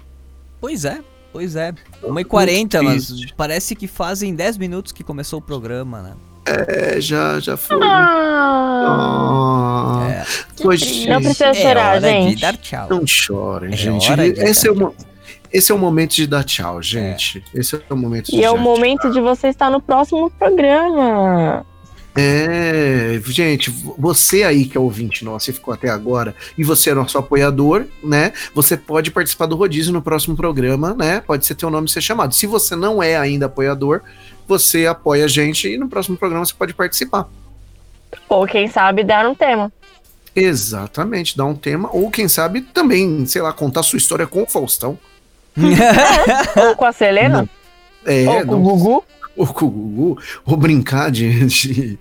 Pois é, pois é. 1h40, mas parece que fazem 10 minutos que começou o programa, né? É, já, já foi. Ah, Ah, É. pois, triste. não precisa É chorar, hora de gente. dar tchau. Não chorem, É gente. hora de Esse é, dar o, esse é o momento de dar tchau, gente. Esse é o momento de E é o momento de você estar no próximo programa. É, gente, você aí que é ouvinte nosso e ficou até agora, e você é nosso apoiador, né? Você pode participar do rodízio no próximo programa, né? Pode ser teu nome ser chamado. Se você não é ainda apoiador, você apoia a gente e no próximo programa você pode participar. Ou quem sabe dar um tema. Exatamente, dar um tema, ou quem sabe também, sei lá, contar sua história com o Faustão. Ou com a Selena. É, ou com não- o Gugu. Ou com o Gugu, ou brincar de, de,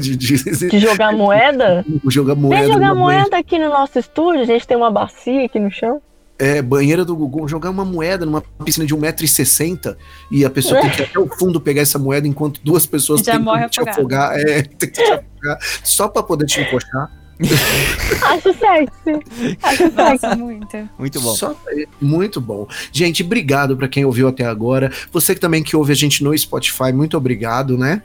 de, de- De jogar moeda. jogar moeda. Vem jogar banheira. moeda aqui no nosso estúdio. A gente tem uma bacia aqui no chão. É, banheira do Gugu, jogar uma moeda numa piscina de 1,60m e a pessoa tem que ir até o fundo pegar essa moeda enquanto duas pessoas Já tentam morre te afogar. É, tem que te afogar só pra poder te encoxar. Acho sexy. Acho sexy. Muito. Muito bom. Só muito bom. Gente, obrigado pra quem ouviu até agora. Você que também que ouve a gente no Spotify, muito obrigado, né?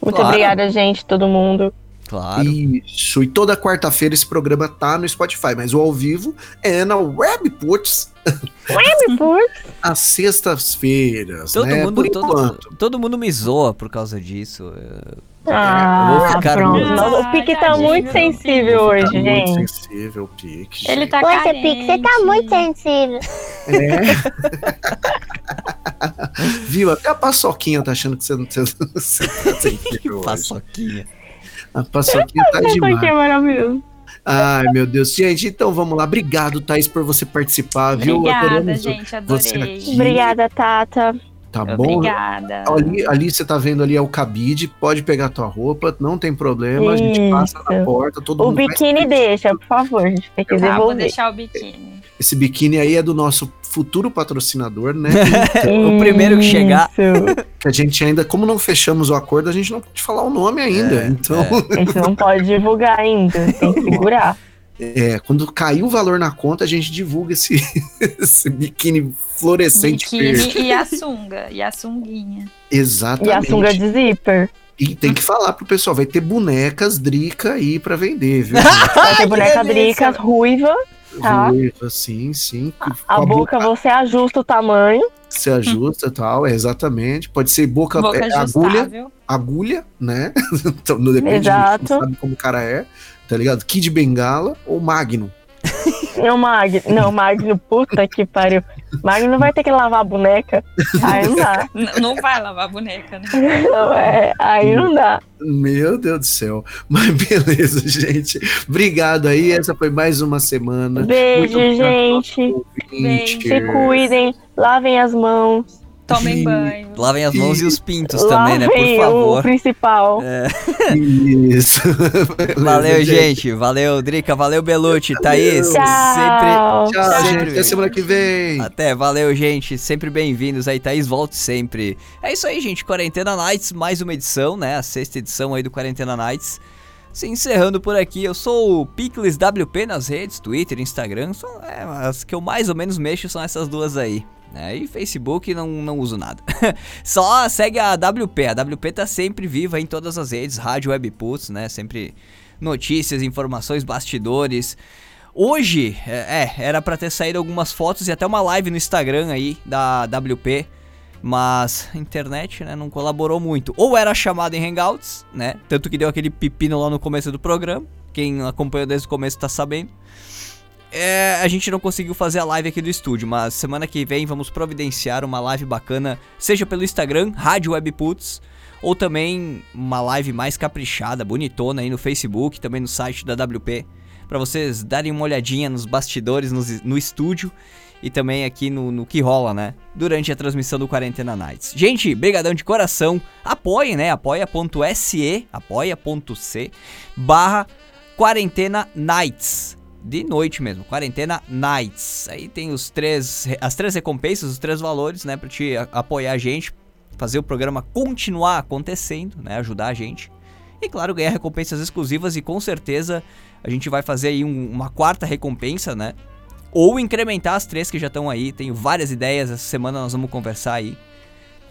Muito Claro. obrigada, gente, todo mundo. Claro. Isso. E toda quarta-feira esse programa tá no Spotify, mas o ao vivo é na Webputs às sextas-feiras, Todo né? mundo, todo, todo mundo me zoa por causa disso. Eu- Ah, eu vou ficar pronto. muito- o Pique tá muito sensível Tá hoje, muito gente. sensível, Pique. Ele gente. tá Poxa, carente. Pique, você tá muito sensível. É. Viu? Até a paçoquinha tá achando que você não você, você tá sensível hoje. Paçoquinha. A paçoquinha tá Isso aqui é demais. maravilhoso. Ai, meu Deus. Gente, então vamos lá. Obrigado, Thaís, por você participar, viu? Obrigada, Adoramos gente. você Adorei. aqui. Obrigada, Tata. Tá bom? Obrigada. Ali, ali você tá vendo ali é o cabide, pode pegar tua roupa, não tem problema, a gente passa na Isso. porta, todo O mundo vai- biquíni deixa, por favor. A gente tem que Tá, vou deixar o biquíni. Esse biquíni aí é do nosso futuro patrocinador, né? O primeiro que chegar. Isso. que a gente ainda, como não fechamos o acordo, a gente não pode falar o nome ainda. É, então, A gente não pode divulgar ainda. Tem que segurar. É, quando cair o valor na conta, a gente divulga esse, esse biquíni fluorescente verde. Biquíni e a sunga. E a sunguinha. Exatamente. E a sunga de zíper. E tem que falar pro pessoal, vai ter bonecas Drica aí pra vender, viu? Vai ter boneca Drica ruiva. Tá. Ruiva, sim, sim. A Com boca você ajusta o tamanho. se ajusta e tal, é, exatamente. Pode ser boca, Boca é, agulha, agulha, né? então, não depende, Exato. não sabe como o cara é, tá ligado? Kid Bengala ou Magnum. Não, Magno. Não, Magno, puta que pariu. Magno vai ter que lavar a boneca. Aí não dá. N- Não vai lavar a boneca, né? Não, é, aí não dá. Meu Deus do céu. Mas beleza, gente. Obrigado aí. Essa foi mais uma semana. Beijo, gente. ouvinte. Se cuidem, lavem as mãos. Tomem banho. Lavem as mãos e os pintos também, né? Por lavem o favor. principal. É. Isso. Valeu, gente. Valeu, Drica. Valeu, Belucci. Thaís. Tchau. Sempre. Tchau, Sempre gente. Até semana que vem. Até, valeu, gente. Sempre bem-vindos aí, Thaís. Volte sempre. É isso aí, gente. Quarentena Nights, mais uma edição, né? A sexta edição aí do Quarentena Nights. Se encerrando por aqui, eu sou o Picles WP nas redes, Twitter, Instagram. São, é, as que eu mais ou menos mexo são essas duas aí. Né? E Facebook não, não uso nada. Só segue a WP. A WP tá sempre viva em todas as redes, rádio, webputs, né? Sempre notícias, informações, bastidores. Hoje, é, é, era pra ter saído algumas fotos e até uma live no Instagram aí da WP, mas a internet, né, não colaborou muito. Ou era chamada em Hangouts, né, tanto que deu aquele pepino lá no começo do programa, quem acompanhou desde o começo tá sabendo. É, a gente não conseguiu fazer a live aqui do estúdio, mas semana que vem vamos providenciar uma live bacana, seja pelo Instagram, Rádio Webputs, ou também uma live mais caprichada, bonitona aí no Facebook, também no site da WP, para vocês darem uma olhadinha nos bastidores, no, no estúdio e também aqui no, no, que rola, né? Durante a transmissão do Quarentena Nights. Gente, brigadão de coração. Apoiem, né? apoia.se, apoia.c barra Quarentena Nights. De noite mesmo, Quarentena Nights. Aí tem os três, as três recompensas, os três valores, né? Pra te apoiar a gente, fazer o programa continuar acontecendo, né? Ajudar a gente. E claro, ganhar recompensas exclusivas e com certeza a gente vai fazer aí um, uma quarta recompensa, né? ou incrementar as três que já estão aí. Tenho várias ideias, essa semana nós vamos conversar aí.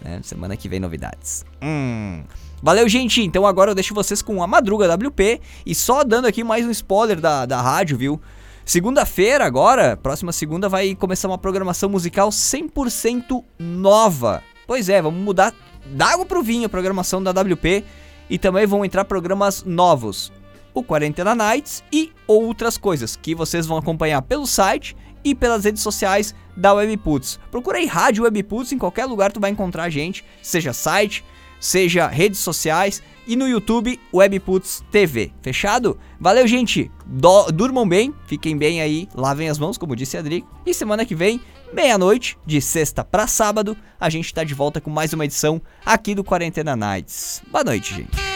Né? Semana que vem novidades. Hum. Valeu, gente. Então agora eu deixo vocês com a Madruga WP. E só dando aqui mais um spoiler da, da rádio, viu? Segunda-feira, agora, próxima segunda, vai começar uma programação musical 100% nova. Pois é, vamos mudar da água pro vinho a programação da WP. E também vão entrar programas novos o Quarentena Nights e outras coisas que vocês vão acompanhar pelo site e pelas redes sociais da Webputs. Procura aí Rádio Webputs, em qualquer lugar tu vai encontrar a gente, seja site, seja redes sociais e no YouTube Webputs TV. Fechado? Valeu, gente. Do durmam bem, fiquem bem aí, lavem as mãos, como disse a Adri. E semana que vem, meia-noite, de sexta para sábado, a gente tá de volta com mais uma edição aqui do Quarentena Nights. Boa noite, gente.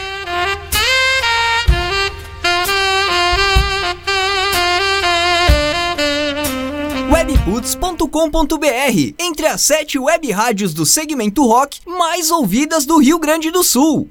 webputs.com.br, entre as sete web rádios do segmento rock mais ouvidas do Rio Grande do Sul.